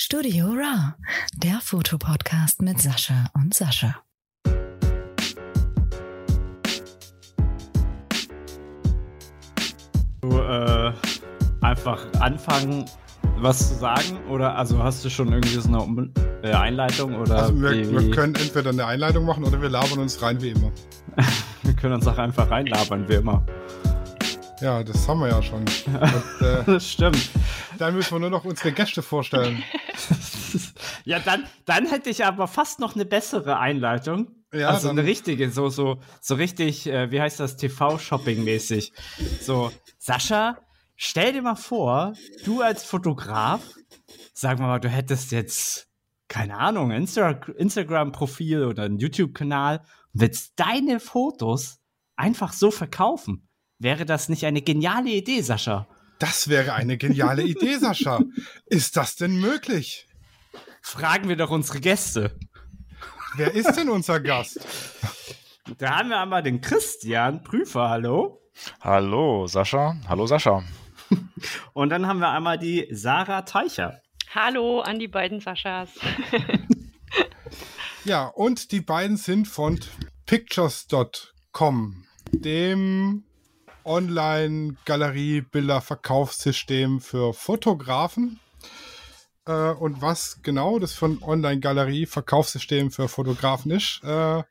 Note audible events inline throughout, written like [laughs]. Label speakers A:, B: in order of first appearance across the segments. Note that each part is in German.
A: Studio Raw, der Fotopodcast mit Sascha und Sascha.
B: Du äh, einfach anfangen, was zu sagen? Oder also hast du schon irgendwie so eine um äh, Einleitung? Oder
C: Also wir, wir können entweder eine Einleitung machen oder wir labern uns rein wie immer. [laughs]
B: wir können uns auch einfach reinlabern, wie immer.
C: Ja, das haben wir ja schon. [laughs] Und, äh,
B: Das stimmt.
C: dann müssen wir nur noch unsere Gäste vorstellen. [laughs]
B: ja, dann, dann hätte ich aber fast noch eine bessere Einleitung.
C: Ja,
B: also eine richtige, so, so, so richtig, äh, wie heißt das, TV-Shopping-mäßig. So, Sascha, stell dir mal vor, du als Fotograf, sagen wir mal, du hättest jetzt, keine Ahnung, Insta Instagram-Profil oder einen YouTube-Kanal und willst deine Fotos einfach so verkaufen. Wäre das nicht eine geniale Idee, Sascha?
C: Das wäre eine geniale Idee, Sascha. Ist das denn möglich?
B: Fragen wir doch unsere Gäste.
C: Wer ist denn unser Gast?
B: Da haben wir einmal den Christian Prüfer, hallo.
D: Hallo Sascha. Hallo Sascha.
B: Und dann haben wir einmal die Sarah Teicher.
E: Hallo an die beiden Saschas.
C: Ja, und die beiden sind von pictures.com, dem Online-Galerie-Bilder-Verkaufssystem für Fotografen. Äh, und was genau das von Online-Galerie-Verkaufssystem für Fotografen ist, äh,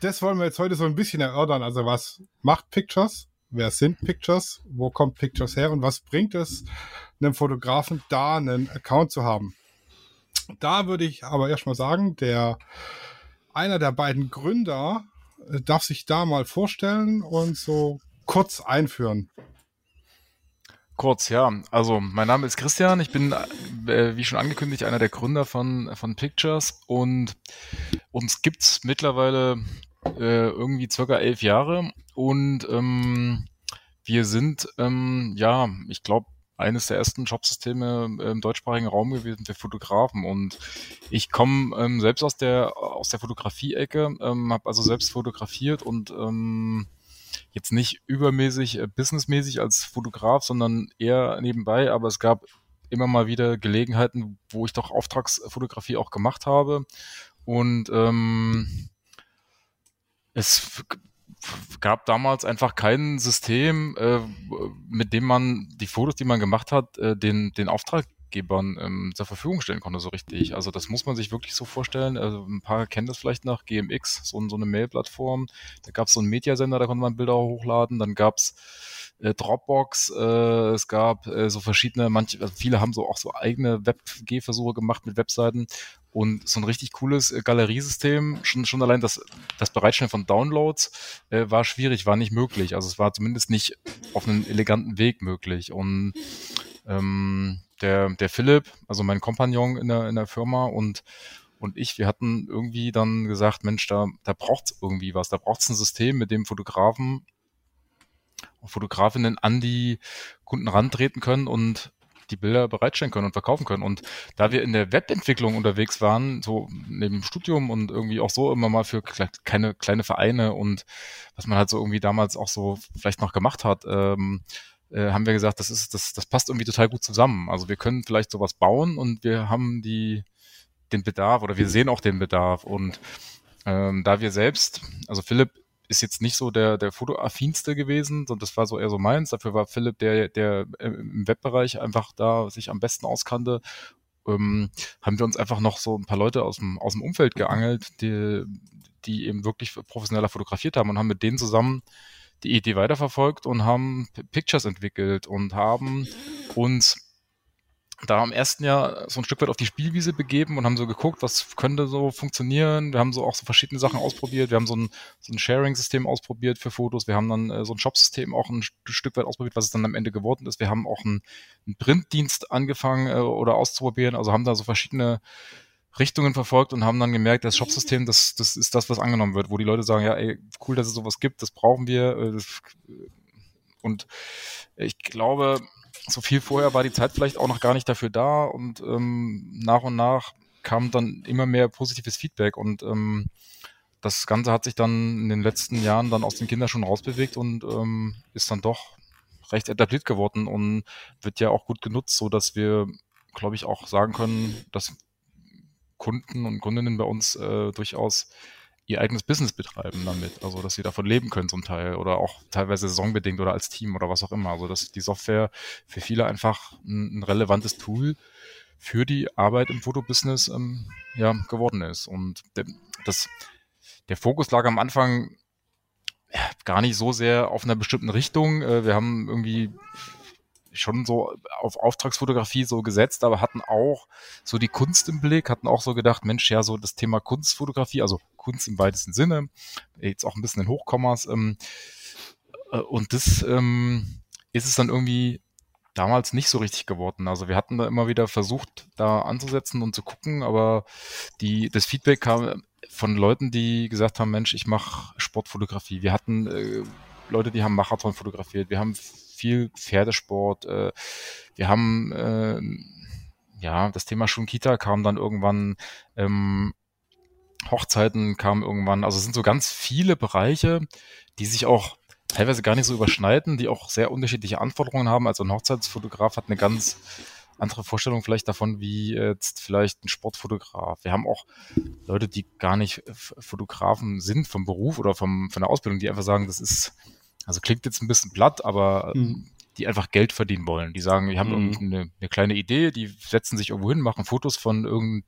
C: das wollen wir jetzt heute so ein bisschen erörtern. Also was macht Pictures? Wer sind Pictures? Wo kommt Pictures her? Und was bringt es einem Fotografen, da einen Account zu haben? Da würde ich aber erstmal sagen, der einer der beiden Gründer äh, darf sich da mal vorstellen und so kurz einführen.
D: Kurz, ja. Also, mein Name ist Christian. Ich bin, äh, wie schon angekündigt, einer der Gründer von, von Pictures und uns gibt's mittlerweile äh, irgendwie circa elf Jahre und ähm, wir sind, ähm, ja, ich glaube, eines der ersten Jobsysteme im deutschsprachigen Raum gewesen für Fotografen und ich komme ähm, selbst aus der aus der Fotografie-Ecke, ähm, habe also selbst fotografiert und ähm, jetzt nicht übermäßig äh, businessmäßig als Fotograf, sondern eher nebenbei, aber es gab immer mal wieder Gelegenheiten, wo ich doch Auftragsfotografie auch gemacht habe. Und ähm, es gab damals einfach kein System, äh, mit dem man die Fotos, die man gemacht hat, äh, den, den Auftraggebern ähm, zur Verfügung stellen konnte, so richtig. Also das muss man sich wirklich so vorstellen. Also ein paar kennen das vielleicht nach GMX, so, so eine Mail-Plattform. Da gab es so einen Mediasender, da konnte man Bilder hochladen. Dann gab's äh, Dropbox, äh, es gab äh, so verschiedene, manche, also viele haben so auch so eigene Web-G-Versuche gemacht mit Webseiten und so ein richtig cooles äh, Galeriesystem, schon, schon allein das, das Bereitstellen von Downloads äh, war schwierig, war nicht möglich. Also es war zumindest nicht auf einen eleganten Weg möglich. Und ähm, der, der Philipp, also mein Kompagnon in der, in der Firma und und ich, wir hatten irgendwie dann gesagt, Mensch, da, da braucht's irgendwie was. Da braucht's ein System, mit dem Fotografen und Fotografinnen an die Kunden rantreten können und die Bilder bereitstellen können und verkaufen können. Und da wir in der Webentwicklung unterwegs waren, so neben dem Studium und irgendwie auch so immer mal für kleine, kleine Vereine und was man halt so irgendwie damals auch so vielleicht noch gemacht hat, ähm, äh, haben wir gesagt, das ist, das, das passt irgendwie total gut zusammen. Also wir können vielleicht sowas bauen und wir haben die, den Bedarf oder wir sehen auch den Bedarf. Und ähm, da wir selbst, also Philipp ist jetzt nicht so der, der Fotoaffinste gewesen, sondern das war so eher so meins. Dafür war Philipp der, der im Webbereich einfach da sich am besten auskannte. Ähm, haben wir uns einfach noch so ein paar Leute aus dem, aus dem Umfeld geangelt, die, die eben wirklich professioneller fotografiert haben und haben mit denen zusammen die Idee weiterverfolgt und haben Pictures entwickelt und haben uns da im ersten Jahr so ein Stück weit auf die Spielwiese begeben und haben so geguckt, was könnte so funktionieren. Wir haben so auch so verschiedene Sachen ausprobiert. Wir haben so ein, so ein Sharing-System ausprobiert für Fotos. Wir haben dann äh, so ein Shop-System auch ein St- Stück weit ausprobiert, was es dann am Ende geworden ist. Wir haben auch einen, einen Printdienst angefangen äh, oder auszuprobieren. Also haben da so verschiedene Richtungen verfolgt und haben dann gemerkt, das Shop-System, das, das ist das, was angenommen wird, wo die Leute sagen, ja, ey, cool, dass es sowas gibt, das brauchen wir. äh, und ich glaube, so viel vorher war die Zeit vielleicht auch noch gar nicht dafür da und ähm, nach und nach kam dann immer mehr positives Feedback und ähm, das Ganze hat sich dann in den letzten Jahren dann aus den Kindern schon rausbewegt und ähm, ist dann doch recht etabliert geworden und wird ja auch gut genutzt, so dass wir glaube ich, auch sagen können, dass Kunden und Kundinnen bei uns äh, durchaus ihr eigenes Business betreiben damit. Also, dass sie davon leben können zum Teil oder auch teilweise saisonbedingt oder als Team oder was auch immer. Also, dass die Software für viele einfach ein, ein relevantes Tool für die Arbeit im Fotobusiness ähm, ja, geworden ist. Und der, das, der Fokus lag am Anfang gar nicht so sehr auf einer bestimmten Richtung. Äh, wir haben irgendwie schon so auf Auftragsfotografie so gesetzt, aber hatten auch so die Kunst im Blick, hatten auch so gedacht, Mensch, ja, so das Thema Kunstfotografie, also Kunst im weitesten Sinne, jetzt auch ein bisschen in Hochkommas, ähm, äh, und das ähm, ist es dann irgendwie damals nicht so richtig geworden. Also wir hatten da immer wieder versucht, da anzusetzen und zu gucken, aber die, das Feedback kam von Leuten, die gesagt haben, Mensch, ich mache Sportfotografie. Wir hatten äh, Leute, die haben Marathon fotografiert. Wir haben viel Pferdesport. Äh, wir haben äh, ja das Thema Schunkita kam dann irgendwann. Ähm, Hochzeiten kam irgendwann. Also es sind so ganz viele Bereiche, die sich auch teilweise gar nicht so überschneiden, die auch sehr unterschiedliche Anforderungen haben. Also ein Hochzeitsfotograf hat eine ganz andere Vorstellung vielleicht davon, wie jetzt vielleicht ein Sportfotograf. Wir haben auch Leute, die gar nicht Fotografen sind vom Beruf oder vom, von der Ausbildung, die einfach sagen, das ist also klingt jetzt ein bisschen platt, aber mhm. die einfach Geld verdienen wollen. Die sagen, wir haben mhm. eine, eine kleine Idee, die setzen sich irgendwo hin, machen Fotos von irgendeinem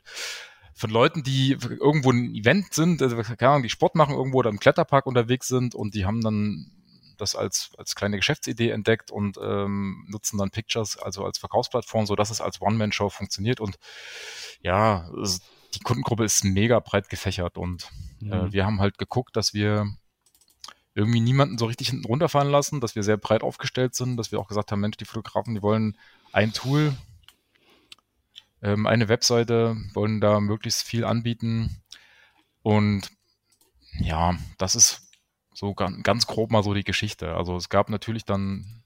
D: von Leuten, die irgendwo ein Event sind, also, keine Ahnung, die Sport machen irgendwo oder im Kletterpark unterwegs sind und die haben dann das als, als kleine Geschäftsidee entdeckt und ähm, nutzen dann Pictures, also als Verkaufsplattform, so dass es als One-Man-Show funktioniert und ja, die Kundengruppe ist mega breit gefächert und äh, mhm. äh, wir haben halt geguckt, dass wir irgendwie niemanden so richtig hinten runterfallen lassen, dass wir sehr breit aufgestellt sind, dass wir auch gesagt haben, Mensch, die Fotografen, die wollen ein Tool, ähm, eine Webseite, wollen da möglichst viel anbieten. Und ja, das ist so ganz, ganz grob mal so die Geschichte. Also es gab natürlich dann,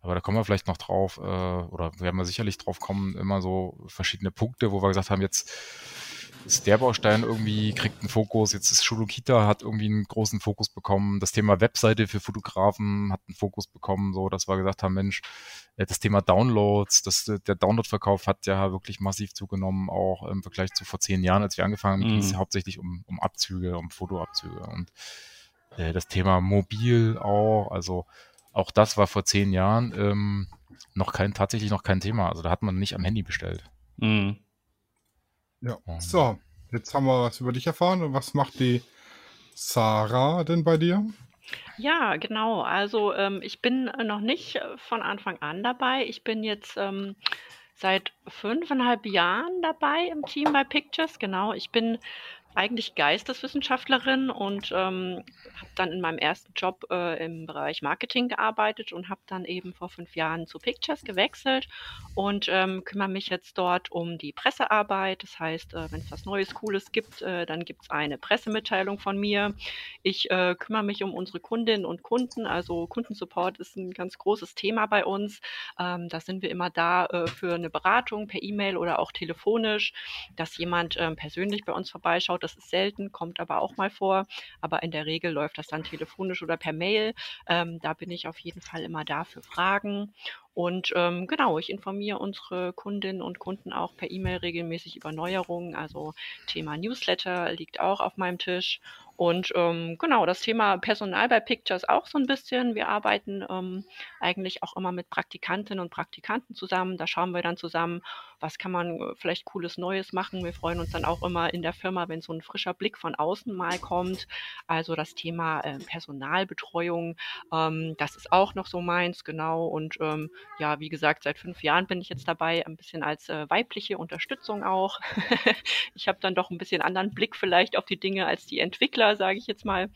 D: aber da kommen wir vielleicht noch drauf, äh, oder werden wir sicherlich drauf kommen, immer so verschiedene Punkte, wo wir gesagt haben, jetzt ist der Baustein irgendwie, kriegt einen Fokus, jetzt ist Shurukita, hat irgendwie einen großen Fokus bekommen, das Thema Webseite für Fotografen hat einen Fokus bekommen, so, dass wir gesagt haben, Mensch, äh, das Thema Downloads, das, der Downloadverkauf hat ja wirklich massiv zugenommen, auch im Vergleich zu vor zehn Jahren, als wir angefangen haben, mhm. ging es hauptsächlich um, um Abzüge, um Fotoabzüge und äh, das Thema Mobil auch, also auch das war vor zehn Jahren ähm, noch kein, tatsächlich noch kein Thema. Also da hat man nicht am Handy bestellt. Mhm.
C: Ja. So, jetzt haben wir was über dich erfahren. Und was macht die Sarah denn bei dir?
E: Ja, genau. Also ähm, ich bin noch nicht von Anfang an dabei. Ich bin jetzt ähm, seit fünfeinhalb Jahren dabei im Team bei Pictures. Genau. Ich bin eigentlich Geisteswissenschaftlerin und ähm, habe dann in meinem ersten Job äh, im Bereich Marketing gearbeitet und habe dann eben vor fünf Jahren zu Pictures gewechselt und ähm, kümmere mich jetzt dort um die Pressearbeit. Das heißt, äh, wenn es was Neues, Cooles gibt, äh, dann gibt es eine Pressemitteilung von mir. Ich äh, kümmere mich um unsere Kundinnen und Kunden. Also Kundensupport ist ein ganz großes Thema bei uns. Ähm, da sind wir immer da äh, für eine Beratung per E-Mail oder auch telefonisch, dass jemand ähm, persönlich bei uns vorbeischaut das ist selten, kommt aber auch mal vor. Aber in der Regel läuft das dann telefonisch oder per Mail. Ähm, da bin ich auf jeden Fall immer da für Fragen. Und ähm, genau, ich informiere unsere Kundinnen und Kunden auch per E-Mail regelmäßig über Neuerungen. Also Thema Newsletter liegt auch auf meinem Tisch. Und ähm, genau, das Thema Personal bei Pictures auch so ein bisschen. Wir arbeiten ähm, eigentlich auch immer mit Praktikantinnen und Praktikanten zusammen. Da schauen wir dann zusammen, was kann man äh, vielleicht cooles Neues machen. Wir freuen uns dann auch immer in der Firma, wenn so ein frischer Blick von außen mal kommt. Also das Thema äh, Personalbetreuung, ähm, das ist auch noch so meins, genau. Und ähm, ja, wie gesagt, seit fünf Jahren bin ich jetzt dabei, ein bisschen als äh, weibliche Unterstützung auch. [laughs] ich habe dann doch ein bisschen anderen Blick vielleicht auf die Dinge als die Entwickler Entwickler, sage ich jetzt mal,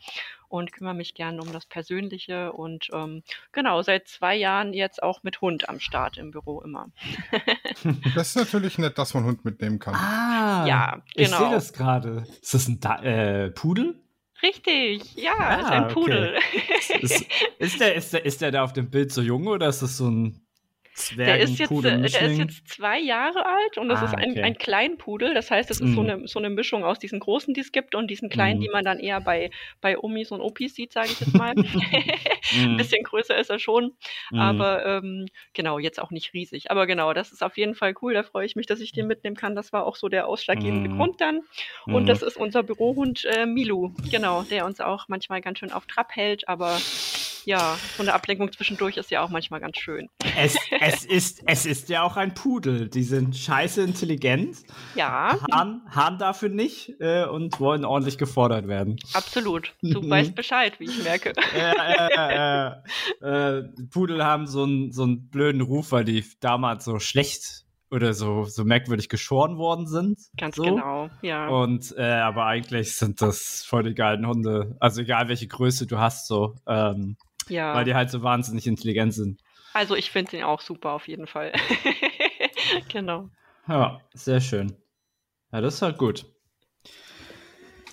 E: und kümmere mich gerne um das Persönliche. Und ähm, genau, seit zwei Jahren jetzt auch mit Hund am Start im Büro immer. [laughs]
C: das ist natürlich nett, dass man Hund mitnehmen kann.
B: Ah, ja, genau. Ich sehe das gerade. Ist das ein da äh, Pudel?
E: Richtig, ja, ah, ist ein Pudel.
B: Okay. ist, ist, der, ist, der, ist der da auf dem Bild so jung oder ist das so ein
E: Der ist, jetzt, äh, der ist jetzt zwei Jahre alt und das
B: Ah,
E: ist ein,
B: okay.
E: ein Kleinpudel. Das heißt, es ist so,
B: Mhm.
E: eine, so eine Mischung aus diesen großen, die es gibt und diesen kleinen,
B: Mhm.
E: die man dann eher bei, bei Omis und Opis sieht, sage ich jetzt mal. [laughs] Ein
B: Mhm.
E: bisschen größer ist er schon,
B: Mhm.
E: aber ähm, genau, jetzt auch nicht riesig. Aber genau, das ist auf jeden Fall cool. Da freue ich mich, dass ich den mitnehmen kann. Das war auch so der ausschlaggebende. Grund dann. Und das ist unser Bürohund äh, Milu, genau, der uns auch manchmal ganz schön auf Trab hält, aber ja, so eine Ablenkung zwischendurch ist ja auch manchmal ganz schön.
B: es, [laughs] es, ist, es ist ja auch ein Pudel. Die sind scheiße intelligent,
E: Ja,
B: haben, haben dafür nicht äh, und wollen ordentlich gefordert werden.
E: absolut. Du
B: Mhm.
E: weißt Bescheid, wie ich merke.
B: äh, äh, äh, äh, Pudel haben so einen so einen blöden Ruf, weil die damals so schlecht oder so, so merkwürdig geschoren worden sind.
E: Ganz
B: so.
E: genau, ja.
B: Und äh, aber eigentlich sind das voll die geilen Hunde. Also egal welche Größe du hast, so, ähm,
E: ja.
B: weil die halt so wahnsinnig intelligent sind.
E: Also ich finde den auch super auf jeden Fall. [laughs] genau.
B: Ja, sehr schön. Ja, das ist halt gut.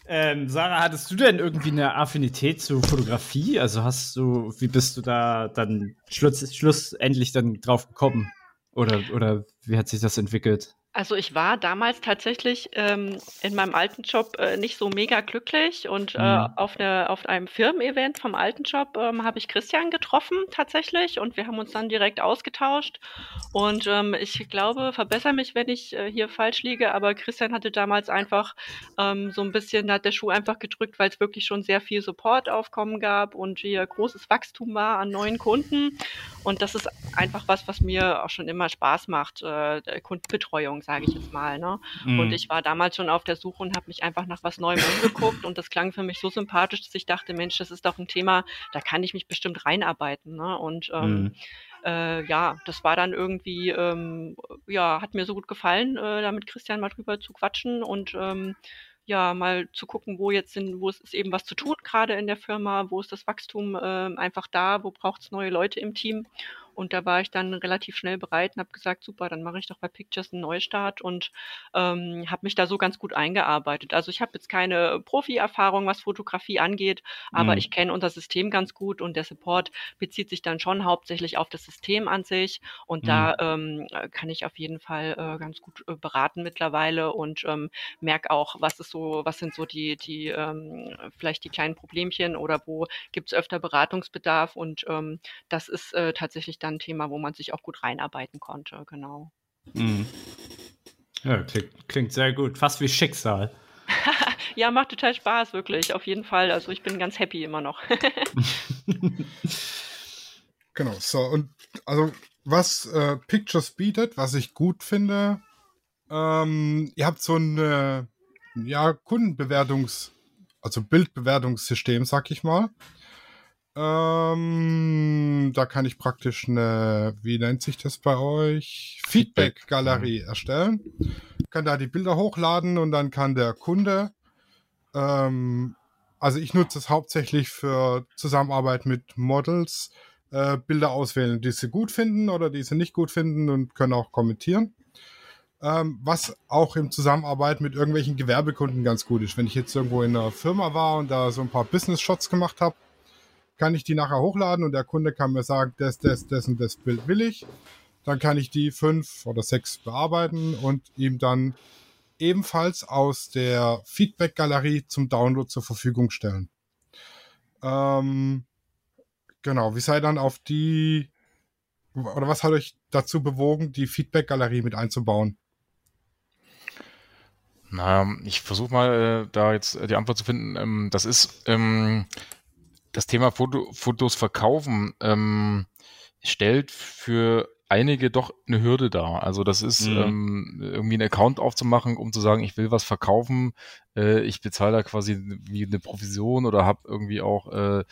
B: Ähm, Sarah, hattest du denn irgendwie eine Affinität zu Fotografie? Also hast du, wie bist du da dann schluss, schlussendlich dann drauf gekommen? Oder, oder wie hat sich das entwickelt?
E: Also ich war damals tatsächlich ähm, in meinem alten Job äh, nicht so mega glücklich und äh,
B: Mhm.
E: auf, eine, auf einem Firmen-Event vom alten Job ähm, habe ich Christian getroffen tatsächlich und wir haben uns dann direkt ausgetauscht und ähm, ich glaube, verbessere mich, wenn ich äh, hier falsch liege, aber Christian hatte damals einfach ähm, so ein bisschen, da hat der Schuh einfach gedrückt, weil es wirklich schon sehr viel Supportaufkommen gab und hier großes Wachstum war an neuen Kunden und das ist einfach was, was mir auch schon immer Spaß macht, äh, Kundenbetreuung, sage ich jetzt mal. Ne?
B: Mhm.
E: Und ich war damals schon auf der Suche und habe mich einfach nach was Neuem umgeguckt und das klang für mich so sympathisch, dass ich dachte, Mensch, das ist doch ein Thema, da kann ich mich bestimmt reinarbeiten. Ne? Und ähm,
B: Mhm.
E: äh, ja, das war dann irgendwie, ähm, ja, hat mir so gut gefallen, äh, da mit Christian mal drüber zu quatschen und ähm, ja, mal zu gucken, wo jetzt sind, wo es ist eben was zu tun, gerade in der Firma, wo ist das Wachstum ähm, einfach da, wo braucht es neue Leute im Team. Und da war ich dann relativ schnell bereit und habe gesagt, super, dann mache ich doch bei Pictures einen Neustart und ähm, habe mich da so ganz gut eingearbeitet. Also ich habe jetzt keine Profi-Erfahrung, was Fotografie angeht, aber
B: Mhm.
E: ich kenne unser System ganz gut und der Support bezieht sich dann schon hauptsächlich auf das System an sich. Und
B: Mhm.
E: da ähm, äh, kann ich auf jeden Fall äh, ganz gut äh, beraten mittlerweile und ähm, merke auch, was ist so, was sind so die, die ähm, vielleicht die kleinen Problemchen oder wo gibt es öfter Beratungsbedarf und ähm, das ist äh, tatsächlich dann ein Thema, wo man sich auch gut reinarbeiten konnte, genau.
B: Mhm. Ja, klingt, klingt sehr gut. Fast wie Schicksal. [laughs]
E: Ja, macht total Spaß, wirklich, auf jeden Fall. Also ich bin ganz happy immer noch. [laughs]
C: Genau, so und also was äh, Pictures bietet, was ich gut finde, ähm, ihr habt so ein ja, Kundenbewertungs-, also Bildbewertungssystem, sag ich mal. Ähm, da kann ich praktisch eine, wie nennt sich das bei euch? Feedback-Galerie erstellen. Kann da die Bilder hochladen und dann kann der Kunde, ähm, also ich nutze es hauptsächlich für Zusammenarbeit mit Models, äh, Bilder auswählen, die sie gut finden oder die sie nicht gut finden und können auch kommentieren. Ähm, was auch in Zusammenarbeit mit irgendwelchen Gewerbekunden ganz gut ist. Wenn ich jetzt irgendwo in einer Firma war und da so ein paar Business-Shots gemacht habe, kann ich die nachher hochladen und der Kunde kann mir sagen, das, das, das und das Bild will ich. Dann kann ich die fünf oder sechs bearbeiten und ihm dann ebenfalls aus der Feedback-Galerie zum Download zur Verfügung stellen. Ähm, genau, wie seid dann auf die, oder was hat euch dazu bewogen, die Feedback-Galerie mit einzubauen?
D: Na, ich versuche mal äh, da jetzt äh, die Antwort zu finden. Ähm, das ist ähm, das Thema Foto, Fotos verkaufen ähm, stellt für einige doch eine Hürde dar. Also das ist
B: Mhm.
D: ähm, irgendwie einen Account aufzumachen, um zu sagen, ich will was verkaufen, äh, ich bezahle da quasi wie eine Provision oder habe irgendwie auch äh,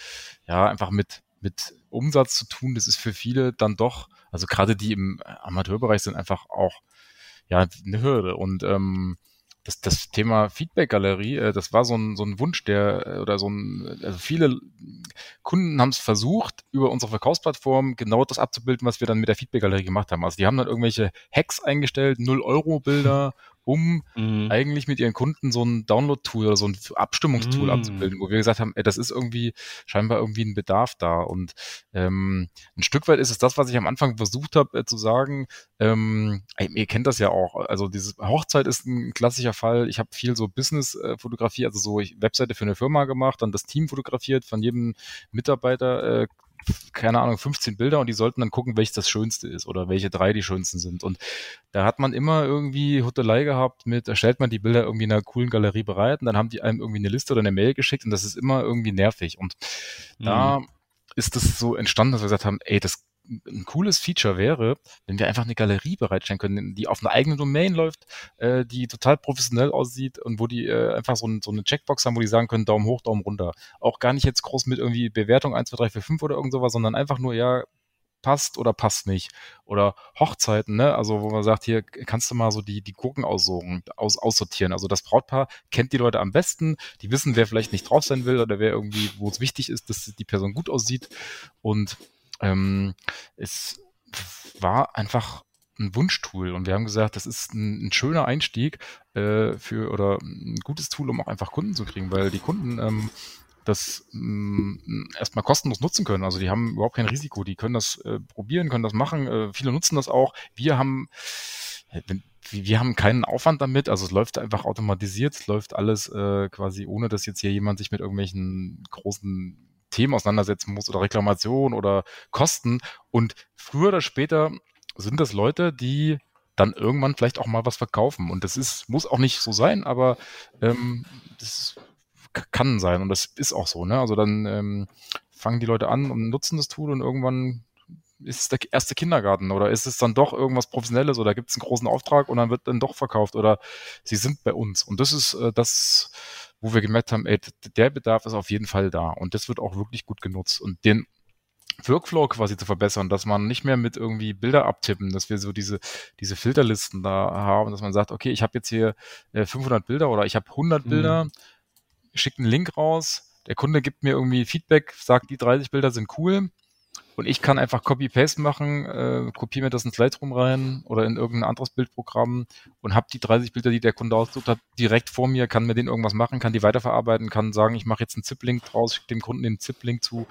D: ja einfach mit mit Umsatz zu tun. Das ist für viele dann doch, also gerade die im Amateurbereich sind einfach auch ja eine Hürde und ähm, das, das Thema Feedback-Galerie, äh, das war so ein, so ein Wunsch, der, äh, oder so ein, also viele Kunden haben es versucht, über unsere Verkaufsplattform genau das abzubilden, was wir dann mit der Feedback-Galerie gemacht haben. Also die haben dann irgendwelche Hacks eingestellt, 0-Euro-Bilder um
B: Mhm.
D: eigentlich mit ihren Kunden so ein Download-Tool oder so ein Abstimmungstool
B: Mm.
D: abzubilden, wo wir gesagt haben, ey, das ist irgendwie scheinbar irgendwie ein Bedarf da. Und ähm, ein Stück weit ist es das, was ich am Anfang versucht habe äh, zu sagen. Ähm, ihr kennt das ja auch. Also diese Hochzeit ist ein klassischer Fall. Ich habe viel so Business-Fotografie, also so ich Webseite für eine Firma gemacht, dann das Team fotografiert von jedem Mitarbeiter. Äh, keine Ahnung, 15 Bilder und die sollten dann gucken, welches das Schönste ist oder welche drei die schönsten sind. Und da hat man immer irgendwie Hotelei gehabt mit, da stellt man die Bilder irgendwie in einer coolen Galerie bereit und dann haben die einem irgendwie eine Liste oder eine Mail geschickt und das ist immer irgendwie nervig. Und da ist es so entstanden, dass wir gesagt haben, ey, das ein cooles Feature wäre, wenn wir einfach eine Galerie bereitstellen können, die auf einer eigenen Domain läuft, äh, die total professionell aussieht und wo die äh, einfach so, ein, so eine Checkbox haben, wo die sagen können, Daumen hoch, Daumen runter. Auch gar nicht jetzt groß mit irgendwie Bewertung 1, 2, 3, 4, 5 oder irgend sowas, sondern einfach nur, ja, passt oder passt nicht. Oder Hochzeiten, ne? Also wo man sagt, hier kannst du mal so die, die Gurken aussuchen, aus, aussortieren. Also das Brautpaar kennt die Leute am besten, die wissen, wer vielleicht nicht drauf sein will oder wer irgendwie, wo es wichtig ist, dass die Person gut aussieht. Und ähm, es war einfach ein Wunschtool und wir haben gesagt, das ist ein, ein schöner Einstieg äh, für oder ein gutes Tool, um auch einfach Kunden zu kriegen, weil die Kunden ähm, das mh, erstmal kostenlos nutzen können. Also die haben überhaupt kein Risiko, die können das äh, probieren, können das machen. Äh, viele nutzen das auch. Wir haben äh, wenn, wir haben keinen Aufwand damit, also es läuft einfach automatisiert, es läuft alles äh, quasi ohne, dass jetzt hier jemand sich mit irgendwelchen großen Themen auseinandersetzen muss oder Reklamation oder Kosten. Und früher oder später sind das Leute, die dann irgendwann vielleicht auch mal was verkaufen. Und das ist, muss auch nicht so sein, aber ähm, das kann sein und das ist auch so. Ne? Also dann ähm, fangen die Leute an und nutzen das Tool und irgendwann ist es der erste Kindergarten oder ist es dann doch irgendwas Professionelles oder gibt es einen großen Auftrag und dann wird dann doch verkauft oder sie sind bei uns. Und das ist äh, das, wo wir gemerkt haben, ey, der Bedarf ist auf jeden Fall da und das wird auch wirklich gut genutzt. Und den Workflow quasi zu verbessern, dass man nicht mehr mit irgendwie Bilder abtippen, dass wir so diese, diese Filterlisten da haben, dass man sagt, okay, ich habe jetzt hier äh, 500 Bilder oder ich habe 100
B: Mhm.
D: Bilder, schickt einen Link raus, der Kunde gibt mir irgendwie Feedback, sagt, die 30 Bilder sind cool und ich kann einfach Copy-Paste machen, äh, kopiere mir das ins Lightroom rein oder in irgendein anderes Bildprogramm und habe die 30 Bilder, die der Kunde ausgesucht hat, direkt vor mir, kann mir den irgendwas machen, kann die weiterverarbeiten, kann sagen, ich mache jetzt einen ZIP-Link draus, schicke dem Kunden den ZIP-Link zu,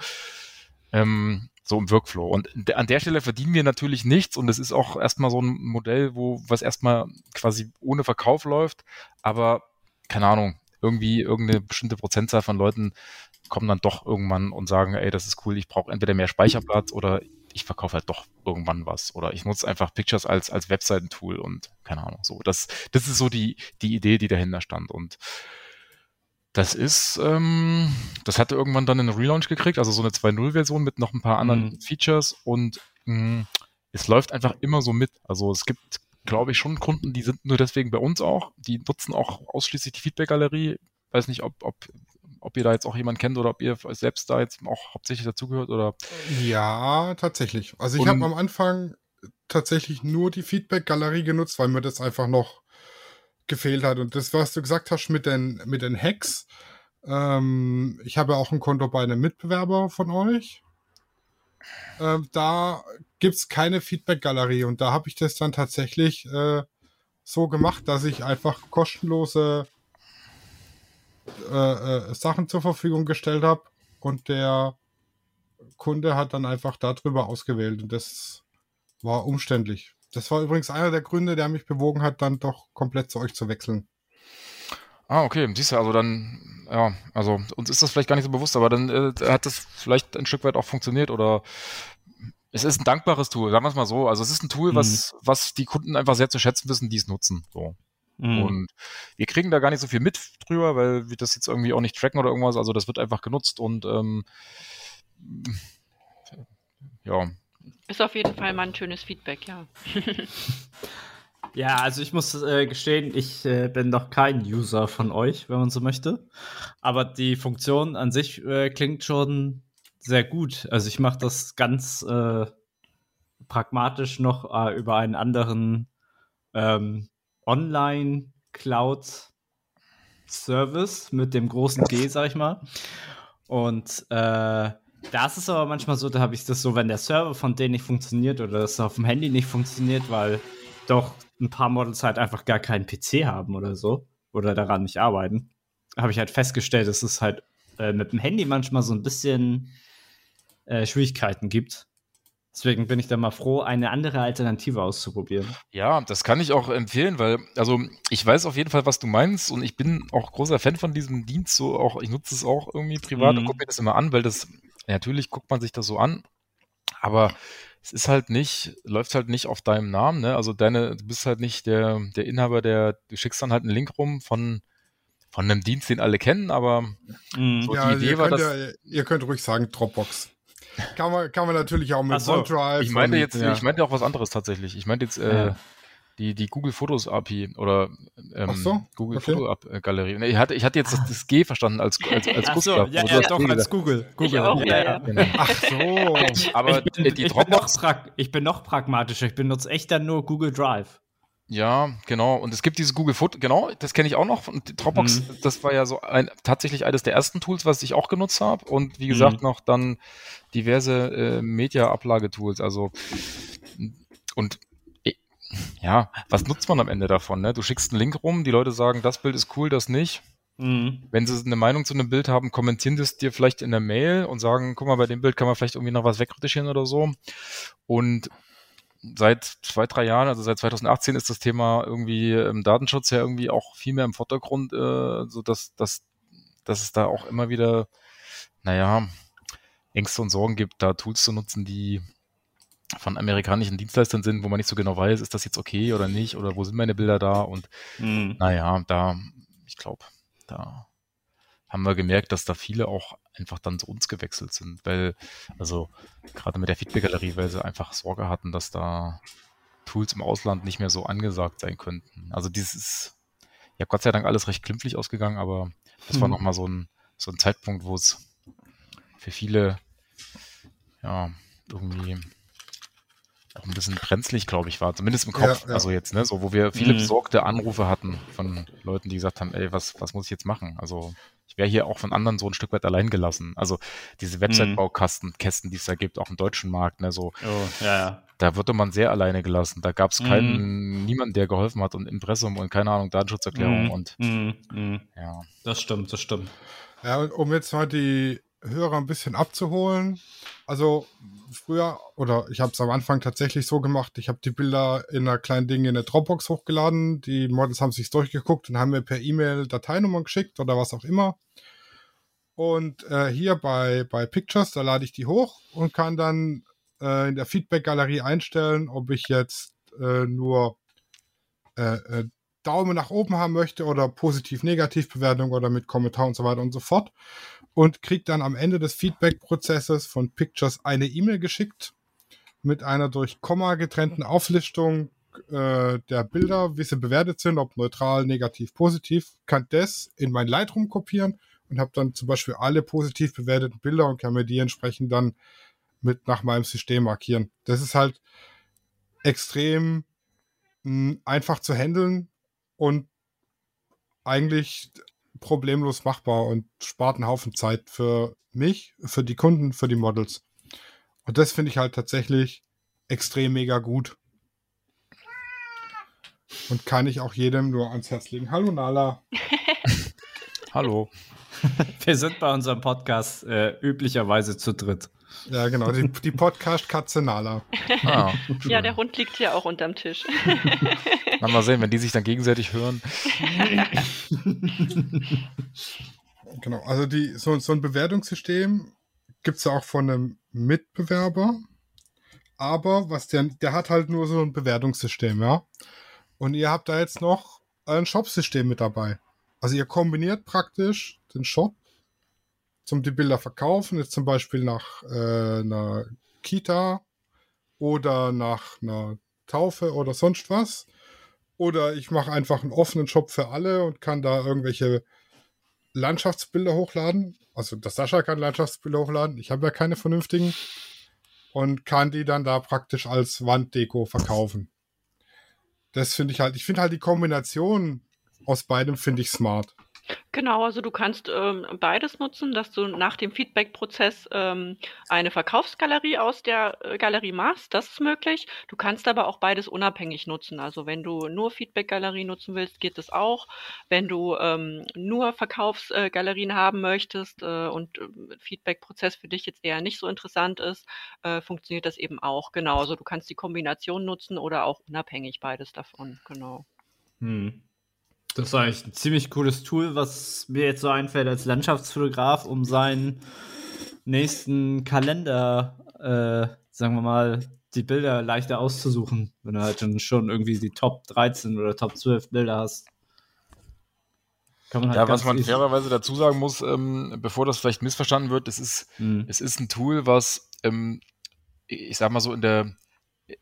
D: ähm, so im Workflow. Und an der Stelle verdienen wir natürlich nichts und es ist auch erstmal so ein Modell, wo was erstmal quasi ohne Verkauf läuft, aber keine Ahnung, irgendwie irgendeine bestimmte Prozentzahl von Leuten kommen dann doch irgendwann und sagen, ey, das ist cool, ich brauche entweder mehr Speicherplatz oder ich verkaufe halt doch irgendwann was oder ich nutze einfach Pictures als als Webseitentool und keine Ahnung, so das das ist so die die Idee, die dahinter stand und das ist, ähm, das hatte irgendwann dann einen Relaunch gekriegt, also so eine 2.0-Version mit noch ein paar anderen
B: Mhm.
D: Features und mh, es läuft einfach immer so mit. Also es gibt, glaube ich, schon Kunden, die sind nur deswegen bei uns auch, die nutzen auch ausschließlich die Feedback-Galerie. Weiß nicht, ob, ob, ob ihr da jetzt auch jemanden kennt oder ob ihr selbst da jetzt auch hauptsächlich dazugehört oder
C: Ja, tatsächlich. Also ich habe am Anfang tatsächlich nur die Feedback-Galerie genutzt, weil mir das einfach noch gefehlt hat. Und das, was du gesagt hast mit den, mit den Hacks, ähm, ich habe ja auch ein Konto bei einem Mitbewerber von euch. Ähm, da gibt's keine Feedback-Galerie und da habe ich das dann tatsächlich äh, so gemacht, dass ich einfach kostenlose äh, äh, Sachen zur Verfügung gestellt habe und der Kunde hat dann einfach darüber ausgewählt und das war umständlich. Das war übrigens einer der Gründe, der mich bewogen hat, dann doch komplett zu euch zu wechseln.
D: Ah, okay, siehst du, also dann, ja, also uns ist das vielleicht gar nicht so bewusst, aber dann äh, hat das vielleicht ein Stück weit auch funktioniert oder es ist ein dankbares Tool, sagen wir es mal so. Also es ist ein Tool, was, was die Kunden einfach sehr zu schätzen wissen, die es nutzen. So.
B: Mhm.
D: Und wir kriegen da gar nicht so viel mit drüber, weil wir das jetzt irgendwie auch nicht tracken oder irgendwas. Also das wird einfach genutzt und ähm, ja,
E: Ist auf jeden Fall mal ein schönes Feedback, ja. [laughs]
B: Ja, also ich muss äh, gestehen, ich äh, bin noch kein User von euch, wenn man so möchte. Aber die Funktion an sich äh, klingt schon sehr gut. Also ich mache das ganz äh, pragmatisch noch äh, über einen anderen ähm, Online-Cloud-Service mit dem großen G, sag ich mal. Und äh, da ist es aber manchmal so, da habe ich das so, wenn der Server von denen nicht funktioniert oder das auf dem Handy nicht funktioniert, weil doch ein paar Models halt einfach gar keinen PC haben oder so oder daran nicht arbeiten, habe ich halt festgestellt, dass es halt äh, mit dem Handy manchmal so ein bisschen äh, Schwierigkeiten gibt. Deswegen bin ich da mal froh, eine andere Alternative auszuprobieren.
D: Ja, das kann ich auch empfehlen, weil, also ich weiß auf jeden Fall, was du meinst und ich bin auch großer Fan von diesem Dienst, so auch, ich nutze es auch irgendwie privat
B: Mhm.
D: und gucke mir das immer an, weil das, natürlich guckt man sich das so an, aber es ist halt nicht, läuft halt nicht auf deinem Namen, ne? Also deine, du bist halt nicht der, der Inhaber, der, du schickst dann halt einen Link rum von, von einem Dienst, den alle kennen, aber
B: Mhm.
D: So,
C: ja,
D: die Idee
C: ihr,
D: war, dass-
C: ja, ihr könnt ruhig sagen Dropbox. Kann man, kann man natürlich auch mit
B: so,
C: OneDrive.
D: ich meinte
C: und-
D: jetzt,
B: ja.
D: ich meinte auch was anderes tatsächlich. Ich meinte jetzt äh,
B: Ja.
D: die, die Google Fotos API oder ähm,
C: so,
D: Google
C: okay.
D: Foto äh, Galerie. Ich hatte, ich hatte jetzt das, das G verstanden als, als, als
B: Ach so, ja, ja, doch, als Google. Google.
E: auch, ja, ja.
D: Genau.
C: Ach so.
D: Aber
B: ich bin,
D: äh, die
B: ich, bin noch
D: Dropbox,
B: prag ich bin noch pragmatischer. Ich benutze echt dann nur Google Drive.
D: Ja, genau. Und es gibt dieses Google Foto, genau, das kenne ich auch noch. Und Dropbox,
B: Mhm.
D: das war ja so ein, tatsächlich eines der ersten Tools, was ich auch genutzt habe. Und wie gesagt,
B: Mhm.
D: noch dann diverse äh, Media-Ablage-Tools. Also, und eh, ja, was nutzt man am Ende davon? Ne? Du schickst einen Link rum, die Leute sagen, das Bild ist cool, das nicht.
B: Mhm.
D: Wenn sie eine Meinung zu einem Bild haben, kommentieren sie es dir vielleicht in der Mail und sagen, guck mal, bei dem Bild kann man vielleicht irgendwie noch was wegretuschieren oder so. Und seit zwei, drei Jahren, also seit 2018 ist das Thema irgendwie im Datenschutz ja irgendwie auch viel mehr im Vordergrund, äh, so dass, dass, dass es da auch immer wieder, naja, Ängste und Sorgen gibt, da Tools zu nutzen, die von amerikanischen Dienstleistern sind, wo man nicht so genau weiß, ist das jetzt okay oder nicht oder wo sind meine Bilder da und
B: Mhm.
D: naja, da, ich glaube, da haben wir gemerkt, dass da viele auch einfach dann zu uns gewechselt sind, weil, also gerade mit der Feedback-Galerie, weil sie einfach Sorge hatten, dass da Tools im Ausland nicht mehr so angesagt sein könnten. Also dieses ist, ja Gott sei Dank alles recht glimpflich ausgegangen, aber das war
B: Mhm.
D: nochmal so ein, so ein Zeitpunkt, wo es für viele, ja, irgendwie auch ein bisschen brenzlig, glaube ich, war, zumindest im Kopf.
C: Ja, ja.
D: Also jetzt, ne, so wo wir viele
B: Mhm.
D: besorgte Anrufe hatten von Leuten, die gesagt haben, ey, was, was muss ich jetzt machen? Also ich wäre hier auch von anderen so ein Stück weit allein gelassen. Also diese Website-Baukasten, Kästen, die es da gibt, auch im deutschen Markt, ne, so,
B: Oh, ja, ja.
D: da wurde man sehr alleine gelassen. Da gab es keinen, niemanden, der geholfen hat und Impressum und keine Ahnung, Datenschutzerklärung
B: Mhm.
D: und
B: Mhm. Mhm.
D: ja.
B: Das stimmt, das stimmt.
C: Ja, und um jetzt mal die Hörer ein bisschen abzuholen. Also früher, oder ich habe es am Anfang tatsächlich so gemacht, ich habe die Bilder in einer kleinen Ding in eine Dropbox hochgeladen, die Models haben sich durchgeguckt und haben mir per E-Mail Dateinammern geschickt oder was auch immer. Und äh, hier bei, bei Pictures, da lade ich die hoch und kann dann äh, in der Feedback-Galerie einstellen, ob ich jetzt äh, nur äh, äh, Daumen nach oben haben möchte oder positiv-negativ-Bewertung oder mit Kommentar und so weiter und so fort. Und kriegt dann am Ende des Feedback-Prozesses von Pictures eine E-Mail geschickt mit einer durch Komma getrennten Auflistung äh, der Bilder, wie sie bewertet sind, ob neutral, negativ, positiv. Kann das in mein Lightroom kopieren und habe dann zum Beispiel alle positiv bewerteten Bilder und kann mir die entsprechend dann mit nach meinem System markieren. Das ist halt extrem mh, einfach zu handeln und eigentlich problemlos machbar und spart einen Haufen Zeit für mich, für die Kunden, für die Models. Und das finde ich halt tatsächlich extrem mega gut. Und kann ich auch jedem nur ans Herz legen. Hallo Nala. [laughs]
D: Hallo. [laughs]
B: Wir sind bei unserem Podcast äh, üblicherweise zu dritt.
C: Ja, genau, die, die Podcast-Katze Nala.
D: Ah,
E: Ja, der Hund liegt hier auch unterm Tisch. [laughs]
D: na, mal sehen, wenn die sich dann gegenseitig hören. [laughs]
C: Genau, also die, so, so ein Bewertungssystem gibt es ja auch von einem Mitbewerber. Aber was der, der hat halt nur so ein Bewertungssystem, ja. Und ihr habt da jetzt noch ein Shop-System mit dabei. Also ihr kombiniert praktisch den Shop zum die Bilder verkaufen, jetzt zum Beispiel nach äh, einer Kita oder nach einer Taufe oder sonst was. Oder ich mache einfach einen offenen Shop für alle und kann da irgendwelche Landschaftsbilder hochladen. Also das Sascha kann Landschaftsbilder hochladen. Ich habe ja keine vernünftigen. Und kann die dann da praktisch als Wanddeko verkaufen. Das finde ich halt, ich finde halt die Kombination aus beidem finde ich smart.
E: Genau, also du kannst ähm, beides nutzen, dass du nach dem Feedback-Prozess ähm, eine Verkaufsgalerie aus der äh, Galerie machst. Das ist möglich. Du kannst aber auch beides unabhängig nutzen. Also wenn du nur Feedback-Galerie nutzen willst, geht das auch. Wenn du ähm, nur Verkaufsgalerien äh, haben möchtest äh, und äh, Feedback-Prozess für dich jetzt eher nicht so interessant ist, äh, funktioniert das eben auch. Genau, also du kannst die Kombination nutzen oder auch unabhängig beides davon. Genau.
B: Hm. Das ist eigentlich ein ziemlich cooles Tool, was mir jetzt so einfällt als Landschaftsfotograf, um seinen nächsten Kalender, äh, sagen wir mal, die Bilder leichter auszusuchen, wenn du halt schon irgendwie die Top 13 oder Top 12 Bilder hast.
D: Halt ja, was man fairerweise dazu sagen muss, ähm, bevor das vielleicht missverstanden wird, es ist, mhm. es ist ein Tool, was, ähm, ich sag mal so, in der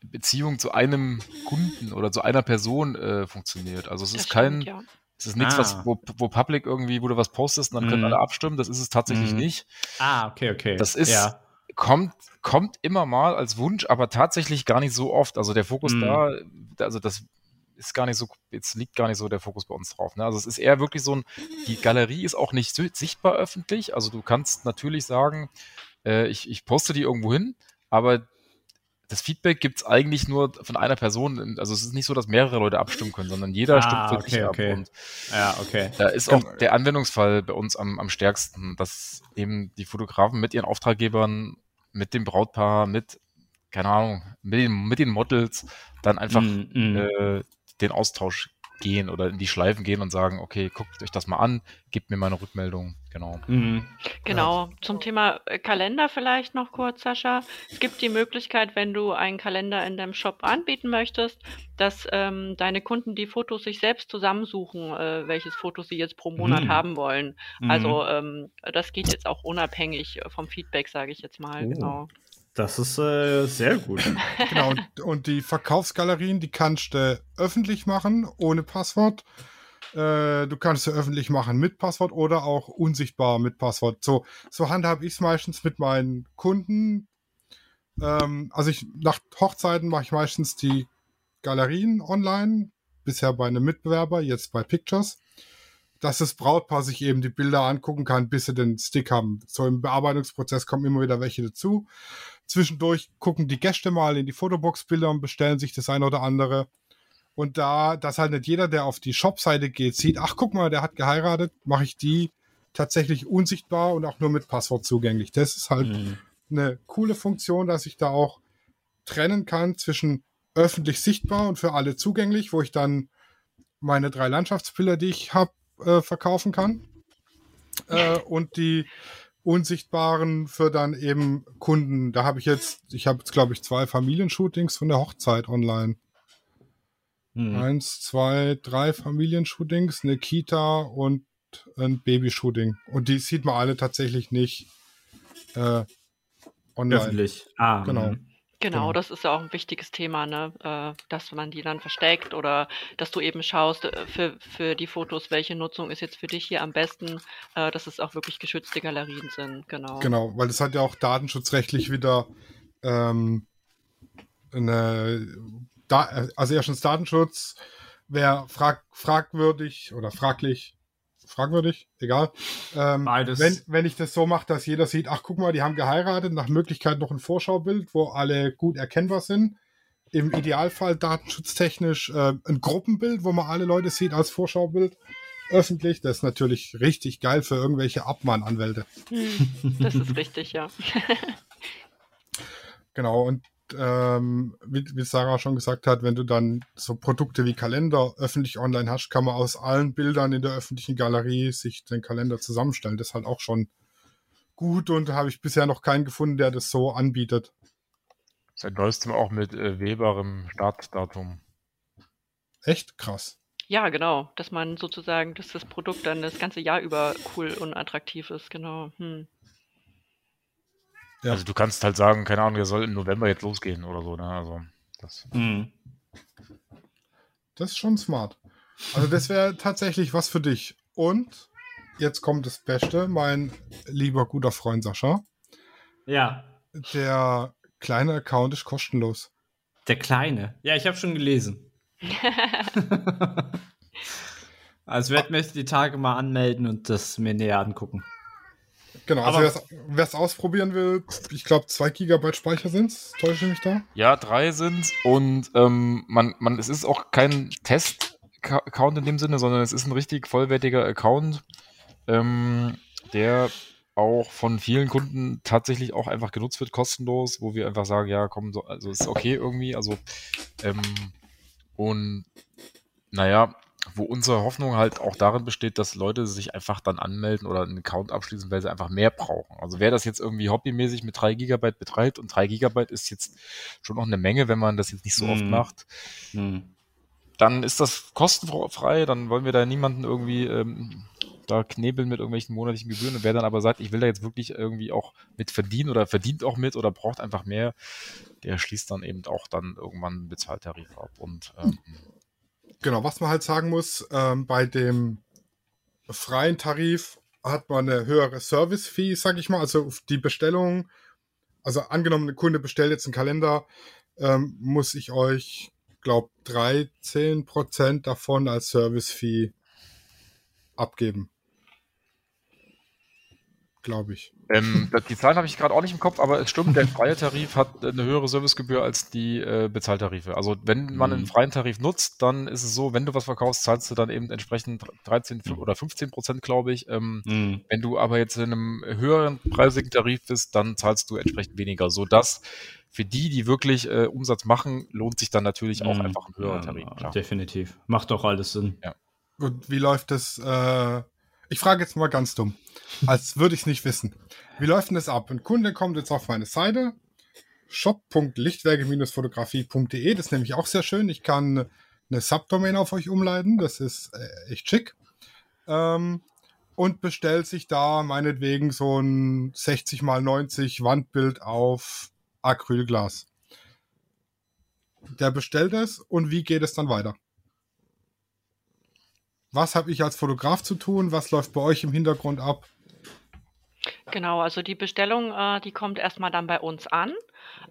D: Beziehung zu einem Kunden oder zu einer Person äh, funktioniert. Also es das ist kein, ja. es ist nichts, ah. was, wo, wo Public irgendwie, wo du was postest und dann mhm. können alle abstimmen. Das ist es tatsächlich mhm. nicht.
B: Ah, okay, okay.
D: Das ist, ja. kommt, kommt immer mal als Wunsch, aber tatsächlich gar nicht so oft. Also der Fokus mhm. da, also das ist gar nicht so, jetzt liegt gar nicht so der Fokus bei uns drauf. Ne? Also es ist eher wirklich so ein, die Galerie ist auch nicht sichtbar öffentlich. Also du kannst natürlich sagen, äh, ich, ich poste die irgendwo hin, aber das Feedback gibt es eigentlich nur von einer Person. Also es ist nicht so, dass mehrere Leute abstimmen können, sondern jeder ah, stimmt für
B: okay, sich
D: okay.
B: ab. Und ja, okay.
D: Da ist auch der Anwendungsfall bei uns am, am stärksten, dass eben die Fotografen mit ihren Auftraggebern, mit dem Brautpaar, mit, keine Ahnung, mit den, mit den Models dann einfach mm, mm. Äh, den Austausch gehen oder in die Schleifen gehen und sagen, okay, guckt euch das mal an, gebt mir meine Rückmeldung. Genau.
E: Mhm. Genau. Ja. Zum Thema äh, Kalender vielleicht noch kurz, Sascha. Es gibt die Möglichkeit, wenn du einen Kalender in deinem Shop anbieten möchtest, dass ähm, deine Kunden die Fotos sich selbst zusammensuchen, äh, welches Foto sie jetzt pro Monat mhm. haben wollen. Also ähm, das geht jetzt auch unabhängig vom Feedback, sage ich jetzt mal. Oh. Genau.
B: Das ist äh, sehr gut. [laughs]
C: genau, und, und, die Verkaufsgalerien, die kannst du öffentlich machen, ohne Passwort. Äh, du kannst sie öffentlich machen mit Passwort oder auch unsichtbar mit Passwort. So, so handhabe ich es meistens mit meinen Kunden. Ähm, also ich nach Hochzeiten mache ich meistens die Galerien online, bisher bei einem Mitbewerber, jetzt bei Pictures dass das Brautpaar sich eben die Bilder angucken kann, bis sie den Stick haben. So im Bearbeitungsprozess kommen immer wieder welche dazu. Zwischendurch gucken die Gäste mal in die Fotobox-Bilder und bestellen sich das eine oder andere. Und da, dass halt nicht jeder, der auf die Shop-Seite geht, sieht, ach guck mal, der hat geheiratet, mache ich die tatsächlich unsichtbar und auch nur mit Passwort zugänglich. Das ist halt mhm. eine coole Funktion, dass ich da auch trennen kann zwischen öffentlich sichtbar und für alle zugänglich, wo ich dann meine drei Landschaftsbilder, die ich habe, äh, verkaufen kann. Äh, und die unsichtbaren für dann eben Kunden. Da habe ich jetzt, ich habe jetzt glaube ich zwei Familienshootings von der Hochzeit online. Hm. Eins, zwei, drei Familienshootings, eine Kita und ein Babyshooting. Und die sieht man alle tatsächlich nicht äh, online.
B: Öffentlich. Ah,
C: genau. Hm.
E: Genau, genau, das ist ja auch ein wichtiges Thema, ne? Äh, dass man die dann versteckt oder dass du eben schaust äh, für, für die Fotos, welche Nutzung ist jetzt für dich hier am besten, äh, dass es auch wirklich geschützte Galerien sind, genau.
C: Genau, weil das hat ja auch datenschutzrechtlich wieder ähm, eine, da, also erstens Datenschutz wäre frag, fragwürdig oder fraglich, fragwürdig, egal. Ähm, Beides. Wenn, wenn ich das so mache, dass jeder sieht, ach guck mal, die haben geheiratet, nach Möglichkeit noch ein Vorschaubild, wo alle gut erkennbar sind. Im Idealfall datenschutztechnisch äh, ein Gruppenbild, wo man alle Leute sieht als Vorschaubild öffentlich. Das ist natürlich richtig geil für irgendwelche Abmahnanwälte.
E: Hm, das ist richtig, ja. [laughs]
C: genau, und ähm, wie, wie, Sarah schon gesagt hat, wenn du dann so Produkte wie Kalender öffentlich online hast, kann man aus allen Bildern in der öffentlichen Galerie sich den Kalender zusammenstellen. Das ist halt auch schon gut und habe ich bisher noch keinen gefunden, der das so anbietet.
D: Seit neuestem auch mit äh, wählbarem Startdatum.
C: Echt krass.
E: Ja, genau, dass man sozusagen, dass das Produkt dann das ganze Jahr über cool und attraktiv ist, genau. Hm.
D: Ja. Also du kannst halt sagen, keine Ahnung, der soll im November jetzt losgehen oder so. Ne? Also das. Mhm.
C: Das ist schon smart. Also das wäre tatsächlich was für dich. Und jetzt kommt das Beste, mein lieber guter Freund Sascha.
B: Ja.
C: Der kleine Account ist kostenlos.
B: Der kleine? Ja, ich habe schon gelesen. [laughs] [laughs] Also werde mich die Tage mal anmelden und das mir näher angucken.
C: Genau, also wer es ausprobieren will, ich glaube 2 GB Speicher sind es. Täusche ich mich da?
D: Ja, drei sind und ähm, man, man, es ist auch kein Test-Account in dem Sinne, sondern es ist ein richtig vollwertiger Account, ähm, der auch von vielen Kunden tatsächlich auch einfach genutzt wird, kostenlos, wo wir einfach sagen, ja, komm, so, also ist okay irgendwie, also ähm, und naja, wo unsere Hoffnung halt auch darin besteht, dass Leute sich einfach dann anmelden oder einen Account abschließen, weil sie einfach mehr brauchen. Also wer das jetzt irgendwie hobbymäßig mit 3 GB betreibt und 3 GB ist jetzt schon noch eine Menge, wenn man das jetzt nicht so oft
B: Mhm.
D: macht,
B: Hm.
D: dann ist das kostenfrei, dann wollen wir da niemanden irgendwie ähm, da knebeln mit irgendwelchen monatlichen Gebühren. Und wer dann aber sagt, ich will da jetzt wirklich irgendwie auch mit verdienen oder verdient auch mit oder braucht einfach mehr, der schließt dann eben auch dann irgendwann einen Bezahltarif ab. Und ähm,
C: Genau, was man halt sagen muss, ähm, bei dem freien Tarif hat man eine höhere Service-Fee, sag ich mal. Also die Bestellung, also angenommen, ein Kunde bestellt jetzt einen Kalender, ähm, muss ich euch, glaub, 13% davon als Service-Fee abgeben. Glaube ich.
D: Ähm, die Zahlen habe ich gerade auch nicht im Kopf, aber es stimmt, der freie Tarif hat eine höhere Servicegebühr als die äh, Bezahltarife. Also wenn man
B: Mhm.
D: einen freien Tarif nutzt, dann ist es so, wenn du was verkaufst, zahlst du dann eben entsprechend 13 fün- oder 15 Prozent, glaube ich. Ähm,
B: Hm.
D: wenn du aber jetzt in einem höheren preisigen Tarif bist, dann zahlst du entsprechend weniger, sodass für die, die wirklich äh, Umsatz machen, lohnt sich dann natürlich auch
B: Hm.
D: einfach ein höherer
B: Ja,
D: Tarif. Klar.
B: Definitiv. Macht doch alles Sinn.
C: Und wie läuft das? Äh, ich frage jetzt mal ganz dumm, als würde ich es nicht wissen. Wie läuft denn das ab? Ein Kunde kommt jetzt auf meine Seite, shop.lichtwerke-fotografie.de, das ist nämlich auch sehr schön. Ich kann eine Subdomain auf euch umleiten, das ist äh, echt schick. Ähm, und bestellt sich da meinetwegen so ein 60 x 90 Wandbild auf Acrylglas. Der bestellt es und wie geht es dann weiter? Was habe ich als Fotograf zu tun? Was läuft bei euch im Hintergrund ab?
E: Genau, also die Bestellung, äh, die kommt erstmal dann bei uns an.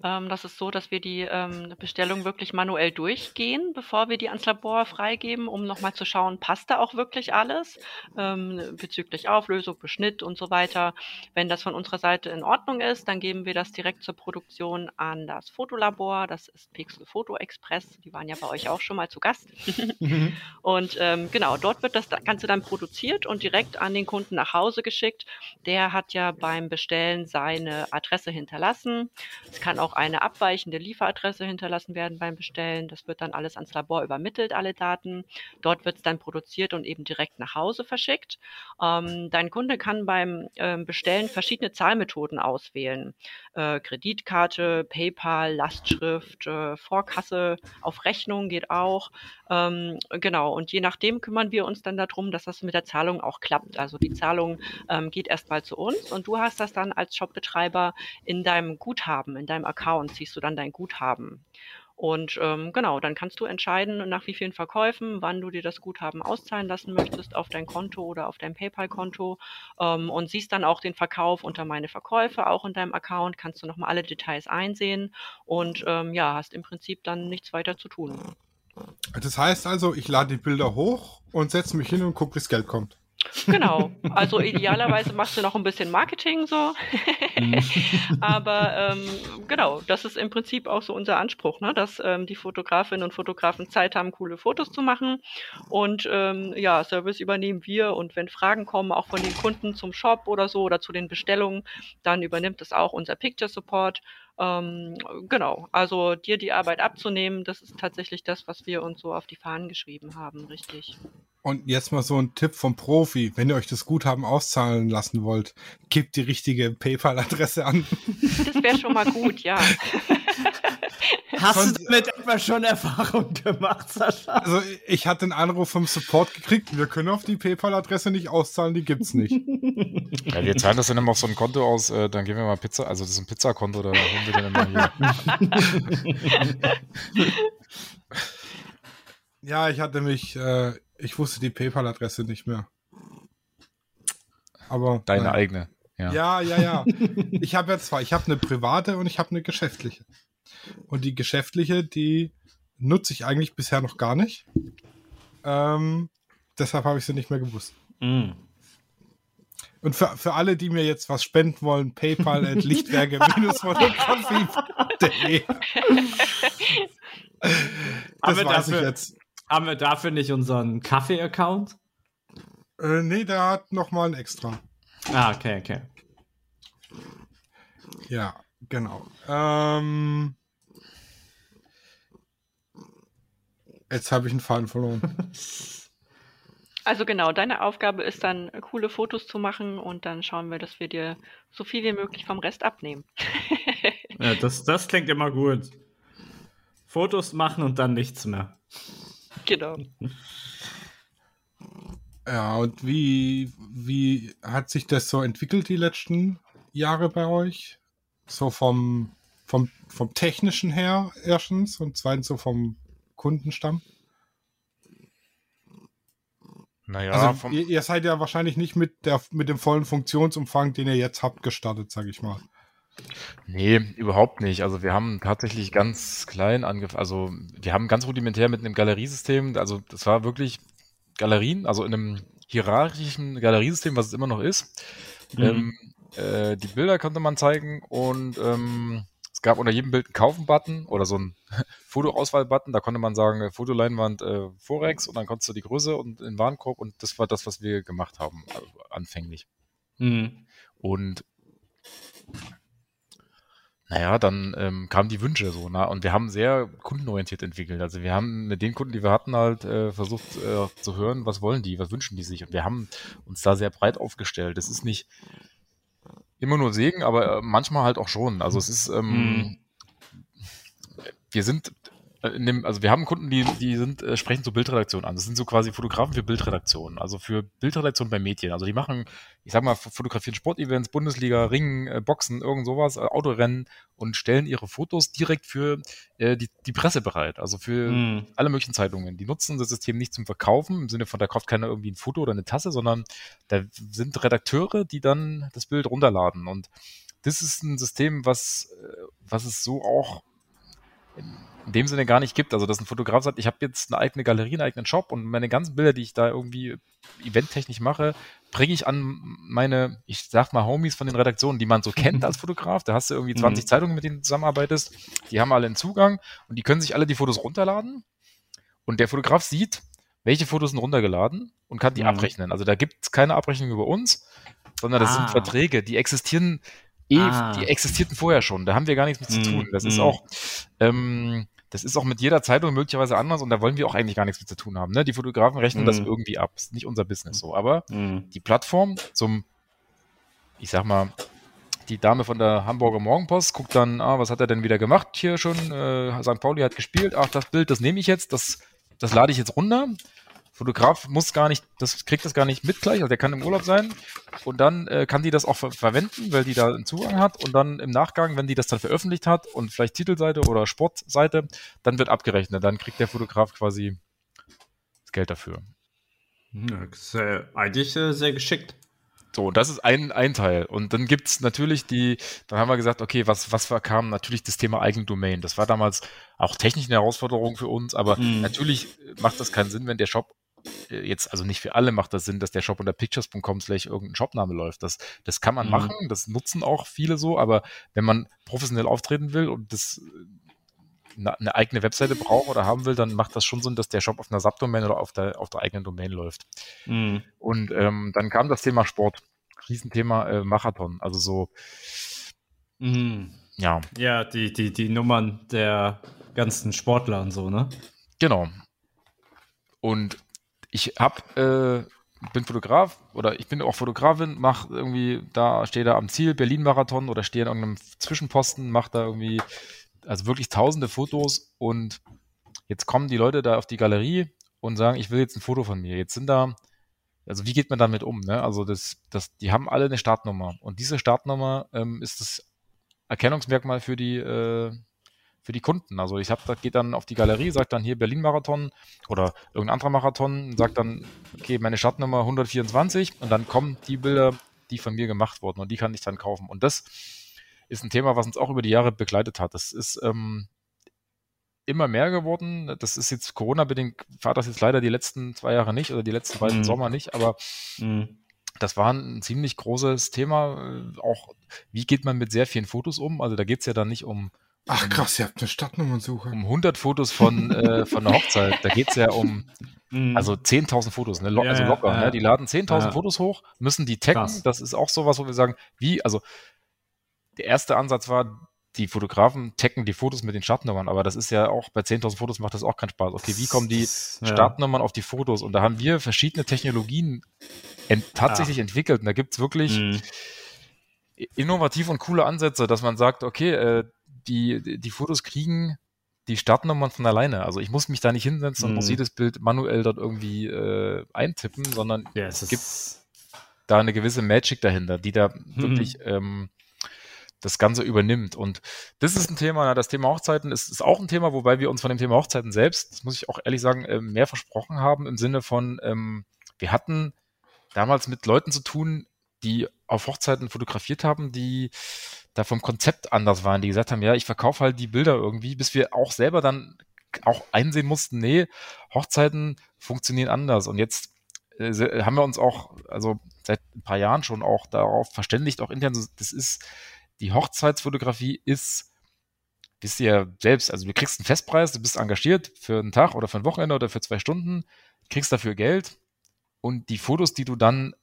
E: Ähm, das ist so, dass wir die ähm, Bestellung wirklich manuell durchgehen, bevor wir die ans Labor freigeben, um nochmal zu schauen, passt da auch wirklich alles ähm, bezüglich Auflösung, Beschnitt und so weiter. Wenn das von unserer Seite in Ordnung ist, dann geben wir das direkt zur Produktion an das Fotolabor. Das ist Pixel Photo Express. Die waren ja bei euch auch schon mal zu Gast. [laughs] [laughs] Und ähm, genau, dort wird das Ganze dann produziert und direkt an den Kunden nach Hause geschickt. Der hat ja beim Bestellen seine Adresse hinterlassen. Es kann auch eine abweichende Lieferadresse hinterlassen werden beim Bestellen. Das wird dann alles ans Labor übermittelt, alle Daten. Dort wird es dann produziert und eben direkt nach Hause verschickt. Ähm, dein Kunde kann beim ähm, Bestellen verschiedene Zahlmethoden auswählen. Äh, Kreditkarte, PayPal, Lastschrift, äh, Vorkasse auf Rechnung geht auch. Ähm, genau, und je nachdem kümmern wir uns dann darum, dass das mit der Zahlung auch klappt. Also die Zahlung ähm, geht erstmal zu uns und du hast das dann als Shopbetreiber in deinem Guthaben, in deinem Account, siehst du dann dein Guthaben. Und ähm, genau, dann kannst du entscheiden, nach wie vielen Verkäufen, wann du dir das Guthaben auszahlen lassen möchtest auf dein Konto oder auf dein PayPal-Konto ähm, und siehst dann auch den Verkauf unter meine Verkäufe, auch in deinem Account, kannst du nochmal alle Details einsehen und ähm, ja, hast im Prinzip dann nichts weiter zu tun.
C: Das heißt also, ich lade die Bilder hoch und setze mich hin und gucke, bis Geld kommt.
E: Genau. Also idealerweise machst du noch ein bisschen Marketing so. [laughs] Aber ähm, genau, das ist im Prinzip auch so unser Anspruch, ne? dass ähm, die Fotografinnen und Fotografen Zeit haben, coole Fotos zu machen. Und ähm, ja, Service übernehmen wir. Und wenn Fragen kommen, auch von den Kunden zum Shop oder so oder zu den Bestellungen, dann übernimmt es auch unser Picture Support. Ähm, genau, also dir die Arbeit abzunehmen, das ist tatsächlich das, was wir uns so auf die Fahnen geschrieben haben, richtig.
C: Und jetzt mal so ein Tipp vom Profi. Wenn ihr euch das Guthaben auszahlen lassen wollt, gebt die richtige PayPal-Adresse an.
E: Das wäre schon mal gut, ja. [laughs]
B: Hast
C: Kon-
B: du damit etwa schon Erfahrung gemacht, Sascha?
C: Also ich hatte einen Anruf vom Support gekriegt. Wir können auf die PayPal-Adresse nicht auszahlen, die gibt's nicht.
D: Ja, wir zahlen das dann immer auf so ein Konto aus, äh, dann geben wir mal Pizza, also das ist ein Pizzakonto, da holen wir dann immer hier. [laughs]
C: Ja, ich hatte mich, äh, ich wusste die PayPal-Adresse nicht mehr. Aber
D: Deine
C: naja.
D: eigene. Ja.
C: Ja, ja, ja. Ich habe ja zwei. Ich habe eine private und ich habe eine geschäftliche. Und die geschäftliche, die nutze ich eigentlich bisher noch gar nicht. Ähm, deshalb habe ich sie nicht mehr gewusst.
B: Mm.
C: Und für, für alle, die mir jetzt was spenden wollen, PayPal at [laughs] lichtwerke-fotografie.de. [laughs] das
B: Aber
C: weiß ich
B: dafür-
C: jetzt.
B: Haben wir dafür nicht unseren Kaffee-Account?
C: Äh, nee, der hat noch mal ein extra.
B: Ah, okay, okay.
C: Ja, genau. Ähm, jetzt habe ich einen Faden verloren. [laughs]
E: Also genau, deine Aufgabe ist dann, coole Fotos zu machen und dann schauen wir, dass wir dir so viel wie möglich vom Rest abnehmen. [laughs]
B: Ja, das, das klingt immer gut. Fotos machen und dann nichts mehr.
E: genau.
C: Ja, und wie, wie hat sich das so entwickelt die letzten Jahre bei euch? So vom, vom, vom technischen her erstens und zweitens so vom Kundenstamm?
D: Naja,
C: also ihr, ihr seid ja wahrscheinlich nicht mit, der, mit dem vollen Funktionsumfang, den ihr jetzt habt, gestartet, sage ich mal.
D: Nee, überhaupt nicht. Also wir haben tatsächlich ganz klein angefangen, also wir haben ganz rudimentär mit einem Galeriesystem, also das war wirklich Galerien, also in einem hierarchischen Galeriesystem, was es immer noch ist.
B: Mhm.
D: Ähm, äh, die Bilder konnte man zeigen und ähm, es gab unter jedem Bild einen Kaufen-Button oder so einen [laughs] Fotoauswahl-Button. Da konnte man sagen, äh, Fotoleinwand äh, Forex und dann konntest du die Größe und den Warenkorb und das war das, was wir gemacht haben, also anfänglich.
B: Mhm.
D: Und naja, dann ähm, kamen die Wünsche so, na, und wir haben sehr kundenorientiert entwickelt. Also wir haben mit den Kunden, die wir hatten, halt äh, versucht äh, zu hören, was wollen die, was wünschen die sich. Und wir haben uns da sehr breit aufgestellt. Das ist nicht immer nur Segen, aber äh, manchmal halt auch schon. Also es ist, ähm, wir sind äh, in dem, also wir haben Kunden, die, die sind, äh, sprechen so Bildredaktion an. Das sind so quasi Fotografen für Bildredaktion, also für Bildredaktion bei Medien. Also die machen, ich sag mal, fotografieren Sportevents, Bundesliga, Ringen, äh, Boxen, irgend sowas, äh, Autorennen und stellen ihre Fotos direkt für äh, die, die Presse bereit. Also für
B: Mhm.
D: alle möglichen Zeitungen. Die nutzen das System nicht zum Verkaufen, im Sinne von, da kauft keiner irgendwie ein Foto oder eine Tasse, sondern da sind Redakteure, die dann das Bild runterladen. Und das ist ein System, was, äh, was es so auch in dem Sinne gar nicht gibt. Also, dass ein Fotograf sagt, ich habe jetzt eine eigene Galerie, einen eigenen Shop und meine ganzen Bilder, die ich da irgendwie eventtechnisch mache, bringe ich an meine, ich sag mal, Homies von den Redaktionen, die man so kennt [laughs] als Fotograf. Da hast du irgendwie 20
B: Mhm.
D: Zeitungen, mit denen du zusammenarbeitest. Die haben alle einen Zugang und die können sich alle die Fotos runterladen. Und der Fotograf sieht, welche Fotos sind runtergeladen und kann die
B: Mhm.
D: abrechnen. Also da gibt es keine Abrechnung über uns, sondern das
B: Ah.
D: sind Verträge, die existieren eh,
B: Ah.
D: die existierten vorher schon. Da haben wir gar nichts mit zu
B: Mhm.
D: tun. Das ist
B: Mhm.
D: auch, ähm, das ist auch mit jeder Zeitung möglicherweise anders und da wollen wir auch eigentlich gar nichts mit zu tun haben. Ne? Die Fotografen rechnen das
B: Mhm.
D: irgendwie ab. Ist nicht unser Business so. Aber
B: Mhm.
D: die Plattform zum, ich sag mal, die Dame von der Hamburger Morgenpost guckt dann, ah, was hat er denn wieder gemacht hier schon? Äh, St. Pauli hat gespielt, ach, das Bild, das nehme ich jetzt, das, das lade ich jetzt runter. Fotograf muss gar nicht, das kriegt das gar nicht mit gleich, also der kann im Urlaub sein und dann äh, kann die das auch ver verwenden, weil die da einen Zugang hat und dann im Nachgang, wenn die das dann veröffentlicht hat und vielleicht Titelseite oder Sportseite, dann wird abgerechnet, dann kriegt der Fotograf quasi das Geld dafür.
B: Ja, ist, äh, eigentlich äh, sehr geschickt.
D: So, das ist ein, ein Teil. Und dann gibt's natürlich die, dann haben wir gesagt, okay, was, was kam natürlich das Thema Eigendomain. Das war damals auch technisch eine Herausforderung für uns, aber
B: Mhm.
D: natürlich macht das keinen Sinn, wenn der Shop jetzt, also nicht für alle macht das Sinn, dass der Shop unter pictures.com slash irgendein Shopname läuft. Das, das kann man
B: Mhm.
D: machen, das nutzen auch viele so, aber wenn man professionell auftreten will und das eine, eine eigene Webseite braucht oder haben will, dann macht das schon Sinn, dass der Shop auf einer Subdomain oder auf der, auf der eigenen Domain läuft.
B: Mhm.
D: Und ähm, dann kam das Thema Sport. Riesenthema äh, Marathon. Also so,
B: Mhm.
D: ja,
B: Ja, die, die, die Nummern der ganzen Sportler und so, ne?
D: genau. Und ich hab, äh, bin Fotograf oder ich bin auch Fotografin, mach irgendwie, da stehe da am Ziel Berlin-Marathon oder stehe in irgendeinem Zwischenposten, mach da irgendwie, also wirklich tausende Fotos und jetzt kommen die Leute da auf die Galerie und sagen, ich will jetzt ein Foto von mir. Jetzt sind da, also wie geht man damit um? Ne? Also das, das, die haben alle eine Startnummer und diese Startnummer ähm, ist das Erkennungsmerkmal für die, äh, für die Kunden. Also ich hab, da geht dann auf die Galerie, sagt dann hier Berlin-Marathon oder irgendein anderer Marathon, sagt dann, okay, meine Startnummer 124 und dann kommen die Bilder, die von mir gemacht wurden und die kann ich dann kaufen. Und das ist ein Thema, was uns auch über die Jahre begleitet hat. Das ist, ähm, immer mehr geworden. Das ist jetzt Corona-bedingt, war das jetzt leider die letzten zwei Jahre nicht oder die letzten beiden
B: Mhm.
D: Sommer nicht, aber
B: Mhm.
D: das war ein ziemlich großes Thema. äh, Auch wie geht man mit sehr vielen Fotos um? Also da geht es ja dann nicht um,
C: Ach krass, ihr habt eine Stadtnummernsuche.
D: um 100 Fotos von, [laughs] äh, von der Hochzeit. Da geht es ja um
B: Mhm.
D: also 10.000 Fotos, ne? Lo
B: Ja,
D: also locker.
B: ja.
D: Ne? Die laden 10.000
B: Ja.
D: Fotos hoch, müssen die taggen.
B: Krass.
D: Das ist auch sowas, wo wir sagen, wie, also der erste Ansatz war, die Fotografen taggen die Fotos mit den Startnummern, aber das ist ja auch bei 10.000 Fotos macht das auch keinen Spaß. Okay, wie kommen die. Startnummern auf die Fotos? Und da haben wir verschiedene Technologien ent tatsächlich entwickelt. Und da gibt es wirklich
B: Mhm.
D: innovative und coole Ansätze, dass man sagt, okay, äh, die, die Fotos kriegen die Startnummern von alleine. Also ich muss mich da nicht hinsetzen und
B: Mhm.
D: muss jedes Bild manuell dort irgendwie äh, eintippen, sondern
B: Ja, es
D: gibt da eine gewisse Magic dahinter, die da
B: Mhm.
D: wirklich ähm, das Ganze übernimmt. Und das ist ein Thema, na, das Thema Hochzeiten ist, ist auch ein Thema, wobei wir uns von dem Thema Hochzeiten selbst, das muss ich auch ehrlich sagen, äh, mehr versprochen haben im Sinne von, ähm, wir hatten damals mit Leuten zu tun, die auf Hochzeiten fotografiert haben, die da vom Konzept anders waren, die gesagt haben, ja, ich verkaufe halt die Bilder irgendwie, bis wir auch selber dann auch einsehen mussten, nee, Hochzeiten funktionieren anders. Und jetzt äh, haben wir uns auch, also seit ein paar Jahren schon auch darauf verständigt, auch intern, das ist, die Hochzeitsfotografie ist, wisst ihr ja selbst, also du kriegst einen Festpreis, du bist engagiert für einen Tag oder für ein Wochenende oder für zwei Stunden, kriegst dafür Geld und die Fotos, die du dann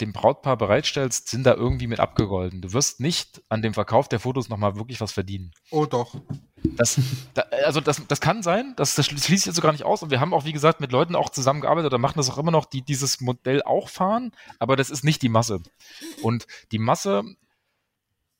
D: dem Brautpaar bereitstellst, sind da irgendwie mit abgegolten. Du wirst nicht an dem Verkauf der Fotos nochmal wirklich was verdienen.
C: Oh doch.
D: Das, da, also das, das kann sein, das, das schließt sich jetzt so gar nicht aus. Und wir haben auch, wie gesagt, mit Leuten auch zusammengearbeitet oder machen das auch immer noch, die dieses Modell auch fahren, aber das ist nicht die Masse. Und die Masse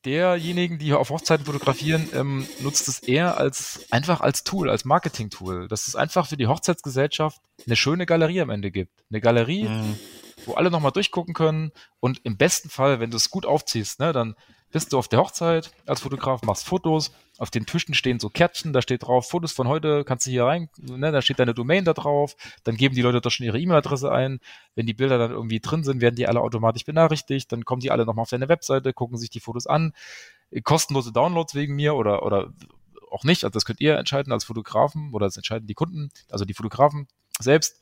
D: derjenigen, die auf Hochzeiten fotografieren, ähm, nutzt es eher als einfach als Tool, als Marketing-Tool. Dass es einfach für die Hochzeitsgesellschaft eine schöne Galerie am Ende gibt. Eine Galerie,
B: Mhm.
D: Wo alle nochmal durchgucken können. Und im besten Fall, wenn du es gut aufziehst, ne, dann bist du auf der Hochzeit als Fotograf, machst Fotos, auf den Tischen stehen so Kärtchen, da steht drauf, Fotos von heute, kannst du hier rein, ne, da steht deine Domain da drauf, dann geben die Leute da schon ihre E-Mail-Adresse ein, wenn die Bilder dann irgendwie drin sind, werden die alle automatisch benachrichtigt, dann kommen die alle nochmal auf deine Webseite, gucken sich die Fotos an, kostenlose Downloads wegen mir oder, oder auch nicht, also das könnt ihr entscheiden als Fotografen oder das entscheiden die Kunden, also die Fotografen selbst.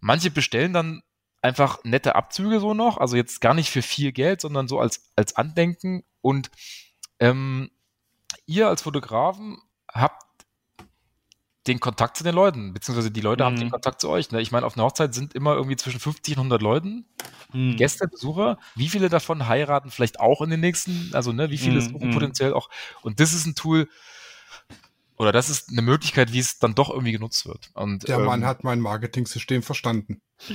D: Manche bestellen dann einfach nette Abzüge so noch, also jetzt gar nicht für viel Geld, sondern so als, als Andenken und ähm, ihr als Fotografen habt den Kontakt zu den Leuten, beziehungsweise die Leute haben
B: Mhm.
D: den Kontakt zu euch. Ne? Ich meine, auf einer Hochzeit sind immer irgendwie zwischen 50 und 100 Leuten,
B: Mhm.
D: Gäste, Besucher. Wie viele davon heiraten vielleicht auch in den nächsten, also ne, wie viele
B: Mhm,
D: suchen
B: mhm.
D: potenziell auch. Und das ist ein Tool, oder das ist eine Möglichkeit, wie es dann doch irgendwie genutzt wird. Und,
C: Der
D: ähm,
C: Mann hat mein Marketing-System verstanden. [laughs]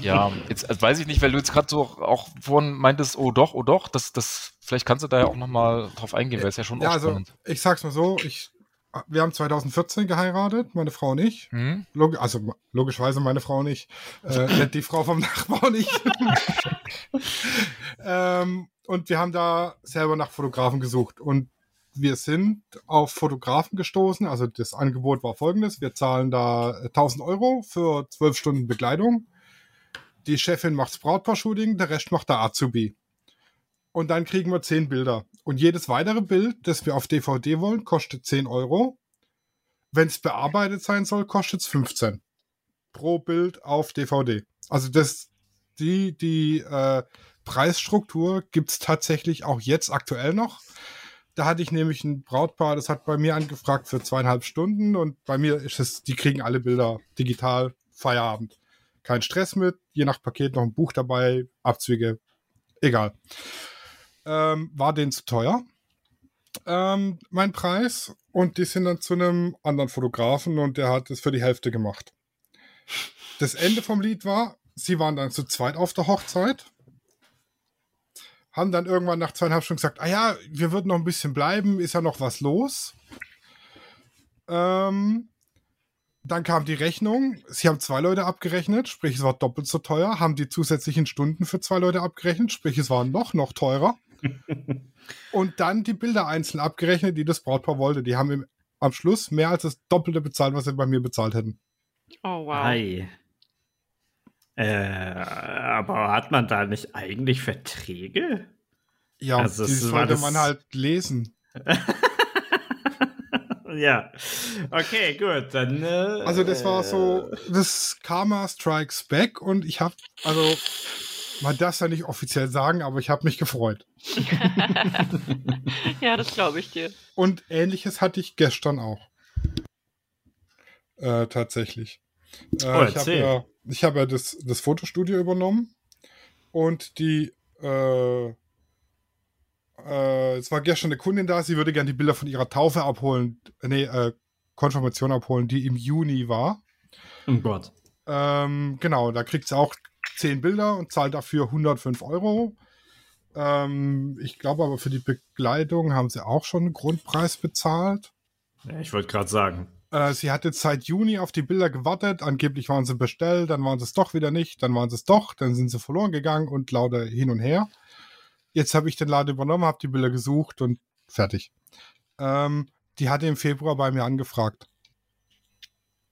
D: Ja, jetzt also weiß ich nicht, weil du jetzt gerade so auch vorhin meintest, oh doch, oh doch, das, das, vielleicht kannst du da ja auch nochmal drauf eingehen, weil es ja schon
C: Ja,
D: auch
C: also
D: spannend.
C: ich sag's mal so, ich, wir haben 2014 geheiratet, meine Frau und ich.
D: Hm?
C: Log also logischerweise meine Frau nicht, äh, [laughs] nicht die Frau vom Nachbar nicht. [laughs] ähm, und wir haben da selber nach Fotografen gesucht und wir sind auf Fotografen gestoßen. Also das Angebot war folgendes: Wir zahlen da 1000 Euro für 12 Stunden Begleitung. Die Chefin macht's Brautpaar-Shooting, der Rest macht der Azubi. Und dann kriegen wir 10 Bilder. Und jedes weitere Bild, das wir auf DVD wollen, kostet 10 Euro. Wenn es bearbeitet sein soll, kostet es 15 pro Bild auf DVD. Also das, die, die äh, Preisstruktur gibt's tatsächlich auch jetzt aktuell noch. Da hatte ich nämlich ein Brautpaar, das hat bei mir angefragt für zweieinhalb Stunden und bei mir ist es, die kriegen alle Bilder digital, Feierabend. Kein Stress mit, je nach Paket noch ein Buch dabei, Abzüge, egal. Ähm, war denen zu teuer, ähm, mein Preis. Und die sind dann zu einem anderen Fotografen und der hat es für die Hälfte gemacht. Das Ende vom Lied war, sie waren dann zu zweit auf der Hochzeit, haben dann irgendwann nach zweieinhalb Stunden gesagt, ah ja, wir würden noch ein bisschen bleiben, ist ja noch was los. Ähm, dann kam die Rechnung, sie haben zwei Leute abgerechnet, sprich es war doppelt so teuer, haben die zusätzlichen Stunden für zwei Leute abgerechnet, sprich es war noch, noch teurer. [laughs] Und dann die Bilder einzeln abgerechnet, die das Brautpaar wollte. Die haben im, am Schluss mehr als das Doppelte bezahlt, was sie bei mir bezahlt hätten.
E: Oh, wow.
B: Hi. Äh, aber hat man da nicht eigentlich Verträge?
C: Ja,
B: Also
C: die sollte
B: das-
C: man halt lesen. [laughs]
B: ja. Okay, gut. Dann. Äh,
C: Also das war so, das Karma Strikes Back und ich habe, also man darf es ja nicht offiziell sagen, aber ich habe mich gefreut. [laughs]
E: ja, das glaube ich dir.
C: Und ähnliches hatte ich gestern auch. Äh, tatsächlich. Äh,
B: Oh,
C: ich habe ja, ich hab ja das, das Fotostudio übernommen und die, äh, äh, es war gestern eine Kundin da, sie würde gerne die Bilder von ihrer Taufe abholen, nee, äh, Konfirmation abholen, die im Juni war.
B: Oh Gott.
C: Ähm, genau, da kriegt sie auch 10 Bilder und zahlt dafür 105 Euro. Ähm, ich glaube aber für die Begleitung haben sie auch schon einen Grundpreis bezahlt.
B: Ja, ich wollte gerade sagen.
C: Äh, sie hat jetzt seit Juni auf die Bilder gewartet. Angeblich waren sie bestellt, dann waren sie es doch wieder nicht, dann waren sie es doch, dann sind sie verloren gegangen und lauter hin und her. Jetzt habe ich den Laden übernommen, habe die Bilder gesucht und fertig. Ähm, die hatte im Februar bei mir angefragt,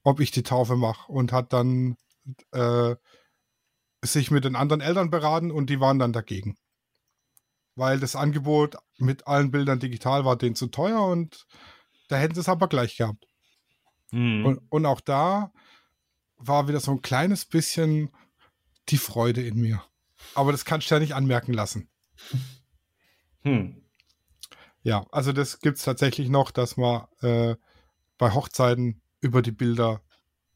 C: ob ich die Taufe mache und hat dann äh, sich mit den anderen Eltern beraten und die waren dann dagegen. Weil das Angebot mit allen Bildern digital war denen zu teuer und da hätten sie es aber gleich gehabt.
B: Hm.
C: Und, und auch da war wieder so ein kleines bisschen die Freude in mir. Aber das kannst du ja nicht anmerken lassen.
B: Hm.
C: Ja, also das gibt es tatsächlich noch, dass man äh, bei Hochzeiten über die Bilder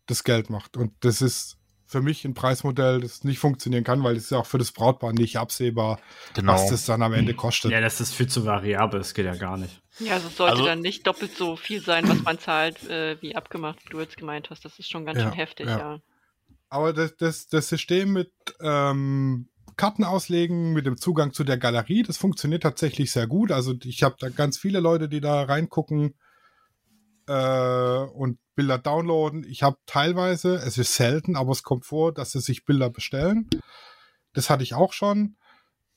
C: das Geld macht. Und das ist für mich ein Preismodell, das nicht funktionieren kann, weil es ist ja auch für das Brautpaar nicht absehbar,
D: Genau.
C: was das dann am Ende kostet.
B: Ja, das ist viel zu variabel, das geht ja gar nicht.
E: Ja, also es sollte
D: Also-
E: dann nicht doppelt so viel sein, was man zahlt, äh, wie abgemacht, wie du jetzt gemeint hast. Das ist schon ganz
C: Ja,
E: schön heftig,
C: ja.
E: ja.
C: Aber das, das, das System mit ähm, Karten auslegen, mit dem Zugang zu der Galerie, das funktioniert tatsächlich sehr gut. Also ich habe da ganz viele Leute, die da reingucken äh, und Bilder downloaden. Ich habe teilweise, es ist selten, aber es kommt vor, dass sie sich Bilder bestellen. Das hatte ich auch schon.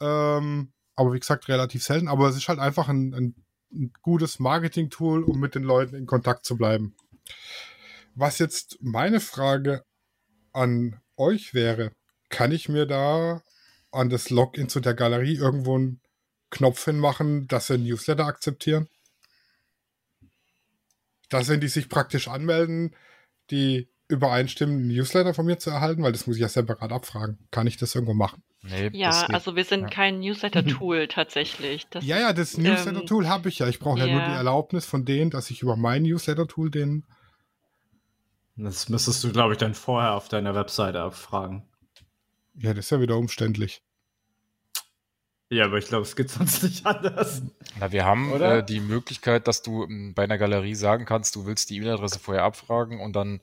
C: Ähm, aber wie gesagt, relativ selten. Aber es ist halt einfach ein, ein, ein gutes Marketing-Tool, um mit den Leuten in Kontakt zu bleiben. Was jetzt meine Frage an euch wäre, kann ich mir da an das Login zu der Galerie irgendwo einen Knopf hinmachen, dass sie Newsletter akzeptieren? Dass wenn die sich praktisch anmelden, die übereinstimmen, einen Newsletter von mir zu erhalten, weil das muss ich ja separat abfragen. Kann ich das irgendwo machen?
D: Nee,
E: Ja, also wir sind
C: ja.
E: kein Newsletter-Tool [laughs] tatsächlich. Das,
C: ja, ja, das
E: ähm,
C: Newsletter-Tool habe ich ja. Ich brauche ja. nur
E: ja.
C: die Erlaubnis von denen, dass ich über mein Newsletter-Tool den.
B: Das müsstest du, glaube ich, dann vorher auf deiner Webseite abfragen.
C: Ja, das ist ja wieder umständlich.
B: Ja, aber ich glaube, es geht sonst nicht anders.
D: Na, wir haben äh, die Möglichkeit, dass du ähm, bei einer Galerie sagen kannst, du willst die E-Mail-Adresse vorher abfragen und dann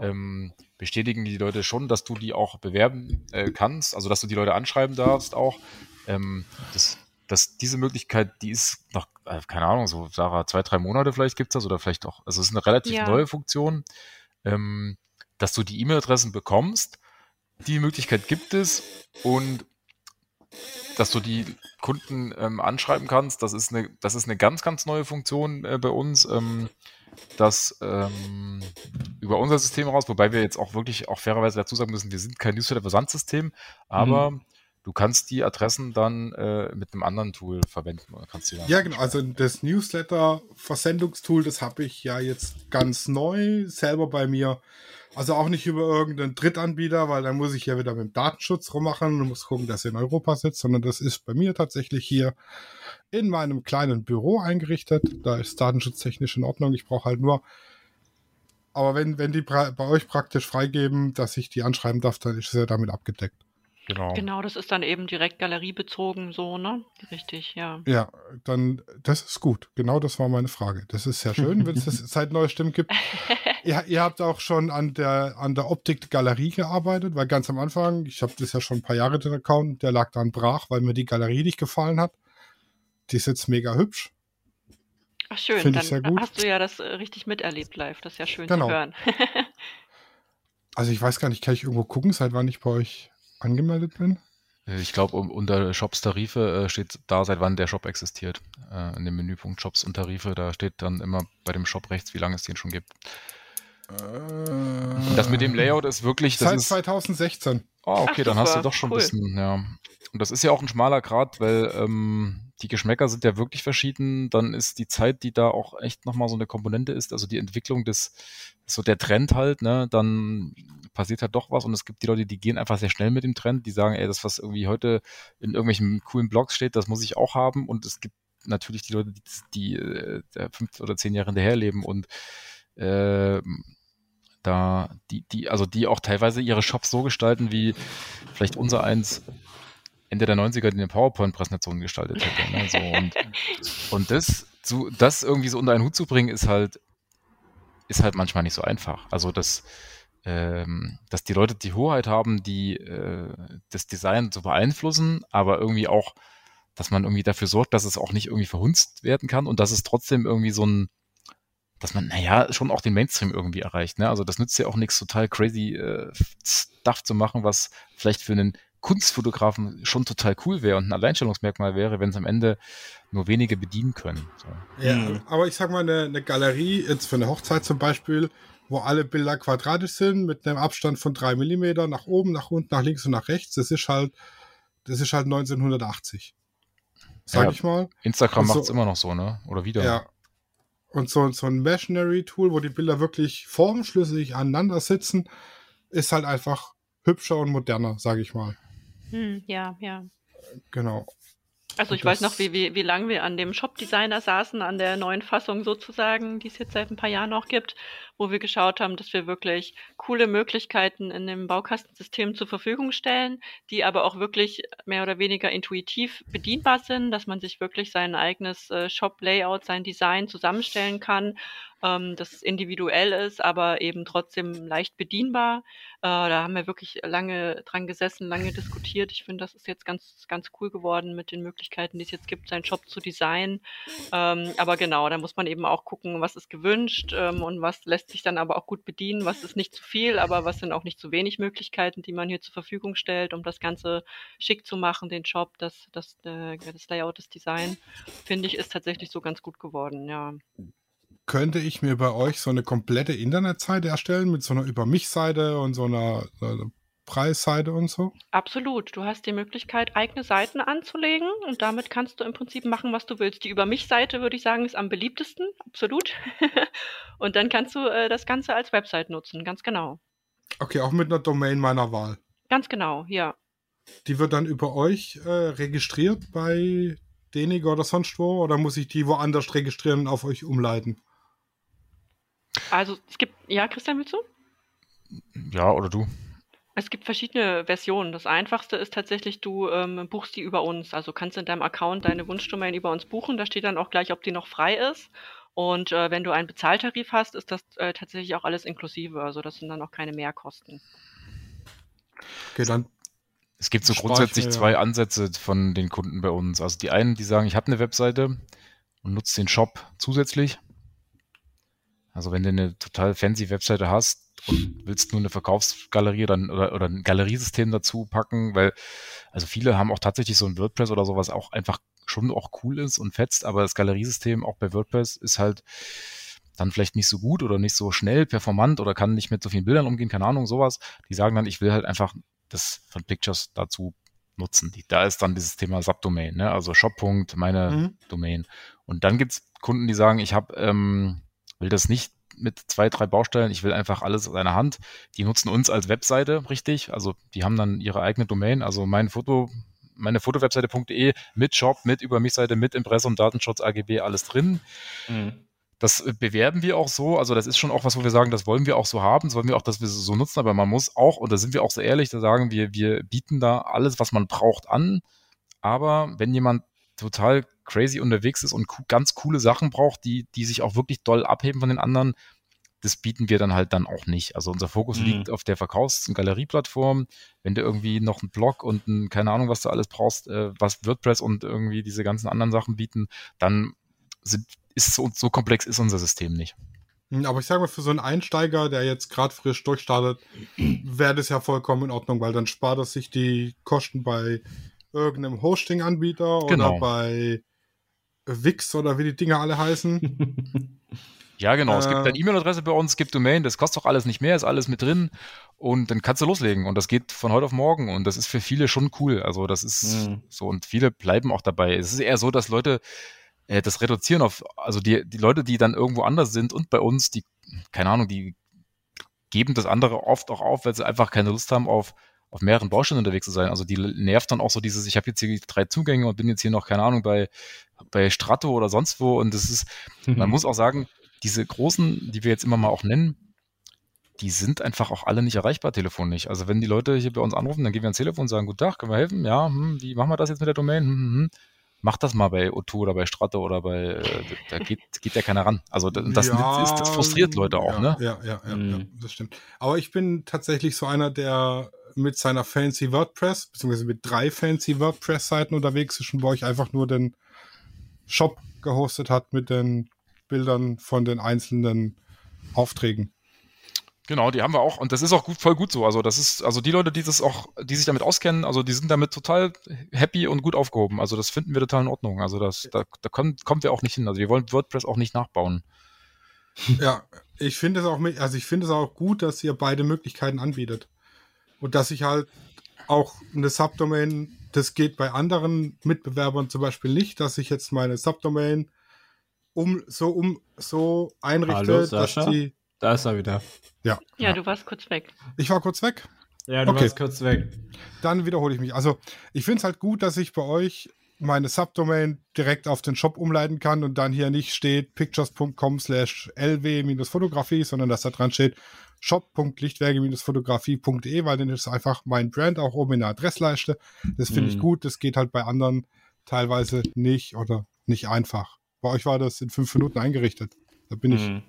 D: ähm, bestätigen die Leute schon, dass du die auch bewerben äh, kannst, also dass du die Leute anschreiben darfst auch. Ähm, das, das, diese Möglichkeit, die ist noch, äh, keine Ahnung, so Sarah, zwei, drei Monate vielleicht gibt's das oder vielleicht auch, also es ist eine relativ
E: Ja.
D: neue Funktion, ähm, dass du die E-Mail-Adressen bekommst. Die Möglichkeit gibt es und dass du die Kunden ähm, anschreiben kannst. Das ist eine, das ist eine ganz, ganz neue Funktion äh, bei uns, ähm, das ähm, über unser System raus, wobei wir jetzt auch wirklich auch fairerweise dazu sagen müssen, wir sind kein Newsletter-Versandsystem, aber du kannst die Adressen dann äh, mit einem anderen Tool verwenden oder kannst die
C: Ja, genau. Also das Newsletter-Versendungstool, das habe ich ja jetzt ganz neu selber bei mir. Also auch nicht über irgendeinen Drittanbieter, weil dann muss ich ja wieder mit dem Datenschutz rummachen und muss gucken, dass er in Europa sitzt, sondern das ist bei mir tatsächlich hier in meinem kleinen Büro eingerichtet. Da ist datenschutztechnisch in Ordnung. Ich brauche halt nur. Aber wenn, wenn die bei euch praktisch freigeben, dass ich die anschreiben darf, dann ist es ja damit abgedeckt.
D: Genau.
E: Genau, das ist dann eben direkt galeriebezogen so, ne? Richtig, ja.
C: Ja, dann, das ist gut. Genau das war meine Frage. Das ist sehr schön, wenn es [laughs] das seit Neustimmen gibt. [laughs] ihr, ihr habt auch schon an der, an der Optik Galerie gearbeitet, weil ganz am Anfang, ich habe das ja schon ein paar Jahre den Account, der lag dann brach, weil mir die Galerie nicht gefallen hat. Die ist jetzt mega hübsch.
E: Ach schön,
C: Find
E: dann
C: ich sehr gut.
E: hast du ja das äh, richtig miterlebt live. Das ist ja schön
C: Genau.
E: zu hören. [laughs]
C: Also ich weiß gar nicht, kann ich irgendwo gucken, seit wann ich bei euch angemeldet bin?
D: Äh, Ich glaube, unter Shops Tarife äh, steht da, seit wann der Shop existiert. Äh, in dem Menüpunkt Shops und Tarife, da steht dann immer bei dem Shop rechts, wie lange es den schon gibt. Und das mit dem Layout ist wirklich, das
C: Seit
D: ist,
C: 2016.
D: oh, okay,
E: Ach,
D: dann hast du doch schon
E: cool.
D: ein bisschen, ja. und das ist ja auch ein schmaler Grad, weil ähm, die Geschmäcker sind ja wirklich verschieden. Dann ist die Zeit, die da auch echt nochmal so eine Komponente ist, also die Entwicklung des, so der Trend halt, ne, dann passiert halt doch was und es gibt die Leute, die gehen einfach sehr schnell mit dem Trend, die sagen, ey, das, was irgendwie heute in irgendwelchen coolen Blogs steht, das muss ich auch haben und es gibt natürlich die Leute, die, die äh, fünf oder zehn Jahre hinterherleben und äh, da, die, die, also die auch teilweise ihre Shops so gestalten, wie vielleicht unser eins Ende der 90er die eine PowerPoint-Präsentation gestaltet hätte. Ne? So, und, [laughs] und das, zu, das irgendwie so unter einen Hut zu bringen, ist halt, ist halt manchmal nicht so einfach. Also das, ähm, dass die Leute die Hoheit haben, die äh, das Design zu beeinflussen, aber irgendwie auch, dass man irgendwie dafür sorgt, dass es auch nicht irgendwie verhunzt werden kann und dass es trotzdem irgendwie so ein, dass man, naja, schon auch den Mainstream irgendwie erreicht. Ne? Also das nützt ja auch nichts, total crazy äh, Stuff zu machen, was vielleicht für einen Kunstfotografen schon total cool wäre und ein Alleinstellungsmerkmal wäre, wenn es am Ende nur wenige bedienen können. So.
C: Ja, mhm. aber ich sag mal, eine, eine, Galerie, jetzt für eine Hochzeit zum Beispiel, wo alle Bilder quadratisch sind, mit einem Abstand von drei Millimeter nach oben, nach unten, nach links und nach rechts, das ist halt, das ist halt 1980. Sag ja, ich mal.
D: Instagram macht es immer noch so, ne? Oder wieder.
C: Ja, und so, so ein Machinery-Tool, wo die Bilder wirklich formschlüssig aneinander sitzen, ist halt einfach hübscher und moderner, sage ich mal.
E: Hm, ja, ja.
C: Genau.
E: Also ich weiß noch, wie, wie, wie lange wir an dem Shop-Designer saßen, an der neuen Fassung sozusagen, die es jetzt seit ein paar Jahren noch gibt, wo wir geschaut haben, dass wir wirklich coole Möglichkeiten in dem Baukastensystem zur Verfügung stellen, die aber auch wirklich mehr oder weniger intuitiv bedienbar sind, dass man sich wirklich sein eigenes äh, Shop-Layout, sein Design zusammenstellen kann ähm, das individuell ist, aber eben trotzdem leicht bedienbar. Äh, da haben wir wirklich lange dran gesessen, lange diskutiert. Ich finde, das ist jetzt ganz, ganz cool geworden mit den Möglichkeiten, die es jetzt gibt, seinen Shop zu designen. Ähm, aber genau, da muss man eben auch gucken, was ist gewünscht ähm, und was lässt sich dann aber auch gut bedienen, was ist nicht zu viel, aber was sind auch nicht zu wenig Möglichkeiten, die man hier zur Verfügung stellt, um das Ganze schick zu machen, den Shop, das, das, äh, das Layout, das Design, finde ich, ist tatsächlich so ganz gut geworden, ja.
C: Könnte ich mir bei euch so eine komplette Internetseite erstellen mit so einer Über mich-Seite und so einer, so einer Preisseite und so?
E: Absolut. Du hast die Möglichkeit, eigene Seiten anzulegen und damit kannst du im Prinzip machen, was du willst. Die Über mich-Seite, würde ich sagen, ist am beliebtesten. Absolut. [laughs] und dann kannst du äh, das Ganze als Website nutzen. Ganz genau.
C: Okay, auch mit einer Domain meiner Wahl.
E: Ganz genau, ja.
C: Die wird dann über euch äh, registriert bei Deniger oder sonst wo? Oder muss ich die woanders registrieren und auf euch umleiten?
E: Also es gibt, ja, Christian, willst du?
D: Ja, oder du?
E: Es gibt verschiedene Versionen. Das einfachste ist tatsächlich, du ähm, buchst die über uns. Also kannst in deinem Account deine Wunschdomain über uns buchen. Da steht dann auch gleich, ob die noch frei ist. Und äh, wenn du einen Bezahltarif hast, ist das äh, tatsächlich auch alles inklusive. Also das sind dann auch keine Mehrkosten.
C: Okay, dann.
D: Es gibt so grundsätzlich mir, zwei ja. Ansätze von den Kunden bei uns. Also die einen, die sagen, ich habe eine Webseite und nutze den Shop zusätzlich. Also wenn du eine total fancy Webseite hast und willst nur eine Verkaufsgalerie dann oder, oder ein Galeriesystem dazu packen, weil also viele haben auch tatsächlich so ein WordPress oder sowas auch einfach schon auch cool ist und fetzt, aber das Galeriesystem auch bei WordPress ist halt dann vielleicht nicht so gut oder nicht so schnell performant oder kann nicht mit so vielen Bildern umgehen, keine Ahnung, sowas. Die sagen dann, ich will halt einfach das von Pictures dazu nutzen. Die, da ist dann dieses Thema Subdomain, ne? also Shop. meine mhm. Domain. Und dann gibt's Kunden, die sagen, ich habe ähm, will das nicht mit zwei, drei Baustellen. Ich will einfach alles aus einer Hand. Die nutzen uns als Webseite, richtig. Also die haben dann ihre eigene Domain. Also mein Foto, meine Fotowebseite.de mit Shop, mit über mich Seite, mit Impressum, Datenschutz, AGB, alles drin. Mhm. Das bewerben wir auch so. Also das ist schon auch was, wo wir sagen, das wollen wir auch so haben. Das wollen wir auch, dass wir so nutzen. Aber man muss auch, und da sind wir auch so ehrlich, da sagen wir, wir bieten da alles, was man braucht, an. Aber wenn jemand total crazy unterwegs ist und ganz coole Sachen braucht, die, die sich auch wirklich doll abheben von den anderen, das bieten wir dann halt dann auch nicht. Also unser Fokus mhm. liegt auf der Verkaufs- und Galerieplattform. Wenn du irgendwie noch einen Blog und ein, keine Ahnung, was du alles brauchst, äh, was WordPress und irgendwie diese ganzen anderen Sachen bieten, dann sind, ist so, so komplex ist unser System nicht.
C: Hm, aber ich sage mal, für so einen Einsteiger, der jetzt gerade frisch durchstartet, wäre das ja vollkommen in Ordnung, weil dann spart er sich die Kosten bei irgendeinem Hosting-Anbieter genau. oder bei Wix oder wie die Dinger alle heißen. [laughs]
D: Ja, genau. es gibt
C: Äh,
D: eine E-Mail-Adresse bei uns, es gibt Domain, das kostet doch alles nicht mehr, ist alles mit drin und dann kannst du loslegen und das geht von heute auf morgen und das ist für viele schon cool. Also das ist
B: Mhm.
D: so und viele bleiben auch dabei. Es ist eher so, dass Leute äh, das reduzieren auf, also die, die Leute, die dann irgendwo anders sind und bei uns, die, keine Ahnung, die geben das andere oft auch auf, weil sie einfach keine Lust haben auf auf mehreren Baustellen unterwegs zu sein. Also die nervt dann auch so dieses, ich habe jetzt hier drei Zugänge und bin jetzt hier noch, keine Ahnung, bei, bei Strato oder sonst wo. Und das ist, man muss auch sagen, diese großen, die wir jetzt immer mal auch nennen, die sind einfach auch alle nicht erreichbar telefonisch. Also wenn die Leute hier bei uns anrufen, dann gehen wir ans Telefon und sagen, guten Tag, können wir helfen? Ja, hm, wie machen wir das jetzt mit der Domain? Hm, hm, hm. Mach das mal bei O2 oder bei Strato oder bei, äh, da geht, geht ja keiner ran. Also das,
C: Ja,
D: ist, das frustriert Leute auch,
C: ja,
D: ne?
C: Ja, ja, ja, ja,
B: Mhm.
C: das stimmt. Aber ich bin tatsächlich so einer, der mit seiner fancy WordPress, beziehungsweise mit drei fancy WordPress-Seiten unterwegs ist und bei euch einfach nur den Shop gehostet hat mit den Bildern von den einzelnen Aufträgen.
D: Genau, die haben wir auch und das ist auch gut, voll gut so. Also das ist, also die Leute, die das auch, die sich damit auskennen, also die sind damit total happy und gut aufgehoben. Also das finden wir total in Ordnung. Also das, da, da kommen, kommen wir auch nicht hin. Also wir wollen WordPress auch nicht nachbauen.
C: Ja, ich finde es auch, also ich finde es auch gut, dass ihr beide Möglichkeiten anbietet. Und dass ich halt auch eine Subdomain, das geht bei anderen Mitbewerbern zum Beispiel nicht, dass ich jetzt meine Subdomain um so um so einrichte,
B: Hallo,
C: dass
B: Sascha?
C: die.
B: Da ist er wieder.
C: Ja.
E: Ja, du warst kurz weg.
C: Ich war kurz weg.
B: Ja, du
C: Okay.
B: warst kurz weg.
C: Dann wiederhole ich mich. Also ich finde es halt gut, dass ich bei euch meine Subdomain direkt auf den Shop umleiten kann und dann hier nicht steht pictures.com slash lw-fotografie, sondern dass da dran steht shop.lichtwerke-fotografie.de, weil dann ist einfach mein Brand auch oben in der Adressleiste. Das finde ich
B: Mhm.
C: gut. Das geht halt bei anderen teilweise nicht oder nicht einfach. Bei euch war das in fünf Minuten eingerichtet. Da bin ich
B: Mhm.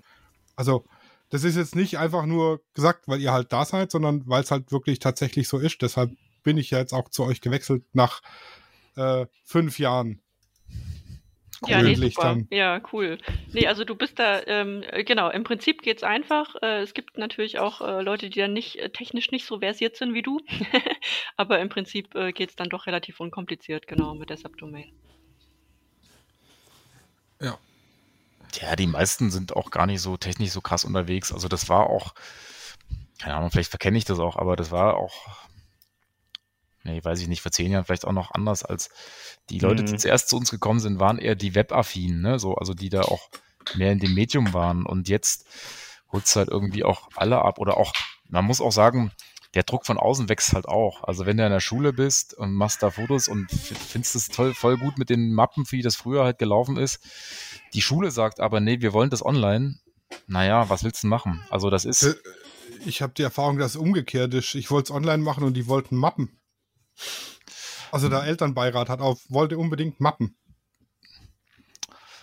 C: also, das ist jetzt nicht einfach nur gesagt, weil ihr halt da seid, sondern weil es halt wirklich tatsächlich so ist. Deshalb bin ich ja jetzt auch zu euch gewechselt nach äh, fünf Jahren.
E: Ja, nee, super.
C: dann.
E: Ja, cool. Nee, also du bist da, ähm, äh, genau, im Prinzip geht's einfach. Äh, es gibt natürlich auch äh, Leute, die dann nicht äh, technisch nicht so versiert sind wie du. [laughs] Aber im Prinzip äh, geht's dann doch relativ unkompliziert, genau, mit der Subdomain.
C: Ja.
D: Ja, die meisten sind auch gar nicht so technisch so krass unterwegs. Also das war auch, keine Ahnung, vielleicht verkenne ich das auch, aber das war auch, nee, weiß ich nicht, vor zehn Jahren vielleicht auch noch anders als die Leute, die
B: Mhm.
D: zuerst zu uns gekommen sind, waren eher die Webaffinen, ne? So, also die da auch mehr in dem Medium waren. Und jetzt holt es halt irgendwie auch alle ab. Oder auch, man muss auch sagen, der Druck von außen wächst halt auch. Also wenn du in der Schule bist und machst da Fotos und findest es toll, voll gut mit den Mappen, wie das früher halt gelaufen ist. Die Schule sagt aber, nee, wir wollen das online. Naja, was willst du machen? Also das ist,
C: Äh, Ich habe die Erfahrung, dass es umgekehrt ist. Ich wollte es online machen und die wollten Mappen. Also der Elternbeirat hat auf, wollte unbedingt Mappen.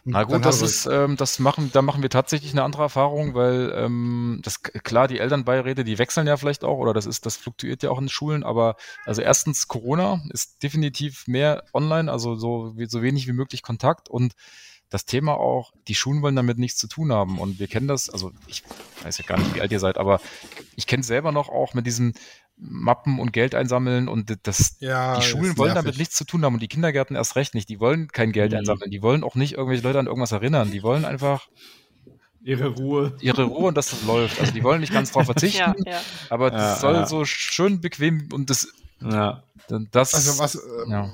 C: Und
D: Na gut, das ist, ähm, das machen, da machen wir tatsächlich eine andere Erfahrung, weil ähm, das klar, die Elternbeiräte, die wechseln ja vielleicht auch, oder das ist, das fluktuiert ja auch in Schulen, aber also erstens Corona ist definitiv mehr online, also so, so wenig wie möglich Kontakt und das Thema auch, die Schulen wollen damit nichts zu tun haben. Und wir kennen das, also ich weiß ja gar nicht, wie alt ihr seid, aber ich kenne es selber noch auch mit diesen Mappen und Geld einsammeln und das,
C: ja,
D: die Schulen wollen damit nichts zu tun haben und die Kindergärten erst recht nicht. Die wollen kein Geld
B: Mhm.
D: einsammeln. Die wollen auch nicht irgendwelche Leute an irgendwas erinnern. Die wollen einfach
B: Ihre Ruhe.
D: ihre Ruhe und dass das läuft. Also die wollen nicht ganz drauf verzichten,
E: Ja, ja.
D: aber das soll
B: ja.
D: so schön bequem und das,
B: Ja.
D: das
C: Also was, äh,
D: ja.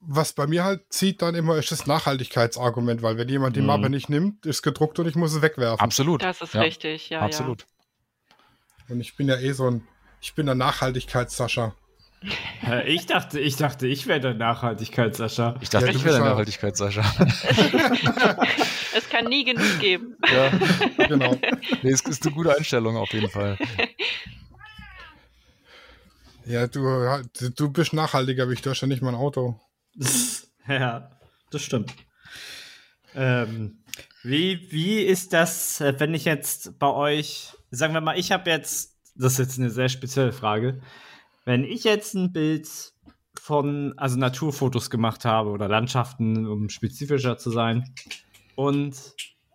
C: was bei mir halt zieht dann immer, ist das Nachhaltigkeitsargument, weil wenn jemand die
B: Mhm.
C: Mappe nicht nimmt, ist gedruckt und ich muss es wegwerfen.
D: absolut.
E: Das ist
D: ja,
E: richtig, ja,
D: absolut.
C: Und ich bin ja eh so ein, ich bin der Nachhaltigkeits-Sascha.
B: Äh, Ich dachte, ich dachte, ich wäre der Nachhaltigkeit, Sascha.
D: Ich dachte,
C: Ja, du
D: ich wäre der
C: ja-
D: Nachhaltigkeit, Sascha.
E: ja. [laughs] Es kann nie genug geben.
D: ja.
C: Genau.
D: Nee, es ist eine gute Einstellung auf jeden Fall. [laughs]
C: ja, du, du bist nachhaltiger wie ich, ja nicht mein Auto. [laughs]
B: ja, das stimmt. Ähm, wie, wie ist das, äh, wenn ich jetzt bei euch, sagen wir mal, ich habe jetzt, das ist jetzt eine sehr spezielle Frage, wenn ich jetzt ein Bild von, also Naturfotos gemacht habe oder Landschaften, um spezifischer zu sein, und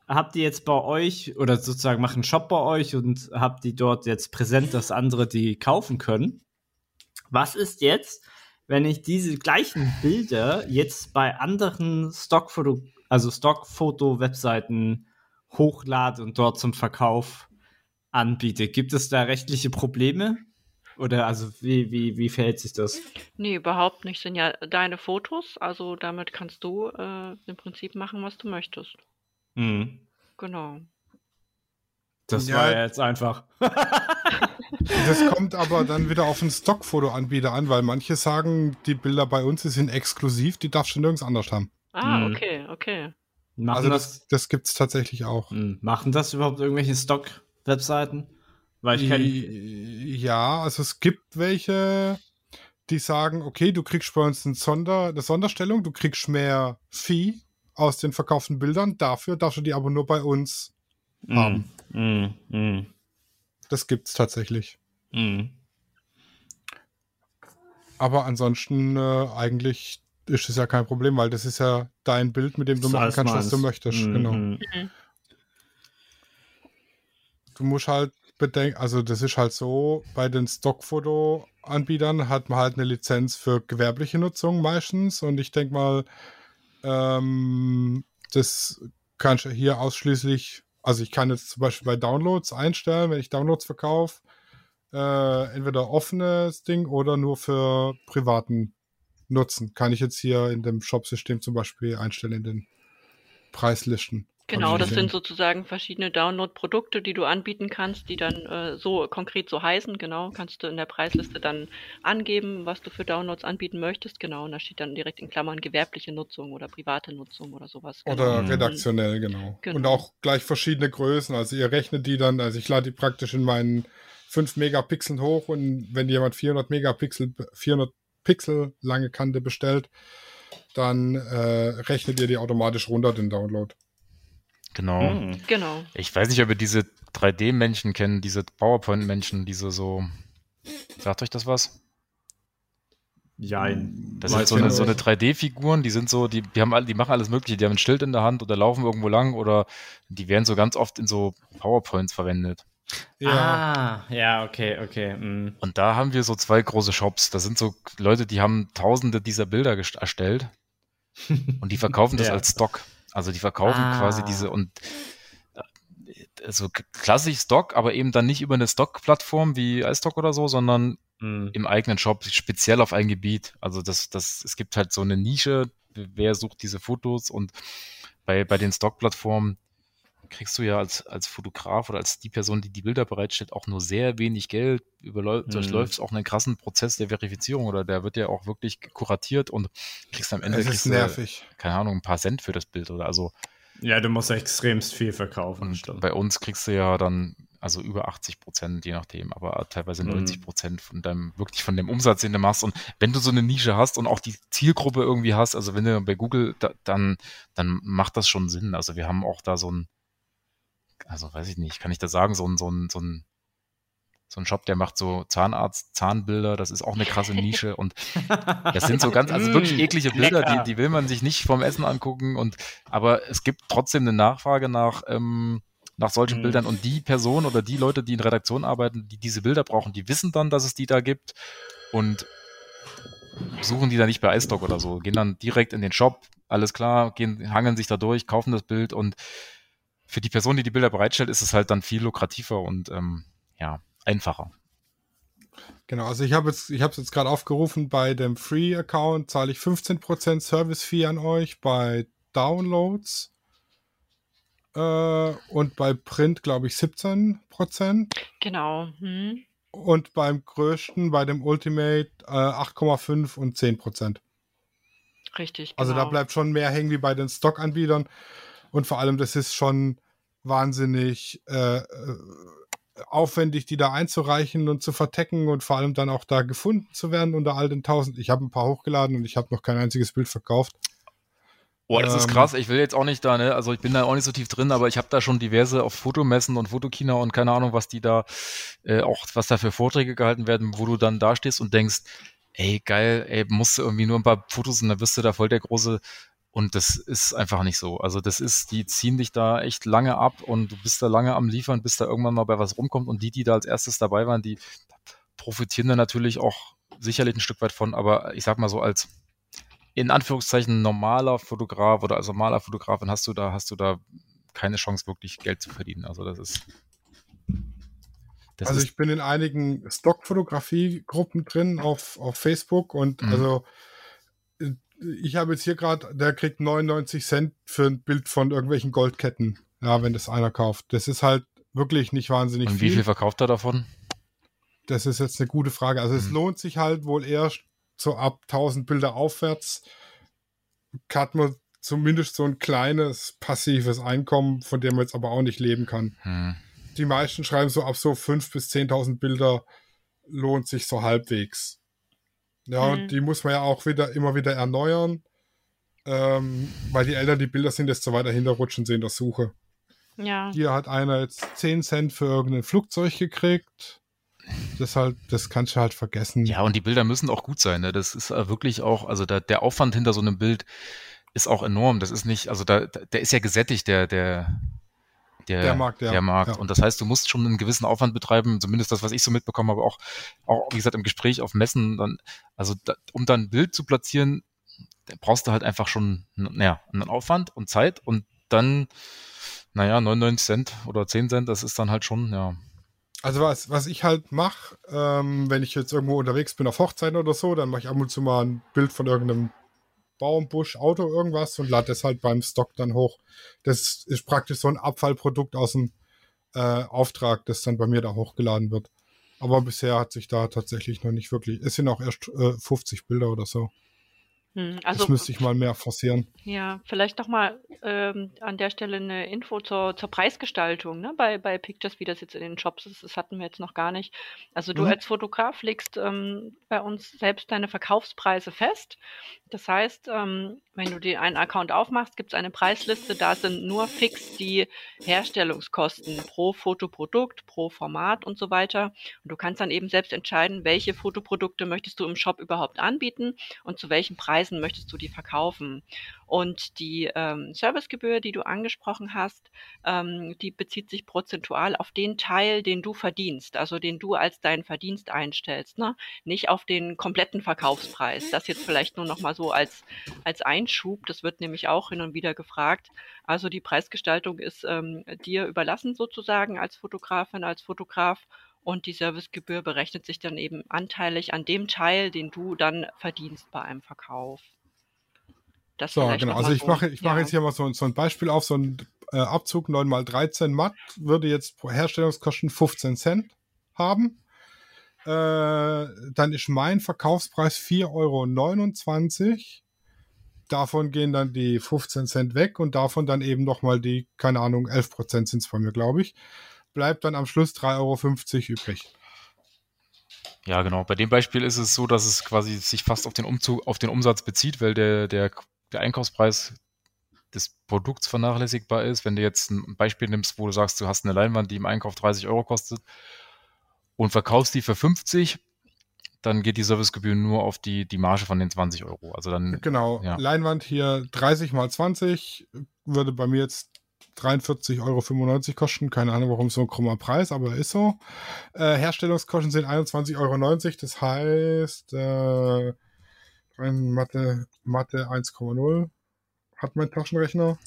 B: habt ihr jetzt bei euch oder sozusagen macht einen Shop bei euch und habt die dort jetzt präsent, dass andere die kaufen können? Was ist jetzt, wenn ich diese gleichen Bilder jetzt bei anderen Stockfoto, also Stockfoto-Webseiten hochlade und dort zum Verkauf anbiete. Gibt es da rechtliche Probleme? Oder also wie, wie, wie verhält sich das?
E: Nee, überhaupt nicht. Sind ja deine Fotos, also damit kannst du äh, im Prinzip machen, was du möchtest.
B: Mhm.
E: Genau.
B: Das
C: Ja.
B: war ja jetzt einfach. [laughs]
C: Das kommt aber dann wieder auf den Stockfotoanbieter an, weil manche sagen, die Bilder bei uns die sind exklusiv, die darfst du nirgends anders haben.
E: Ah,
B: Mhm.
E: okay, okay.
B: Machen,
C: also
B: das,
C: das, das gibt es tatsächlich auch.
B: Mhm. machen das überhaupt irgendwelche Stock-Webseiten? Weil ich kenne.
C: Ja, also es gibt welche, die sagen, okay, du kriegst bei uns ein Sonder, eine Sonderstellung, du kriegst mehr Fee aus den verkauften Bildern, dafür darfst du die aber nur bei uns haben.
B: Mhm. Mhm.
C: Das gibt's tatsächlich.
B: Mhm.
C: Aber ansonsten äh, eigentlich ist es ja kein Problem, weil das ist ja dein Bild, mit dem du
B: Das
C: machen kannst, was du
B: meins.
C: möchtest.
B: Mhm.
C: Genau. Du musst halt bedenken, also das ist halt so, bei den Stockfoto-Anbietern hat man halt eine Lizenz für gewerbliche Nutzung meistens und ich denke mal, ähm, das kannst du hier ausschließlich, also ich kann jetzt zum Beispiel bei Downloads einstellen, wenn ich Downloads verkaufe, äh, entweder offenes Ding oder nur für privaten Nutzen. Kann ich jetzt hier in dem Shop-System zum Beispiel einstellen in den Preislisten.
E: Genau, das sind sozusagen verschiedene Download-Produkte, die du anbieten kannst, die dann äh, so konkret so heißen. Genau, kannst du in der Preisliste dann angeben, was du für Downloads anbieten möchtest. Genau, und da steht dann direkt in Klammern gewerbliche Nutzung oder private Nutzung oder sowas. Genau.
C: Oder
B: Mhm.
C: redaktionell, genau.
E: Genau.
C: Und auch gleich verschiedene Größen. Also ihr rechnet die dann, also ich lade die praktisch in meinen 5 Megapixeln hoch und wenn jemand 400 Megapixel, 400 Pixel lange Kante bestellt, dann äh, rechnet ihr die automatisch runter, den Download.
D: Genau.
B: Mhm.
E: Genau.
D: Ich weiß nicht, ob ihr diese 3D-Männchen kennt, diese PowerPoint-Männchen, diese so. Sagt euch das was?
B: Jein.
D: Das sind so eine, so eine 3D-Figuren, die sind so, die, die haben alle, die machen alles mögliche, die haben ein Schild in der Hand oder laufen irgendwo lang oder die werden so ganz oft in so PowerPoints verwendet.
B: Ah, ja, okay, okay. mhm.
D: Und da haben wir so zwei große Shops. Das sind so Leute, die haben tausende dieser Bilder erstellt [laughs] und die verkaufen das
B: Ja.
D: als Stock. Also die verkaufen
B: Ah.
D: quasi diese und äh, also klassisch Stock, aber eben dann nicht über eine Stock-Plattform wie iStock oder so, sondern
B: Mhm.
D: im eigenen Shop speziell auf ein Gebiet. Also das, das, es gibt halt so eine Nische, wer sucht diese Fotos und bei, bei den Stock-Plattformen kriegst du ja als, als Fotograf oder als die Person, die die Bilder bereitstellt, auch nur sehr wenig Geld. Überläu
B: Mhm.
D: durchläufst auch einen krassen Prozess der Verifizierung oder der wird ja auch wirklich kuratiert und kriegst am Ende
C: Es ist
D: kriegst du,
C: nervig.
D: keine Ahnung, ein paar Cent für das Bild oder also
B: Ja, du musst extremst viel verkaufen.
D: bei uns kriegst du ja dann also über 80 Prozent, je nachdem, aber teilweise
B: Mhm.
D: 90 Prozent von deinem, wirklich von dem Umsatz, den du machst. Und wenn du so eine Nische hast und auch die Zielgruppe irgendwie hast, also wenn du bei Google, da, dann, dann macht das schon Sinn. Also wir haben auch da so ein, also weiß ich nicht, kann ich das sagen, so ein, so ein, so ein, so ein Shop, der macht so Zahnarzt, Zahnbilder, das ist auch eine krasse Nische [laughs] und das sind so [laughs] ganz, also wirklich
B: Mm,
D: eklige Bilder,
B: lecker.
D: die, die will man sich nicht vom Essen angucken und aber es gibt trotzdem eine Nachfrage nach, ähm, nach solchen
B: Mm.
D: Bildern und die Person oder die Leute, die in Redaktion arbeiten, die diese Bilder brauchen, die wissen dann, dass es die da gibt und suchen die dann nicht bei iStock oder so, gehen dann direkt in den Shop, alles klar, gehen, hangeln sich da durch, kaufen das Bild und für die Person, die die Bilder bereitstellt, ist es halt dann viel lukrativer und ähm, ja, einfacher.
C: Genau, also ich habe jetzt, ich habe es jetzt gerade aufgerufen, bei dem Free-Account zahle ich 15% Service-Fee an euch, bei Downloads äh, und bei Print glaube ich 17%
E: Genau. Hm.
C: und beim größten, bei dem Ultimate äh, 8,5 und 10%.
E: Richtig.
C: Also
E: genau.
C: da bleibt schon mehr hängen wie bei den Stock-Anbietern und vor allem das ist schon wahnsinnig äh, äh, aufwendig, die da einzureichen und zu vertecken und vor allem dann auch da gefunden zu werden unter all den tausend. Ich habe ein paar hochgeladen und ich habe noch kein einziges Bild verkauft.
D: Boah, das ist
C: Ähm,
D: krass. Ich will jetzt auch nicht da, ne? Also ich bin da auch nicht so tief drin, aber ich habe da schon diverse auf Fotomessen und Fotokina und keine Ahnung, was die da äh, auch, was da für Vorträge gehalten werden, wo du dann da stehst und denkst, ey, geil, ey, musst du irgendwie nur ein paar Fotos und dann bist du da voll der große. Und das ist einfach nicht so. Also das ist, die ziehen dich da echt lange ab und du bist da lange am Liefern, bis da irgendwann mal bei was rumkommt. Und die, die da als erstes dabei waren, die profitieren da natürlich auch sicherlich ein Stück weit von. Aber ich sag mal so als in Anführungszeichen normaler Fotograf oder als normaler Fotografin hast du da, hast du da keine Chance, wirklich Geld zu verdienen. Also das ist.
C: Das also ich bin in einigen Stockfotografie-Gruppen drin auf, auf Facebook und mhm. also ich habe jetzt hier gerade, der kriegt 99 Cent für ein Bild von irgendwelchen Goldketten, ja, wenn das einer kauft. Das ist halt wirklich nicht wahnsinnig
D: und viel. Und wie viel verkauft er davon?
C: Das ist jetzt eine gute Frage. Also mhm. es lohnt sich halt wohl eher so ab 1000 Bilder aufwärts hat man zumindest so ein kleines passives Einkommen, von dem man jetzt aber auch nicht leben kann. Mhm. Die meisten schreiben so ab so 5.000 bis 10.000 Bilder lohnt sich so halbwegs. Ja, mhm. und die muss man ja auch wieder immer wieder erneuern, ähm, weil die älter die Bilder sind, desto weiter hinterrutschen sie in der Suche.
E: Ja.
C: Hier hat einer jetzt 10 Cent für irgendein Flugzeug gekriegt. Das halt, das kannst du halt vergessen.
D: Ja, und die Bilder müssen auch gut sein. Ne? Das ist wirklich auch, also da, der Aufwand hinter so einem Bild ist auch enorm. Das ist nicht, also da, der ist ja gesättigt, der, der, der, der Markt. Ja. Der Markt. Ja. Und das heißt, du musst schon einen gewissen Aufwand betreiben, zumindest das, was ich so mitbekommen habe, auch, auch wie gesagt, im Gespräch auf Messen, dann, also da, um dann ein Bild zu platzieren, brauchst du halt einfach schon, naja, einen Aufwand und Zeit und dann, naja, 99 Cent oder 10 Cent, das ist dann halt schon, ja,
C: also was, was ich halt mache, ähm, wenn ich jetzt irgendwo unterwegs bin auf Hochzeiten oder so, dann mache ich ab und zu mal ein Bild von irgendeinem Baum, Busch, Auto, irgendwas und lade das halt beim Stock dann hoch. Das ist praktisch so ein Abfallprodukt aus dem äh, Auftrag, das dann bei mir da hochgeladen wird. Aber bisher hat sich da tatsächlich noch nicht wirklich. Es sind auch erst äh, 50 Bilder oder so.
E: Hm, also,
C: das müsste ich mal mehr forcieren.
E: Ja, vielleicht doch mal ähm, an der Stelle eine Info zur, zur Preisgestaltung ne? bei, bei Pictures, wie das jetzt in den Shops ist. Das hatten wir jetzt noch gar nicht. Also du mhm. als Fotograf legst ähm, bei uns selbst deine Verkaufspreise fest. Das heißt, ähm, wenn du dir einen Account aufmachst, gibt es eine Preisliste. Da sind nur fix die Herstellungskosten pro Fotoprodukt, pro Format und so weiter. Und du kannst dann eben selbst entscheiden, welche Fotoprodukte möchtest du im Shop überhaupt anbieten und zu welchen Preisen Preisen möchtest du die verkaufen? Und die ähm, Servicegebühr, die du angesprochen hast, ähm, die bezieht sich prozentual auf den Teil, den du verdienst, also den du als deinen Verdienst einstellst, ne? nicht auf den kompletten Verkaufspreis. Das jetzt vielleicht nur noch mal so als, als Einschub, das wird nämlich auch hin und wieder gefragt. Also die Preisgestaltung ist ähm, dir überlassen sozusagen als Fotografin, als Fotograf und die Servicegebühr berechnet sich dann eben anteilig an dem Teil, den du dann verdienst bei einem Verkauf.
C: Das so, genau. Also ich mache ich ja. mache jetzt hier mal so, so ein Beispiel auf. So ein äh, Abzug 9 mal 13 Matt würde jetzt pro Herstellungskosten 15 Cent haben. Äh, dann ist mein Verkaufspreis 4,29 Euro. Davon gehen dann die 15 Cent weg und davon dann eben nochmal die, keine Ahnung, 11 Prozent sind es bei mir, glaube ich bleibt dann am Schluss 3,50 Euro übrig.
D: Ja, genau. Bei dem Beispiel ist es so, dass es quasi sich fast auf den Umzug, auf den Umsatz bezieht, weil der, der, der Einkaufspreis des Produkts vernachlässigbar ist. Wenn du jetzt ein Beispiel nimmst, wo du sagst, du hast eine Leinwand, die im Einkauf 30 Euro kostet und verkaufst die für 50, dann geht die Servicegebühr nur auf die, die Marge von den 20 Euro. Also dann,
C: genau, ja. Leinwand hier 30 mal 20 würde bei mir jetzt 43,95 Euro kosten. Keine Ahnung, warum so ein krummer Preis, aber ist so. Äh, Herstellungskosten sind 21,90 Euro. Das heißt, äh, Mathe, Mathe 1,0 hat mein Taschenrechner.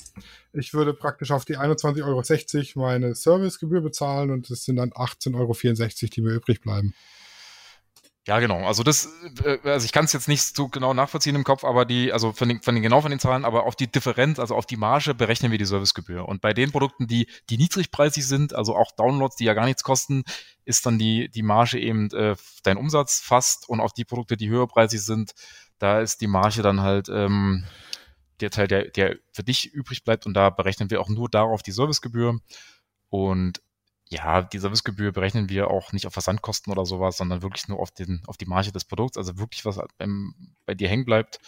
C: Ich würde praktisch auf die 21,60 Euro meine Servicegebühr bezahlen und es sind dann 18,64 Euro, die mir übrig bleiben.
D: Ja, genau. Also das, äh, also ich kann es jetzt nicht so genau nachvollziehen im Kopf, aber die, also von den, von den genau von den Zahlen, aber auf die Differenz, also auf die Marge berechnen wir die Servicegebühr. Und bei den Produkten, die, die niedrigpreisig sind, also auch Downloads, die ja gar nichts kosten, ist dann die, die Marge eben äh, dein Umsatz fast. Und auf die Produkte, die höherpreisig sind, da ist die Marge dann halt ähm, der Teil, der, der für dich übrig bleibt. Und da berechnen wir auch nur darauf die Servicegebühr. Und ja, die Servicegebühr berechnen wir auch nicht auf Versandkosten oder sowas, sondern wirklich nur auf, den, auf die Marge des Produkts, also wirklich was beim, bei dir hängen bleibt.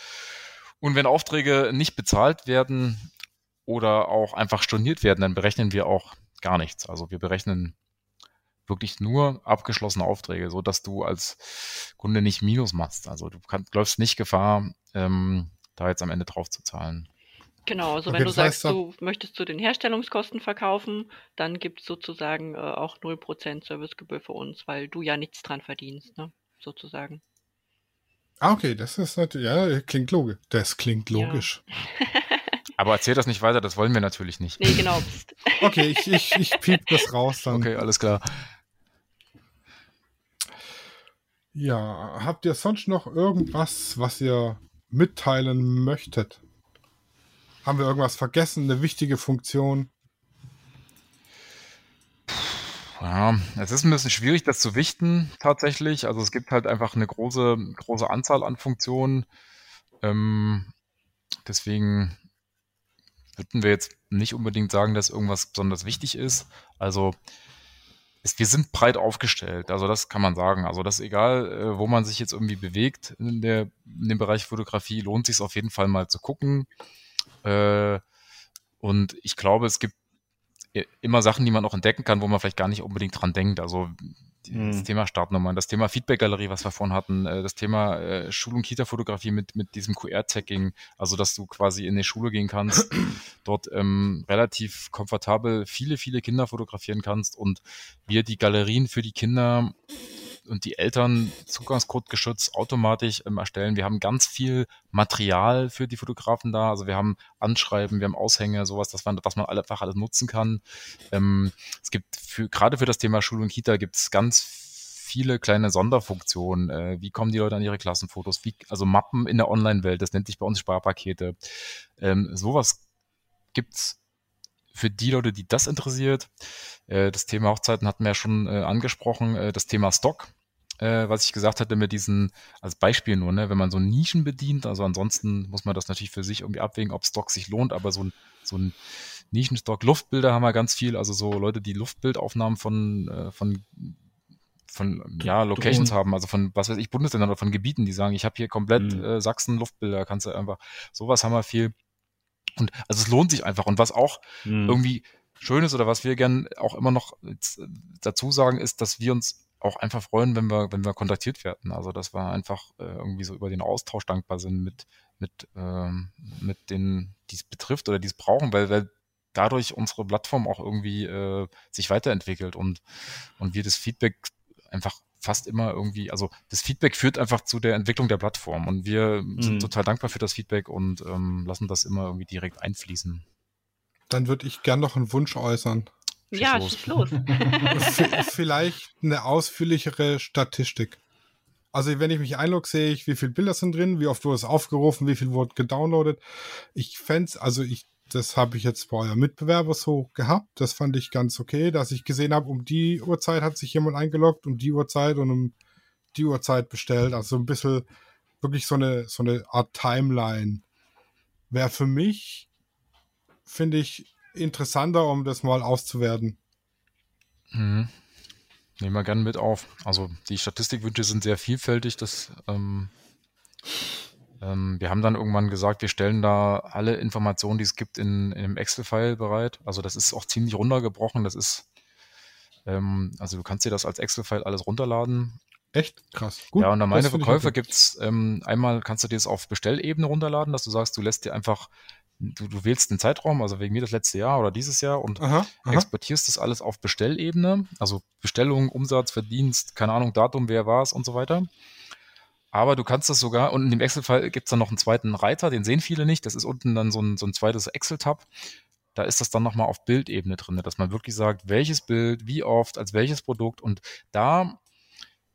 D: Und wenn Aufträge nicht bezahlt werden oder auch einfach storniert werden, dann berechnen wir auch gar nichts. Also wir berechnen wirklich nur abgeschlossene Aufträge, so dass du als Kunde nicht Minus machst. Also du kann, läufst nicht Gefahr, ähm, da jetzt am Ende drauf zu zahlen.
E: Genau, also okay, wenn du sagst, heißt, du möchtest zu den Herstellungskosten verkaufen, dann gibt es sozusagen äh, auch 0% Servicegebühr für uns, weil du ja nichts dran verdienst, ne? sozusagen.
C: Ah, okay, das ist natürlich, ja, klingt logisch. Das klingt logisch. Ja. [laughs]
D: Aber erzähl das nicht weiter, das wollen wir natürlich nicht.
E: Nee, genau. [laughs]
C: Okay, ich, ich, ich piep das raus dann.
D: Okay, alles klar.
C: Ja, habt ihr sonst noch irgendwas, was ihr mitteilen möchtet? Haben wir irgendwas vergessen, eine wichtige Funktion?
D: Ja, es ist ein bisschen schwierig, das zu wichten tatsächlich. Also es gibt halt einfach eine große, große Anzahl an Funktionen. Ähm, deswegen würden wir jetzt nicht unbedingt sagen, dass irgendwas besonders wichtig ist. Also es, wir sind breit aufgestellt, also das kann man sagen. Also das egal, äh, wo man sich jetzt irgendwie bewegt in, der, in dem Bereich Fotografie, lohnt sich auf jeden Fall mal zu gucken. Äh, und ich glaube, es gibt immer Sachen, die man auch entdecken kann, wo man vielleicht gar nicht unbedingt dran denkt. Also das mhm. Thema Startnummern, das Thema Feedback-Galerie, was wir vorhin hatten, äh, das Thema äh, Schul- und Kita-Fotografie mit, mit diesem QR-Tagging, also dass du quasi in die Schule gehen kannst, [clears throat] dort ähm, relativ komfortabel viele, viele Kinder fotografieren kannst und wir die Galerien für die Kinder und die Eltern Zugangscode geschützt automatisch ähm, erstellen. Wir haben ganz viel Material für die Fotografen da. Also wir haben Anschreiben, wir haben Aushänge, sowas, dass man, dass man einfach alles nutzen kann. Ähm, es gibt für, gerade für das Thema Schule und Kita gibt es ganz viele kleine Sonderfunktionen. Äh, wie kommen die Leute an ihre Klassenfotos? Wie, also Mappen in der Online-Welt, das nennt sich bei uns Sparpakete. Ähm, sowas gibt's für die Leute, die das interessiert. Äh, das Thema Hochzeiten hatten wir ja schon äh, angesprochen. Äh, das Thema Stock, äh, was ich gesagt hatte mit diesen, als Beispiel nur, ne, wenn man so Nischen bedient, also ansonsten muss man das natürlich für sich irgendwie abwägen, ob Stock sich lohnt, aber so ein, so ein Nischenstock, Luftbilder haben wir ganz viel, also so Leute, die Luftbildaufnahmen von, äh, von von ja, Locations Drohnen. haben, also von was weiß ich, Bundesländern oder von Gebieten, die sagen, ich habe hier komplett mhm. äh, Sachsen Luftbilder, kannst du einfach, sowas haben wir viel. Und also es lohnt sich einfach. Und was auch mhm. irgendwie schön ist oder was wir gern auch immer noch dazu sagen, ist, dass wir uns auch einfach freuen, wenn wir, wenn wir kontaktiert werden. Also dass wir einfach äh, irgendwie so über den Austausch dankbar sind mit, mit, ähm, mit denen, die es betrifft oder die es brauchen, weil, weil dadurch unsere Plattform auch irgendwie äh, sich weiterentwickelt und, und wir das Feedback einfach fast immer irgendwie, also das Feedback führt einfach zu der Entwicklung der Plattform und wir mhm. sind total dankbar für das Feedback und ähm, lassen das immer irgendwie direkt einfließen.
C: Dann würde ich gern noch einen Wunsch äußern.
E: Ja, schieß los. [laughs]
C: Vielleicht eine ausführlichere Statistik. Also wenn ich mich einlogge, sehe ich, wie viele Bilder sind drin, wie oft wurde es aufgerufen, wie viel wurde gedownloadet. Ich fände also ich, das habe ich jetzt bei eurem Mitbewerber so gehabt. Das fand ich ganz okay, dass ich gesehen habe, um die Uhrzeit hat sich jemand eingeloggt, um die Uhrzeit und um die Uhrzeit bestellt. Also ein bisschen wirklich so eine, so eine Art Timeline. Wäre für mich, finde ich, interessanter, um das mal auszuwerten.
D: Mhm. Nehmen wir gerne mit auf. Also die Statistikwünsche sind sehr vielfältig. Das, ähm, wir haben dann irgendwann gesagt, wir stellen da alle Informationen, die es gibt, in, in einem Excel-File bereit. Also das ist auch ziemlich runtergebrochen. Das ist, ähm, also du kannst dir das als Excel-File alles runterladen.
C: Echt? Krass.
D: Gut, ja, und an meine Verkäufer gibt es, ähm, einmal kannst du dir das auf Bestellebene runterladen, dass du sagst, du lässt dir einfach du, du wählst den Zeitraum, also wegen mir das letzte Jahr oder dieses Jahr und aha, aha. exportierst das alles auf Bestellebene, also Bestellung, Umsatz, Verdienst, keine Ahnung, Datum, wer war es und so weiter. Aber du kannst das sogar, und in dem Excel-Fall gibt es dann noch einen zweiten Reiter, den sehen viele nicht. Das ist unten dann so ein, so ein zweites Excel-Tab. Da ist das dann nochmal auf Bildebene drin, dass man wirklich sagt, welches Bild, wie oft, als welches Produkt. Und da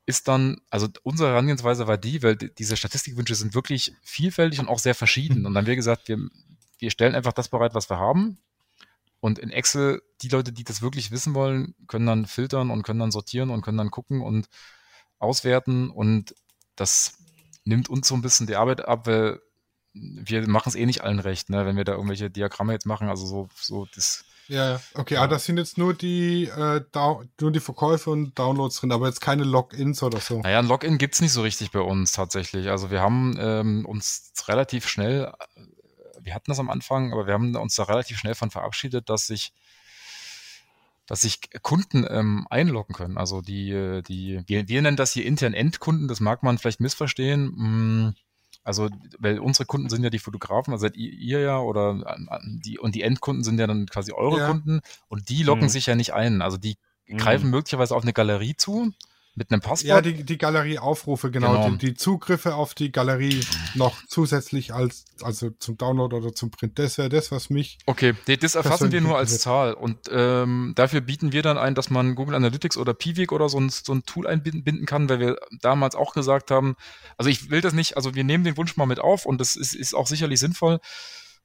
D: ist dann, also unsere Herangehensweise war die, weil diese Statistikwünsche sind wirklich vielfältig und auch sehr verschieden. [laughs] Und dann haben wir gesagt, wir wir stellen einfach das bereit, was wir haben. Und in Excel, die Leute, die das wirklich wissen wollen, können dann filtern und können dann sortieren und können dann gucken und auswerten. Und das nimmt uns so ein bisschen die Arbeit ab, weil wir machen es eh nicht allen recht, ne? wenn wir da irgendwelche Diagramme jetzt machen. Also so, so das.
C: Ja, okay, ja. aber das sind jetzt nur die, äh, nur die Verkäufe und Downloads drin, aber jetzt keine Logins oder so.
D: Naja, ein Login gibt es nicht so richtig bei uns tatsächlich. Also wir haben ähm, uns relativ schnell wir hatten das am Anfang, aber wir haben uns da relativ schnell von verabschiedet, dass sich dass sich Kunden ähm, einloggen können. Also die, die, wir, wir nennen das hier intern Endkunden, das mag man vielleicht missverstehen. Mm, also, weil unsere Kunden sind ja die Fotografen, also seid ihr, ihr ja, oder die, und die Endkunden sind ja dann quasi eure ja. Kunden und die loggen mhm. sich ja nicht ein. Also die mhm. greifen möglicherweise auf eine Galerie zu, mit einem Passwort.
C: Ja, die, die Galerieaufrufe, genau.
D: Genau.
C: Die, die Zugriffe auf die Galerie noch zusätzlich als, also zum Download oder zum Print. Das wäre das, was mich.
D: Okay, nee, das erfassen wir nur als
C: interessiert.
D: Zahl und ähm, dafür bieten wir dann ein, dass man Google Analytics oder Piwik oder so ein, so ein Tool einbinden kann, weil wir damals auch gesagt haben, also ich will das nicht, also wir nehmen den Wunsch mal mit auf und das ist, ist auch sicherlich sinnvoll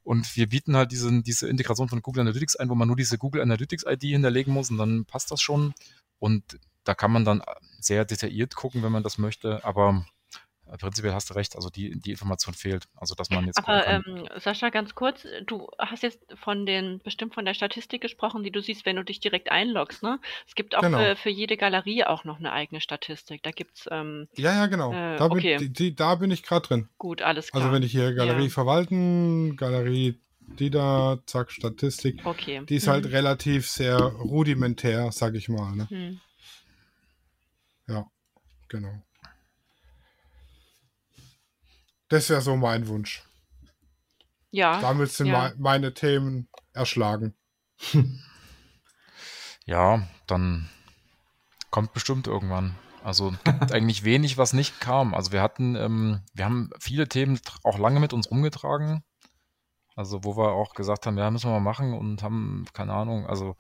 D: und wir bieten halt diesen, diese Integration von Google Analytics ein, wo man nur diese Google Analytics ID hinterlegen muss und dann passt das schon und da kann man dann sehr detailliert gucken, wenn man das möchte, aber äh, prinzipiell hast du recht, also die, die Information fehlt, also dass man jetzt gucken
E: Aber
D: kann.
E: ähm, Sascha, ganz kurz, du hast jetzt von den, bestimmt von der Statistik gesprochen, die du siehst, wenn du dich direkt einloggst, ne? Es gibt auch
C: Genau.
E: für, für jede Galerie auch noch eine eigene Statistik. Da gibt's, ähm,
C: Ja, ja, genau.
E: Äh,
C: da, bin,
E: okay.
C: die, die, da bin ich gerade drin.
E: gut, alles klar.
C: Also wenn ich hier Galerie
E: Ja.
C: verwalten, Galerie die da, zack, Statistik.
E: Okay.
C: Die ist halt
E: Mhm.
C: relativ sehr rudimentär, sag ich mal. Ne?
E: Hm.
C: Genau. Das wäre so mein Wunsch.
E: Ja,
C: Damit sind
E: ja.
C: mei- meine Themen erschlagen. [laughs]
D: Ja, dann kommt bestimmt irgendwann. Also es gibt [laughs] eigentlich wenig, was nicht kam. Also wir hatten, ähm, wir haben viele Themen auch lange mit uns rumgetragen. Also wo wir auch gesagt haben, ja, müssen wir mal machen und haben, keine Ahnung, also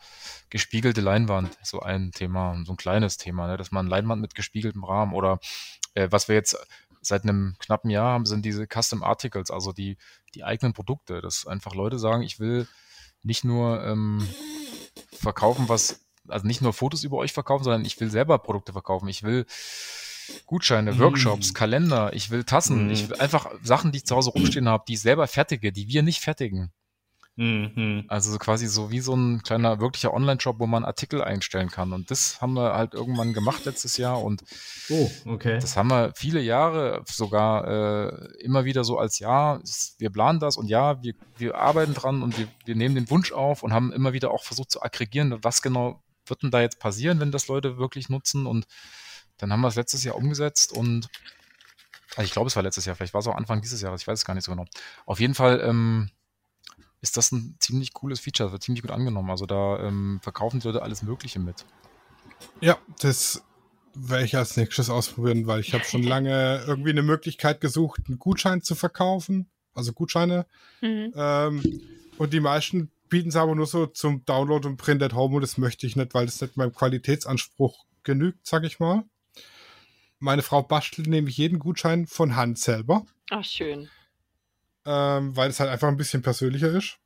D: gespiegelte Leinwand, so ein Thema, so ein kleines Thema, ne, dass man Leinwand mit gespiegeltem Rahmen oder äh, was wir jetzt seit einem knappen Jahr haben, sind diese Custom Articles, also die, die eigenen Produkte, dass einfach Leute sagen, ich will nicht nur ähm, verkaufen, was, also nicht nur Fotos über euch verkaufen, sondern ich will selber Produkte verkaufen. Ich will Gutscheine,
B: Mm.
D: Workshops, Kalender, ich will Tassen,
B: Mm.
D: ich will einfach Sachen, die ich zu Hause rumstehen habe, die ich selber fertige, die wir nicht fertigen.
B: Mhm.
D: Also so quasi so wie so ein kleiner wirklicher Online-Shop, wo man Artikel einstellen kann. Und das haben wir halt irgendwann gemacht letztes Jahr und
B: Oh, okay.
D: das haben wir viele Jahre sogar äh, immer wieder so als ja, wir planen das und ja, wir, wir arbeiten dran und wir, wir nehmen den Wunsch auf und haben immer wieder auch versucht zu aggregieren, was genau wird denn da jetzt passieren, wenn das Leute wirklich nutzen und dann haben wir es letztes Jahr umgesetzt und also ich glaube, es war letztes Jahr, vielleicht war es auch Anfang dieses Jahres, ich weiß es gar nicht so genau. Auf jeden Fall ähm, ist das ein ziemlich cooles Feature, wird ziemlich gut angenommen. Also da ähm, verkaufen die Leute alles Mögliche mit.
C: Ja, das werde ich als nächstes ausprobieren, weil ich habe schon [laughs] lange irgendwie eine Möglichkeit gesucht, einen Gutschein zu verkaufen. Also Gutscheine.
E: Mhm.
C: Ähm, und die meisten bieten es aber nur so zum Download und Print at Home und das möchte ich nicht, weil das nicht meinem Qualitätsanspruch genügt, sag ich mal. Meine Frau bastelt nämlich jeden Gutschein von Hand selber,
E: Ach, schön.
C: ähm, weil es halt einfach ein bisschen persönlicher ist.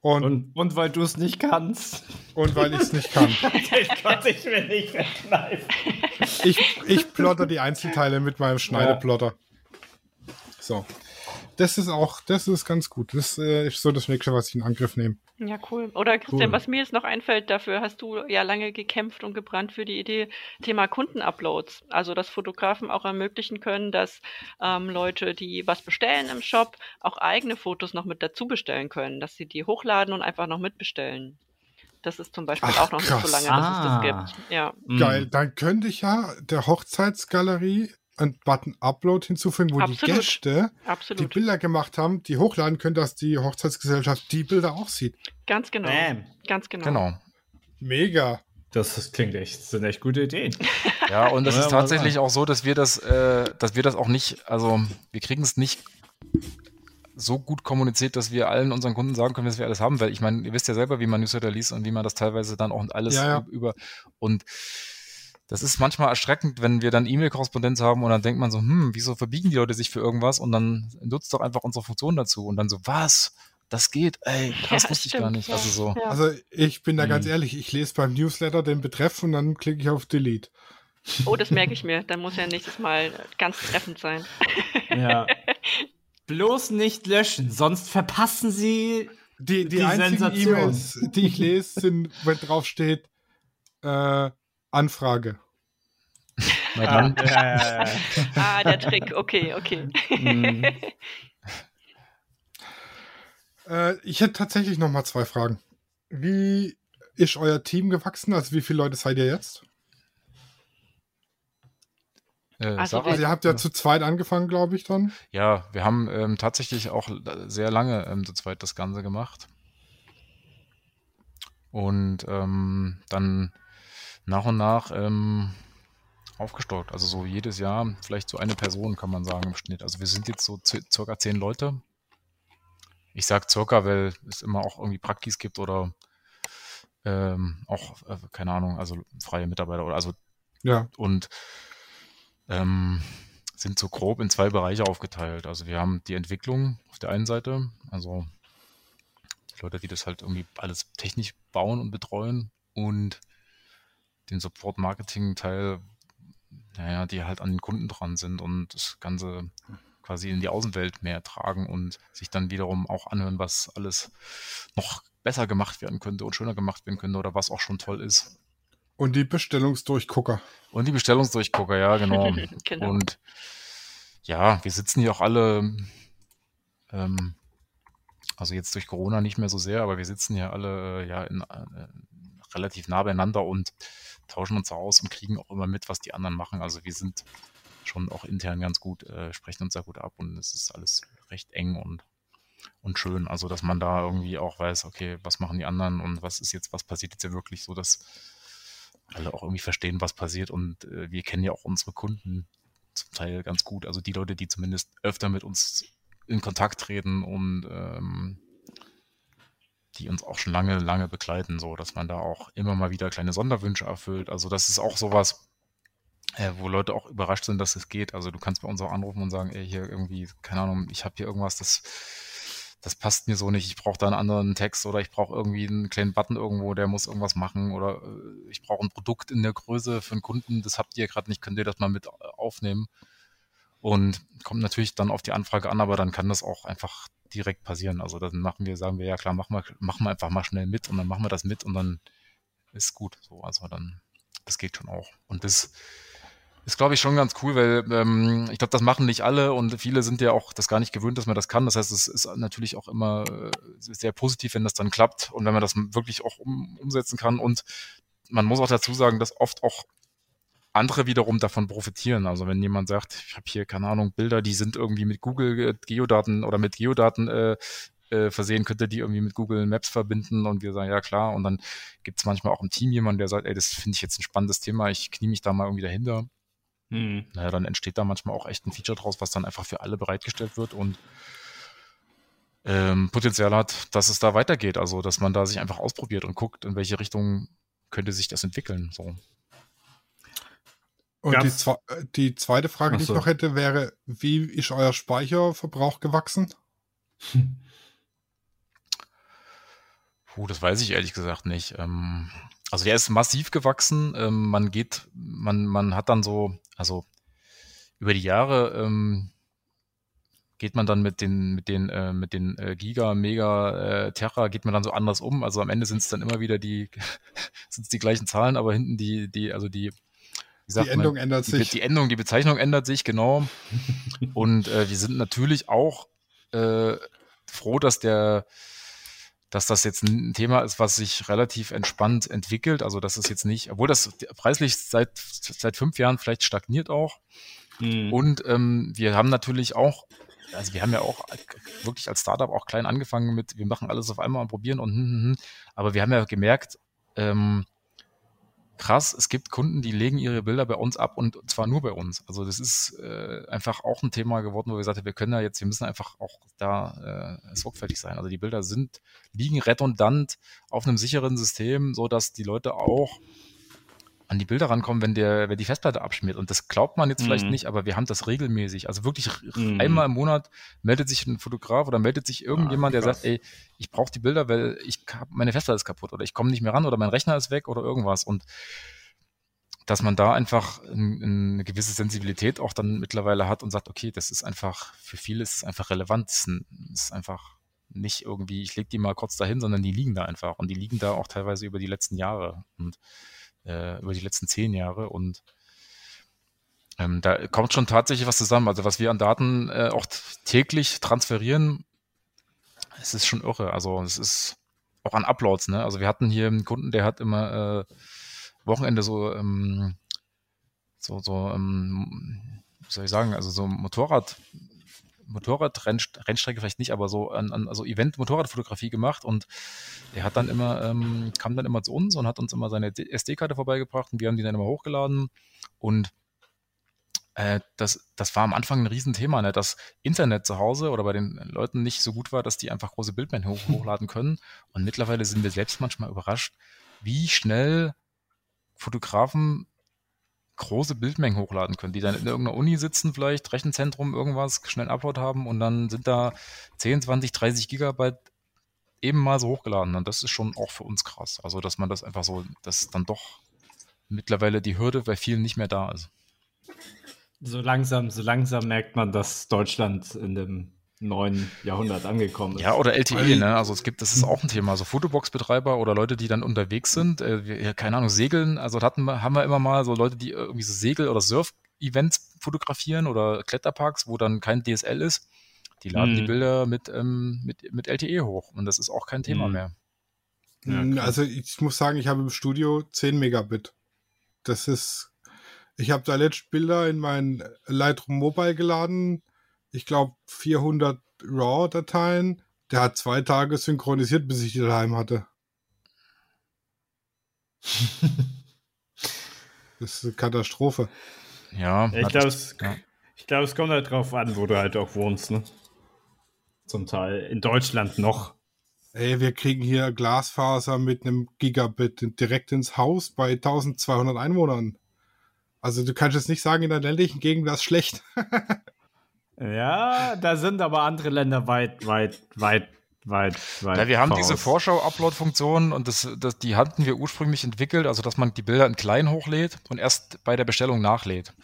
C: Und, und,
B: Und, und weil du es nicht kannst.
C: weil ich es nicht kann. [laughs]
B: ich konnte ich mir nicht verkneifen.
C: Ich, ich plotter die Einzelteile mit meinem Schneideplotter. So. Das ist auch, das ist ganz gut. Das äh, ist so das nächste, was ich in Angriff nehme.
E: Ja, cool. Oder Christian,
B: Cool.
E: was mir jetzt noch einfällt, dafür hast du ja lange gekämpft und gebrannt für die Idee, Thema Kundenuploads. Also, dass Fotografen auch ermöglichen können, dass ähm, Leute, die was bestellen im Shop, auch eigene Fotos noch mit dazu bestellen können, dass sie die hochladen und einfach noch mitbestellen. Das ist zum Beispiel
C: Ach,
E: auch noch nicht so
C: krass.
E: lange, dass
B: Ah.
E: es das gibt. Ja.
B: Mhm.
C: Geil. Dann könnte ich ja der Hochzeitsgalerie einen Button Upload hinzufügen, wo die
E: Absolut.
C: Gäste die
E: Absolut.
C: Bilder gemacht haben, die hochladen können, dass die Hochzeitsgesellschaft die Bilder auch sieht.
E: Ganz genau.
B: Bam.
E: Ganz genau.
D: Genau.
C: Mega.
B: Das, das klingt echt, das sind echt gute Ideen. [laughs]
D: Ja, und das
B: Ja,
D: ist tatsächlich auch so, dass wir das, äh, dass wir das auch nicht, also wir kriegen es nicht so gut kommuniziert, dass wir allen unseren Kunden sagen können, dass wir alles haben, weil ich meine, ihr wisst ja selber, wie man Newsletter liest und wie man das teilweise dann auch alles
C: Ja, ja.
D: über und das ist manchmal erschreckend, wenn wir dann E-Mail-Korrespondenz haben und dann denkt man so, hm, wieso verbiegen die Leute sich für irgendwas und dann nutzt doch einfach unsere Funktion dazu und dann so, was? Das geht, ey, krass,
E: Ja,
D: wusste ich gar
E: stimmt,
D: nicht.
E: ja.
D: Also so.
E: Ja.
C: Also ich bin da
B: Mhm.
C: ganz ehrlich, ich lese beim Newsletter den Betreff und dann klicke ich auf Delete.
E: Oh, das merke ich mir. Dann muss ja nächstes Mal ganz treffend sein.
B: Ja. Bloß nicht löschen, sonst verpassen sie.
C: Die, die,
B: Die
C: einzigen
B: Sensation.
C: E-Mails, die ich lese, sind, wenn drauf steht, äh, Anfrage.
D: Na
B: Ah,
D: dann,
B: ja, ja, ja. [laughs]
E: Ah, der Trick. Okay, okay.
B: Mhm. [laughs]
C: Äh, ich hätte tatsächlich noch mal zwei Fragen. Wie ist euer Team gewachsen? Also wie viele Leute seid ihr jetzt?
D: äh,
E: Also?
C: Also ihr habt ja zu zweit angefangen, glaube ich, dann.
D: Ja, wir haben ähm, tatsächlich auch sehr lange ähm, zu zweit das Ganze gemacht. Und ähm, dann nach und nach ähm, aufgestockt. Also so jedes Jahr vielleicht so eine Person, kann man sagen, im Schnitt. Also wir sind jetzt so circa zehn Leute. Ich sage circa, weil es immer auch irgendwie Praktis gibt oder ähm, auch, äh, keine Ahnung, also freie Mitarbeiter oder also
C: Ja.
D: und ähm, sind so grob in zwei Bereiche aufgeteilt. Also wir haben die Entwicklung auf der einen Seite, also die Leute, die das halt irgendwie alles technisch bauen und betreuen und den Support-Marketing-Teil, naja, die halt an den Kunden dran sind und das Ganze quasi in die Außenwelt mehr tragen und sich dann wiederum auch anhören, was alles noch besser gemacht werden könnte und schöner gemacht werden könnte oder was auch schon toll ist.
C: Und die Bestellungsdurchgucker.
D: Und die Bestellungsdurchgucker, ja, genau. [laughs]
E: Genau.
D: Und ja, wir sitzen hier auch alle, ähm, also jetzt durch Corona nicht mehr so sehr, aber wir sitzen hier alle äh, ja in, äh, relativ nah beieinander und tauschen uns aus und kriegen auch immer mit, was die anderen machen. Also wir sind schon auch intern ganz gut, äh, sprechen uns da gut ab und es ist alles recht eng und, und schön. Also dass man da irgendwie auch weiß, okay, was machen die anderen und was ist jetzt, was passiert jetzt ja wirklich so, dass alle auch irgendwie verstehen, was passiert und äh, wir kennen ja auch unsere Kunden zum Teil ganz gut. Also die Leute, die zumindest öfter mit uns in Kontakt treten und ähm, die uns auch schon lange, lange begleiten, so dass man da auch immer mal wieder kleine Sonderwünsche erfüllt. Also das ist auch sowas, äh, wo Leute auch überrascht sind, dass es geht. Also du kannst bei uns auch anrufen und sagen, ey, hier irgendwie, keine Ahnung, ich habe hier irgendwas, das das passt mir so nicht, ich brauche da einen anderen Text oder ich brauche irgendwie einen kleinen Button irgendwo, der muss irgendwas machen oder äh, ich brauche ein Produkt in der Größe für einen Kunden, das habt ihr gerade nicht, könnt ihr das mal mit aufnehmen? Und kommt natürlich dann auf die Anfrage an, aber dann kann das auch einfach direkt passieren. Also dann machen wir, sagen wir, ja klar, machen wir, machen wir einfach mal schnell mit und dann machen wir das mit und dann ist gut. So, also dann, das geht schon auch. Und das ist, glaube ich, schon ganz cool, weil ähm, ich glaube, das machen nicht alle und viele sind ja auch das gar nicht gewöhnt, dass man das kann. Das heißt, es ist natürlich auch immer äh, sehr positiv, wenn das dann klappt und wenn man das wirklich auch um, umsetzen kann. Und man muss auch dazu sagen, dass oft auch andere wiederum davon profitieren. Also wenn jemand sagt, ich habe hier, keine Ahnung, Bilder, die sind irgendwie mit Google Geodaten oder mit Geodaten äh, äh, versehen, könnte die irgendwie mit Google Maps verbinden und wir sagen, ja klar. Und dann gibt es manchmal auch im Team jemanden, der sagt, ey, das finde ich jetzt ein spannendes Thema, ich knie mich da mal irgendwie dahinter.
B: Hm.
D: Naja, dann entsteht da manchmal auch echt ein Feature draus, was dann einfach für alle bereitgestellt wird und ähm, Potenzial hat, dass es da weitergeht. Also, dass man da sich einfach ausprobiert und guckt, in welche Richtung könnte sich das entwickeln. So.
C: Und die, zwe äh, die zweite Frage, die ich
B: so.
C: noch hätte, wäre, wie ist euer Speicherverbrauch gewachsen? [laughs]
D: Puh, das weiß ich ehrlich gesagt nicht. Ähm, also der ist massiv gewachsen. Ähm, man geht, man, man hat dann so, also über die Jahre ähm, geht man dann mit den, mit den, äh, mit den äh, Giga, Mega, äh, Terra, geht man dann so anders um. Also am Ende sind es dann immer wieder die, [laughs] sind es die gleichen Zahlen, aber hinten die, die, also die,
C: Die
D: man,
C: Endung ändert
D: die,
C: sich.
D: die Endung, die Bezeichnung ändert sich, genau. [laughs] Und äh, wir sind natürlich auch äh, froh, dass der, dass das jetzt ein Thema ist, was sich relativ entspannt entwickelt. Also dass es jetzt nicht, obwohl das preislich seit, seit fünf Jahren vielleicht stagniert auch.
B: Hm.
D: Und ähm, wir haben natürlich auch, also wir haben ja auch wirklich als Startup auch klein angefangen mit, wir machen alles auf einmal und probieren und hm, hm, hm. aber wir haben ja gemerkt, ähm, krass, es gibt Kunden, die legen ihre Bilder bei uns ab und zwar nur bei uns. Also das ist äh, einfach auch ein Thema geworden, wo wir gesagt haben, wir können ja jetzt, wir müssen einfach auch da äh, sorgfältig sein. Also die Bilder sind, liegen redundant auf einem sicheren System, so dass die Leute auch an die Bilder rankommen, wenn der, wenn die Festplatte abschmiert. Und das glaubt man jetzt vielleicht
B: Mhm.
D: nicht, aber wir haben das regelmäßig. Also wirklich
B: Mhm.
D: einmal im Monat meldet sich ein Fotograf oder meldet sich irgendjemand, der
B: krass.
D: sagt, ey, ich brauche die Bilder, weil ich meine Festplatte ist kaputt oder ich komme nicht mehr ran oder mein Rechner ist weg oder irgendwas. Und dass man da einfach ein, eine gewisse Sensibilität auch dann mittlerweile hat und sagt, okay, das ist einfach, für viele ist es einfach relevant. Es ist, ein, es ist einfach nicht irgendwie, ich lege die mal kurz dahin, sondern die liegen da einfach. Und die liegen da auch teilweise über die letzten Jahre und äh, über die letzten zehn Jahre. Und ähm, da kommt schon tatsächlich was zusammen. Also was wir an Daten äh, auch täglich transferieren, es ist schon irre. Also es ist auch an Uploads, ne? Also wir hatten hier einen Kunden, der hat immer äh, Wochenende so, ähm, so, so, ähm, wie soll ich sagen, also so Motorrad, Motorrad-Rennstrecke vielleicht nicht, aber so an, an also Event-Motorradfotografie gemacht und der hat dann immer, ähm, kam dann immer zu uns und hat uns immer seine SD-Karte vorbeigebracht und wir haben die dann immer hochgeladen und äh, das, das war am Anfang ein Riesenthema, ne? dass Internet zu Hause oder bei den Leuten nicht so gut war, dass die einfach große Bildmengen hoch, hochladen können. Und mittlerweile sind wir selbst manchmal überrascht, wie schnell Fotografen große Bildmengen hochladen können, die dann in irgendeiner Uni sitzen, vielleicht Rechenzentrum, irgendwas, schnell Upload haben und dann sind da 10, 20, 30 Gigabyte eben mal so hochgeladen. Und das ist schon auch für uns krass. Also, dass man das einfach so, dass dann doch mittlerweile die Hürde bei vielen nicht mehr da ist.
B: So langsam, so langsam merkt man, dass Deutschland in dem neuen Jahrhundert angekommen ist.
D: Ja, oder LTE, ne? Also es gibt, das ist auch ein Thema. Also Fotobox-Betreiber oder Leute, die dann unterwegs sind, äh, keine Ahnung, segeln. Also hatten wir, haben wir immer mal so Leute, die irgendwie so Segel- oder Surf-Events fotografieren oder Kletterparks, wo dann kein DSL ist. Die laden
B: Mhm.
D: die Bilder mit, ähm, mit, mit LTE hoch und das ist auch kein Thema
B: Mhm.
D: mehr.
B: Ja,
C: Mm, also ich muss sagen, ich habe im Studio 10 Megabit. Das ist, ich habe da letzt Bilder in mein Lightroom Mobile geladen. Ich glaube 400 RAW-Dateien. Der hat zwei Tage synchronisiert, bis ich die daheim hatte. [laughs] Das ist eine Katastrophe.
D: Ja,
B: Ich glaube, es,
D: ja.
B: glaub, es kommt halt drauf an, wo du halt auch wohnst, ne? Zum Teil. In Deutschland noch.
C: Ey, wir kriegen hier Glasfaser mit einem Gigabit direkt ins Haus bei 1200 Einwohnern. Also du kannst jetzt nicht sagen, in der ländlichen Gegend wäre es schlecht. [laughs]
B: Ja, da sind aber andere Länder weit, weit, weit, weit, weit.
D: Ja, wir haben
B: voraus.
D: diese Vorschau-Upload-Funktion und das, das, die hatten wir ursprünglich entwickelt, also dass man die Bilder in klein hochlädt und erst bei der Bestellung nachlädt.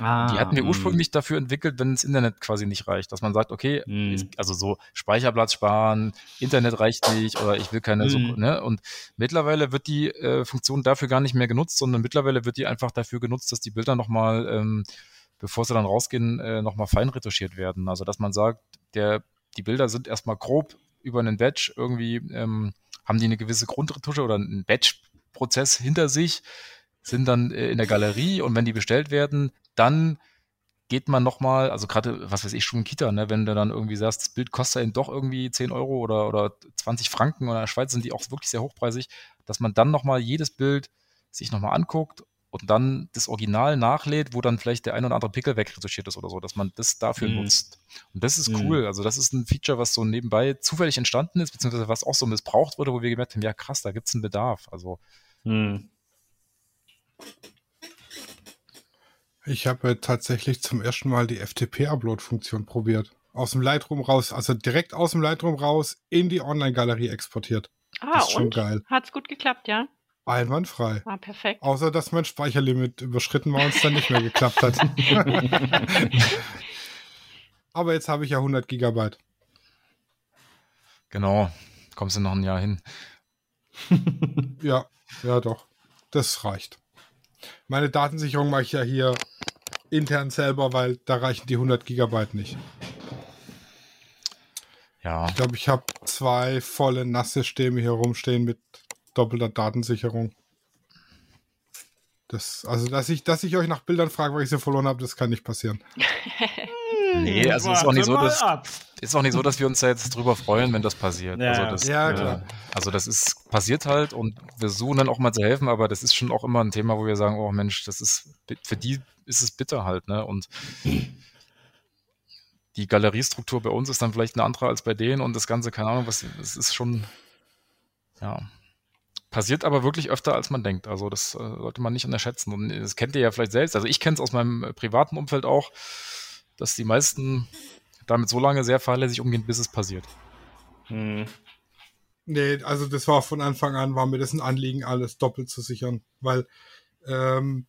B: Ah,
D: Die hatten wir
B: mm.
D: ursprünglich dafür entwickelt, wenn das Internet quasi nicht reicht, dass man sagt, okay,
B: Mm.
D: es- also so Speicherplatz sparen, Internet reicht nicht oder ich will keine, so,
B: Mm.
D: ne? Und mittlerweile wird die äh, Funktion dafür gar nicht mehr genutzt, sondern mittlerweile wird die einfach dafür genutzt, dass die Bilder nochmal, ähm, bevor sie dann rausgehen, äh, nochmal fein retuschiert werden. Also dass man sagt, der, die Bilder sind erstmal grob über einen Batch irgendwie, ähm, haben die eine gewisse Grundretusche oder einen Batch-Prozess hinter sich, sind dann äh, in der Galerie und wenn die bestellt werden, dann geht man nochmal, also gerade, was weiß ich, schon Kita, ne, wenn du dann irgendwie sagst, das Bild kostet eben doch irgendwie 10 Euro oder, oder 20 Franken oder in der Schweiz sind die auch wirklich sehr hochpreisig, dass man dann nochmal jedes Bild sich nochmal anguckt und dann das Original nachlädt, wo dann vielleicht der ein oder andere Pickel wegretuschiert ist oder so, dass man das dafür
B: Mhm.
D: nutzt. Und das ist
B: Mhm.
D: cool. Also das ist ein Feature, was so nebenbei zufällig entstanden ist, beziehungsweise was auch so missbraucht wurde, wo wir gemerkt haben, ja krass, da gibt's einen Bedarf. Also
B: Hm.
C: Ich habe tatsächlich zum ersten Mal die FTP-Upload-Funktion probiert. Aus dem Lightroom raus, also direkt aus dem Lightroom raus in die Online-Galerie exportiert.
E: Ah,
C: Das ist schon
E: und?
C: geil.
E: Hat's gut geklappt, ja?
C: Einwandfrei.
E: Ah, perfekt.
C: Außer, dass mein Speicherlimit überschritten war und es dann nicht mehr geklappt hat. [laughs] Aber jetzt habe ich ja 100 Gigabyte.
D: genau, kommst du noch ein Jahr hin. [laughs] [laughs]
C: Ja, ja doch. Das reicht. Meine Datensicherung mache ich ja hier intern selber, weil da reichen die 100 Gigabyte nicht.
D: Ja,
C: Ich glaube, ich habe zwei volle NAS-Systeme hier rumstehen mit doppelter Datensicherung. Das, also, dass ich, dass ich euch nach Bildern frage, weil ich sie verloren habe, das kann nicht passieren. [laughs]
D: Nee, also ist auch nicht so, dass, ist auch nicht so, dass wir uns da jetzt drüber freuen, wenn das passiert.
B: Ja,
D: also,
B: ja.
D: das,
C: Ja,
D: äh,
C: klar.
D: also das ist passiert halt und wir versuchen dann auch mal zu helfen, aber das ist schon auch immer ein Thema, wo wir sagen, oh Mensch, das ist für die ist es bitter halt, ne? Und die Galeriestruktur bei uns ist dann vielleicht eine andere als bei denen und das Ganze, keine Ahnung, was, es ist schon, ja, passiert aber wirklich öfter, als man denkt. Also das äh, sollte man nicht unterschätzen. Und das kennt ihr ja vielleicht selbst. Also ich kenne es aus meinem äh, privaten Umfeld auch, dass die meisten damit so lange sehr fahrlässig umgehen, bis es passiert.
B: Hm.
C: Nee, also das war von Anfang an, war mir das ein Anliegen, alles doppelt zu sichern, weil ähm,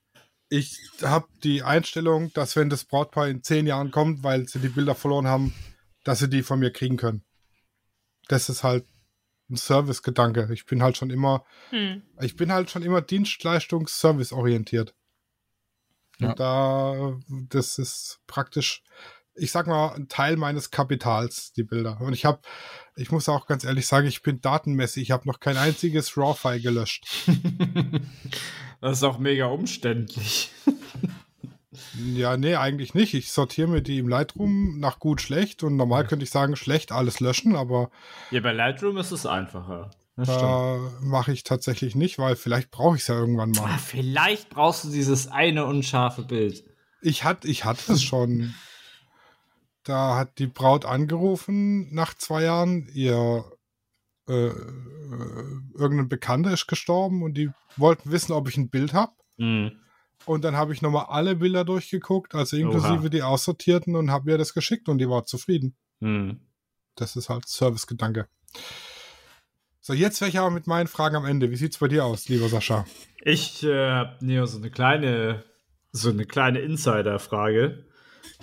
C: ich habe die Einstellung, dass wenn das Brautpaar in zehn Jahren kommt, weil sie die Bilder verloren haben, dass sie die von mir kriegen können. Das ist halt ein Service-Gedanke. Ich bin halt schon immer,
E: Hm.
C: ich bin halt schon immer Dienstleistungs-Service orientiert.
D: Ja.
C: Da, das ist praktisch, ich sag mal, ein Teil meines Kapitals, die Bilder. Und ich habe, ich muss auch ganz ehrlich sagen, ich bin datenmäßig. Ich habe noch kein einziges RAW-File gelöscht. [laughs]
B: Das ist auch mega umständlich.
C: Ja, nee, eigentlich nicht. Ich sortiere mir die im Lightroom nach gut, schlecht. Und normal könnte ich sagen, schlecht alles löschen, aber
B: Ja, bei Lightroom ist es einfacher.
C: Da mache ich tatsächlich nicht, weil vielleicht brauche ich es ja irgendwann mal.
B: vielleicht brauchst du dieses eine unscharfe Bild.
C: Ich hatte, ich hatte es schon. Da hat die Braut angerufen nach zwei Jahren. Ihr äh, äh, irgendein Bekannter ist gestorben und die wollten wissen, ob ich ein Bild habe.
B: Mhm.
C: Und dann habe ich nochmal alle Bilder durchgeguckt, also inklusive
B: Oha.
C: die aussortierten und habe ihr das geschickt und die war zufrieden.
B: Mhm.
C: Das ist halt Servicegedanke. So, jetzt wäre ich aber mit meinen Fragen am Ende. Wie sieht's bei dir aus, lieber Sascha?
B: Ich äh, habe Neo so eine kleine, so eine kleine Insider-Frage.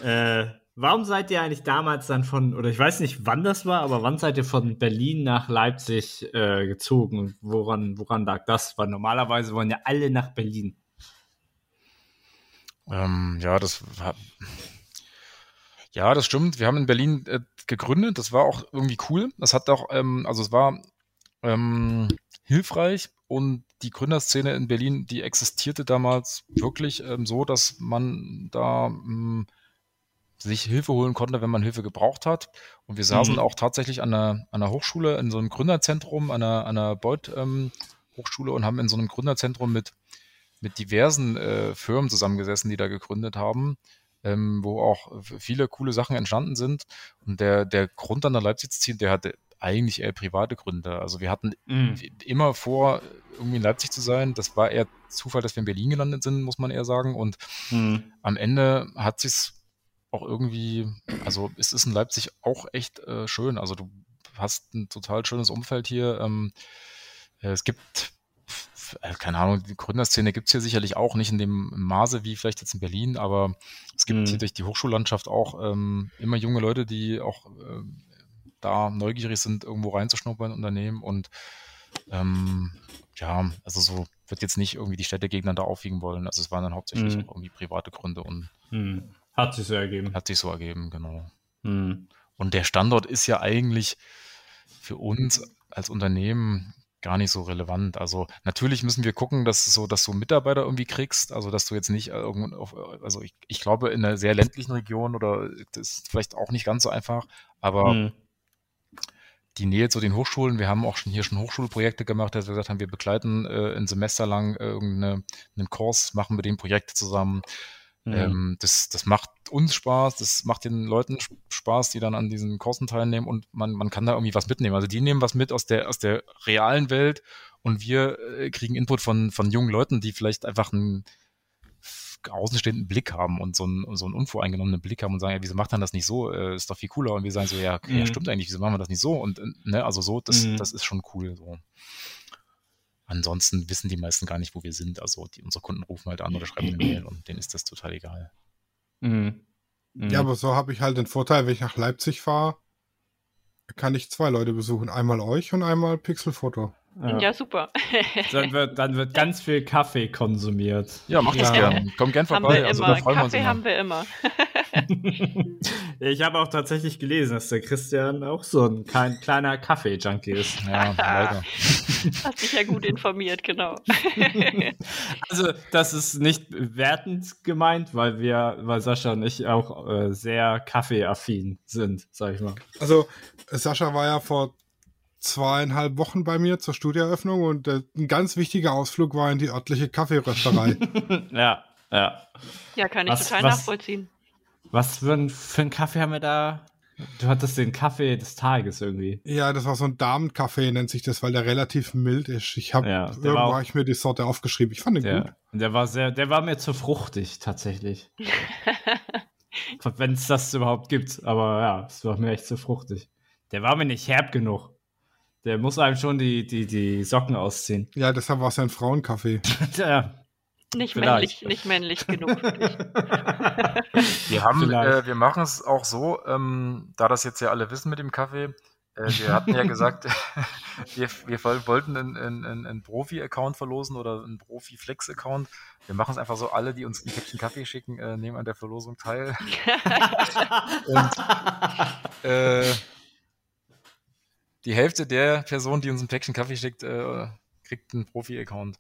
B: Äh, warum seid ihr eigentlich damals dann von, oder ich weiß nicht, wann das war, aber wann seid ihr von Berlin nach Leipzig äh, gezogen? Und woran, woran lag das? Weil normalerweise wollen ja alle nach Berlin.
D: Ähm, ja, das ja, das stimmt. Wir haben in Berlin äh, gegründet. Das war auch irgendwie cool. Das hat auch, ähm, also es war ähm, hilfreich und die Gründerszene in Berlin, die existierte damals wirklich ähm, so, dass man da ähm, sich Hilfe holen konnte, wenn man Hilfe gebraucht hat. Und wir saßen
B: Mhm.
D: auch tatsächlich an einer, an einer Hochschule, in so einem Gründerzentrum, an einer, an einer Beuth ähm, Hochschule und haben in so einem Gründerzentrum mit, mit diversen äh, Firmen zusammengesessen, die da gegründet haben, ähm, wo auch viele coole Sachen entstanden sind. Und der, der Grund an der Leipzig zu ziehen, der hatte eigentlich eher private Gründe. Also wir hatten
B: Mhm.
D: immer vor, irgendwie in Leipzig zu sein. Das war eher Zufall, dass wir in Berlin gelandet sind, muss man eher sagen. Und
B: Mhm.
D: am Ende hat sich's auch irgendwie, also es ist in Leipzig auch echt äh, schön. Also du hast ein total schönes Umfeld hier. Ähm, äh, es gibt, keine Ahnung, die Gründerszene gibt's hier sicherlich auch nicht in dem Maße wie vielleicht jetzt in Berlin, aber es gibt
B: Mhm.
D: hier durch die Hochschullandschaft auch ähm, immer junge Leute, die auch ähm, da neugierig sind, irgendwo reinzuschnuppern in Unternehmen und ähm, ja, also so wird jetzt nicht irgendwie die Städte gegeneinander aufwiegen wollen. Also es waren dann hauptsächlich
B: Mhm.
D: auch irgendwie private Gründe und
B: Mhm. Hat sich so ergeben.
D: hat sich so ergeben, genau.
B: Mhm.
D: Und der Standort ist ja eigentlich für uns als Unternehmen gar nicht so relevant. Also natürlich müssen wir gucken, dass so, dass du Mitarbeiter irgendwie kriegst, also dass du jetzt nicht äh, irgendwo auf, also ich, ich glaube in einer sehr ländlichen Region oder das ist vielleicht auch nicht ganz so einfach, aber
B: Mhm.
D: die Nähe zu den Hochschulen, wir haben auch schon hier schon Hochschulprojekte gemacht, dass wir gesagt haben, wir begleiten äh, ein Semester lang äh, irgendeinen Kurs, machen mit dem Projekte zusammen.
B: Mhm.
D: Ähm, das, das macht uns Spaß, das macht den Leuten Sp- Spaß, die dann an diesen Kursen teilnehmen und man, man kann da irgendwie was mitnehmen. Also die nehmen was mit aus der, aus der realen Welt und wir äh, kriegen Input von, von jungen Leuten, die vielleicht einfach einen außenstehenden Blick haben und so einen, so einen unvoreingenommenen Blick haben und sagen, ja, wieso macht man das nicht so? Äh, ist doch viel cooler. Und wir sagen so, ja,
B: Mhm.
D: stimmt eigentlich, wieso machen wir das nicht so? Und äh, ne, also so, das,
B: Mhm.
D: das ist schon cool. So. Ansonsten wissen die meisten gar nicht, wo wir sind. Also die, unsere Kunden rufen halt an oder schreiben eine Mail und denen ist das total egal.
B: Mhm. Mhm.
C: Ja, aber so habe ich halt den Vorteil, wenn ich nach Leipzig fahre, kann ich zwei Leute besuchen. Einmal euch und einmal Pixelfoto.
B: Ja.
E: Ja, super. [laughs]
B: Dann, wird, dann wird ganz viel Kaffee konsumiert.
D: Ja, mach das
B: Ja.
D: gern. Komm gern vorbei.
E: wir
D: Also da freuen wir uns
E: Kaffee
D: immer.
E: haben wir immer. [laughs]
B: ich habe auch tatsächlich gelesen, dass der Christian auch so ein kein, kleiner Kaffee-Junkie ist.
D: Ja, leider. [laughs]
E: Hast dich ja gut informiert, genau.
B: Also, das ist nicht wertend gemeint, weil wir, weil Sascha und ich auch äh, sehr kaffeeaffin sind, sag ich mal.
C: Also, Sascha war ja vor zweieinhalb Wochen bei mir zur Studieröffnung und äh, ein ganz wichtiger Ausflug war in die örtliche Kaffeerösterei. [laughs]
B: ja, ja.
E: Ja, kann ich
B: Was-
E: total
B: was-
E: nachvollziehen.
B: Was für ein, für ein Kaffee haben wir da? Du hattest den Kaffee des Tages irgendwie.
C: ja, das war so ein Damenkaffee, nennt sich das, weil der relativ mild ist. Ich habe
B: Ja,
C: irgendwo
B: war auch-
C: habe ich mir die Sorte aufgeschrieben. Ich fand den gut.
B: Der, der war sehr, der war mir zu fruchtig, tatsächlich. [laughs] Wenn es das überhaupt gibt. Aber ja, es war mir echt zu fruchtig. Der war mir nicht herb genug. Der muss einem schon die, die, die Socken ausziehen.
C: Ja, deshalb war es ja ein Frauencafé. [laughs]
B: ja.
E: Nicht
B: Vielleicht.
E: männlich, nicht männlich genug [laughs] für dich.
D: Wir haben, äh, wir machen es auch so, ähm, da das jetzt ja alle wissen mit dem Kaffee, äh, wir hatten ja gesagt, [laughs] wir, wir wollten einen, einen, einen Profi-Account verlosen oder einen Profi-Flex-Account. Wir machen es einfach so, alle, die uns ein Päckchen Kaffee schicken, äh, nehmen an der Verlosung teil. Und äh, die Hälfte der Person, die uns ein Päckchen Kaffee schickt, äh, kriegt einen Profi-Account.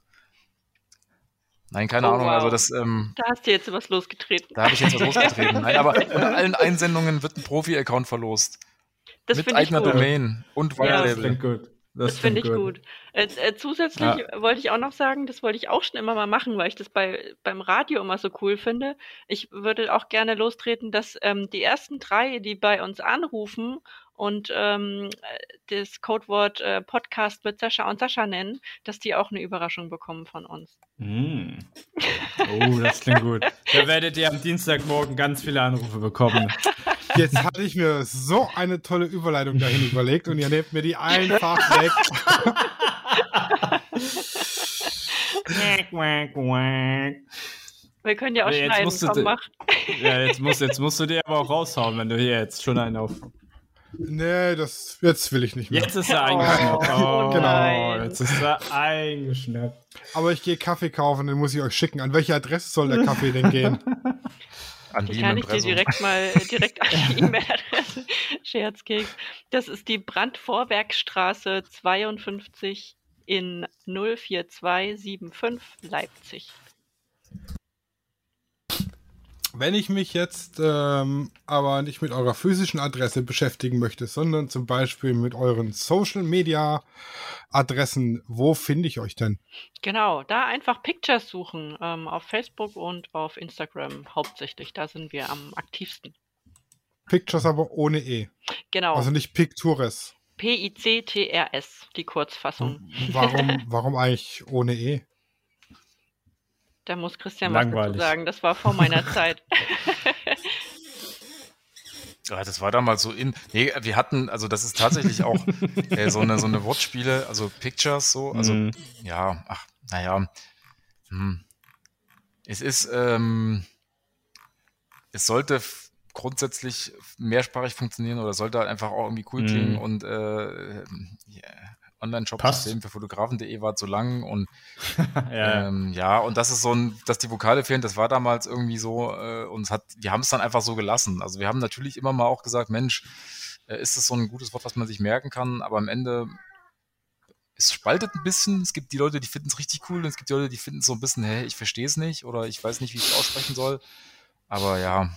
D: Nein, keine
E: Oh,
D: Ahnung,
E: wow.
D: also das, ähm,
E: Da hast du jetzt was losgetreten.
D: da habe ich jetzt was losgetreten. Nein, aber unter [laughs] allen Einsendungen wird ein Profi-Account verlost.
E: Das
D: mit
E: finde ich
D: eigener
E: gut.
D: Domain und
E: Ja,
B: das gut.
E: Finde ich
B: klingt
E: gut. Äh, äh, zusätzlich
B: Ja.
E: wollte ich auch noch sagen, das wollte ich auch schon immer mal machen, weil ich das bei, beim Radio immer so cool finde. Ich würde auch gerne lostreten, dass ähm, die ersten drei, die bei uns anrufen und ähm, äh, das Codewort äh, Podcast mit Sascha und Sascha nennen, dass die auch eine Überraschung bekommen von uns.
B: Mm. Oh, das klingt gut. [laughs] Da werdet ihr am Dienstagmorgen ganz viele Anrufe bekommen.
C: Jetzt hatte ich mir so eine tolle Überleitung dahin überlegt und ihr nehmt mir die einfach weg. [laughs]
E: Wir können ja auch
B: Nee, jetzt
E: schneiden.
B: musst du
E: Komm,
B: de-
E: mach.
B: ja, jetzt musst, jetzt musst du dir aber auch raushauen, wenn du hier jetzt schon einen auf.
C: Nee, das jetzt will ich nicht mehr.
B: Jetzt ist er [laughs]
E: Oh,
B: eingeschnappt. Oh,
C: genau.
E: nein.
B: Jetzt ist er eingeschnappt.
C: Aber ich gehe Kaffee kaufen, den muss ich euch schicken. An welche Adresse soll der Kaffee denn gehen? [laughs]
D: An
E: Die
D: die
E: kann ich dir direkt mal äh, direkt an die [laughs] E-Mail-Adresse Scherzkeks. Das ist die Brandvorwerkstraße 52 in 04275 Leipzig.
C: Wenn ich mich jetzt ähm, aber nicht mit eurer physischen Adresse beschäftigen möchte, sondern zum Beispiel mit euren Social Media Adressen, wo finde ich euch denn?
E: Genau, da einfach Pictures suchen ähm, auf Facebook und auf Instagram hauptsächlich. Da sind wir am aktivsten.
C: Pictures aber ohne E.
E: Genau,
C: Also nicht Pictures.
E: P-I-C-T-R-S, die Kurzfassung.
C: Warum, [laughs] warum eigentlich ohne E?
E: Da muss Christian was dazu
B: Langweilig.
E: sagen. Das war vor meiner [laughs] Zeit. [laughs]
D: Ja, das war damals so in. Nee, wir hatten, also das ist tatsächlich auch äh, so eine so eine Wortspiele, also Pictures so, also
B: Mhm.
D: ja, ach, naja. Hm. Es ist, ähm, es sollte grundsätzlich mehrsprachig funktionieren oder sollte halt einfach auch irgendwie cool
B: Mhm.
D: klingen und äh, ja, Online-Shop-System für Fotografen.de war zu lang und [laughs]
B: ja.
D: ähm, ja, und das ist so ein, dass die Vokale fehlen, das war damals irgendwie so, äh, uns hat, wir haben es dann einfach so gelassen. Also wir haben natürlich immer mal auch gesagt, Mensch, äh, ist das so ein gutes Wort, was man sich merken kann, aber am Ende es spaltet ein bisschen. Es gibt die Leute, die finden es richtig cool und es gibt die Leute, die finden es so ein bisschen, hä, ich verstehe es nicht oder ich weiß nicht, wie ich es aussprechen soll. Aber ja,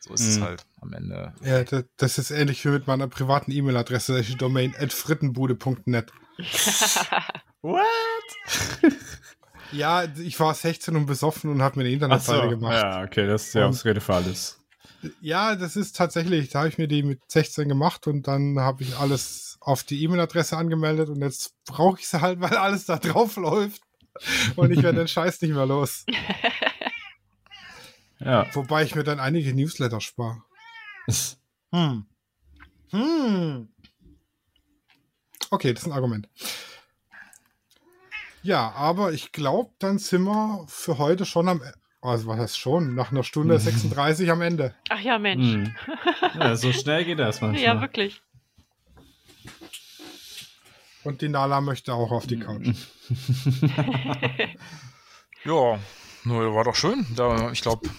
D: so ist es
B: Mhm.
D: halt am Ende.
C: Ja, da- das ist ähnlich wie mit meiner privaten E-Mail-Adresse, welche Domain at frittenbude.net. [laughs]
B: What? [laughs]
C: Ja, ich war 16 und besoffen und habe mir eine
B: Ach so.
C: Internetseite gemacht.
B: Ja, okay, das ist
C: Und-
B: Ausrede für alles.
C: Ja, das ist tatsächlich, da habe ich mir die mit 16 gemacht und dann habe ich alles auf die E-Mail-Adresse angemeldet und jetzt brauche ich sie halt, weil alles da drauf läuft und ich werde den [laughs] Scheiß nicht mehr los.
B: Ja.
C: Wobei ich mir dann einige Newsletter spare. Hm. Hm. Okay, das ist ein Argument. Ja, aber ich glaube, dann sind wir für heute schon am, E- also was heißt schon, nach einer Stunde 36 am Ende.
E: Ach ja, Mensch.
B: Hm. ja, so schnell geht das manchmal.
E: Ja, wirklich.
C: Und die Nala möchte auch auf die Couch. [laughs]
D: Ja, nur war doch schön. Da, ich glaube,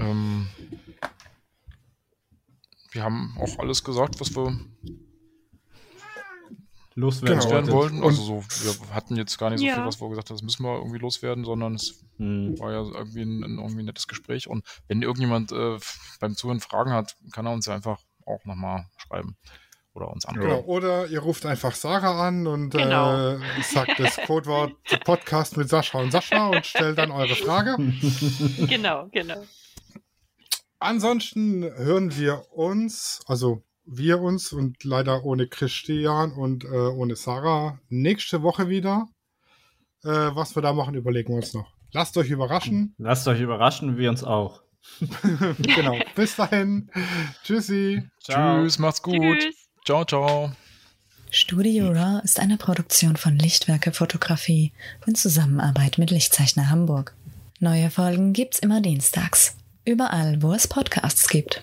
D: ähm, wir haben auch alles gesagt, was wir
B: Loswerden
C: Genau.
B: wolltet.
D: wollten. Also so, wir hatten jetzt gar nicht so
E: Ja.
D: viel, was wir gesagt haben, das müssen wir irgendwie loswerden, sondern es
B: Hm.
D: war ja irgendwie ein, ein irgendwie ein nettes Gespräch. Und wenn irgendjemand äh, beim Zuhören Fragen hat, kann er uns ja einfach auch nochmal schreiben oder uns
C: Genau.
D: antworten.
C: Oder ihr ruft einfach Sarah an und
E: Genau.
C: äh, sagt das Codewort [laughs] Podcast mit Sascha und Sascha und stellt dann eure Frage.
E: Genau, genau.
C: Ansonsten hören wir uns, also wir uns und leider ohne Christian und äh, ohne Sarah nächste Woche wieder. Äh, was wir da machen, überlegen wir uns noch. Lasst euch überraschen.
B: Lasst euch überraschen, wir uns auch. [laughs]
C: genau. Bis dahin. Tschüssi.
B: Ciao.
D: Tschüss, macht's gut.
E: Tschüss.
D: Ciao, ciao.
A: Studio Raw ist eine Produktion von Lichtwerke Fotografie in Zusammenarbeit mit Lichtzeichner Hamburg. Neue Folgen gibt's immer dienstags. Überall, wo es Podcasts gibt.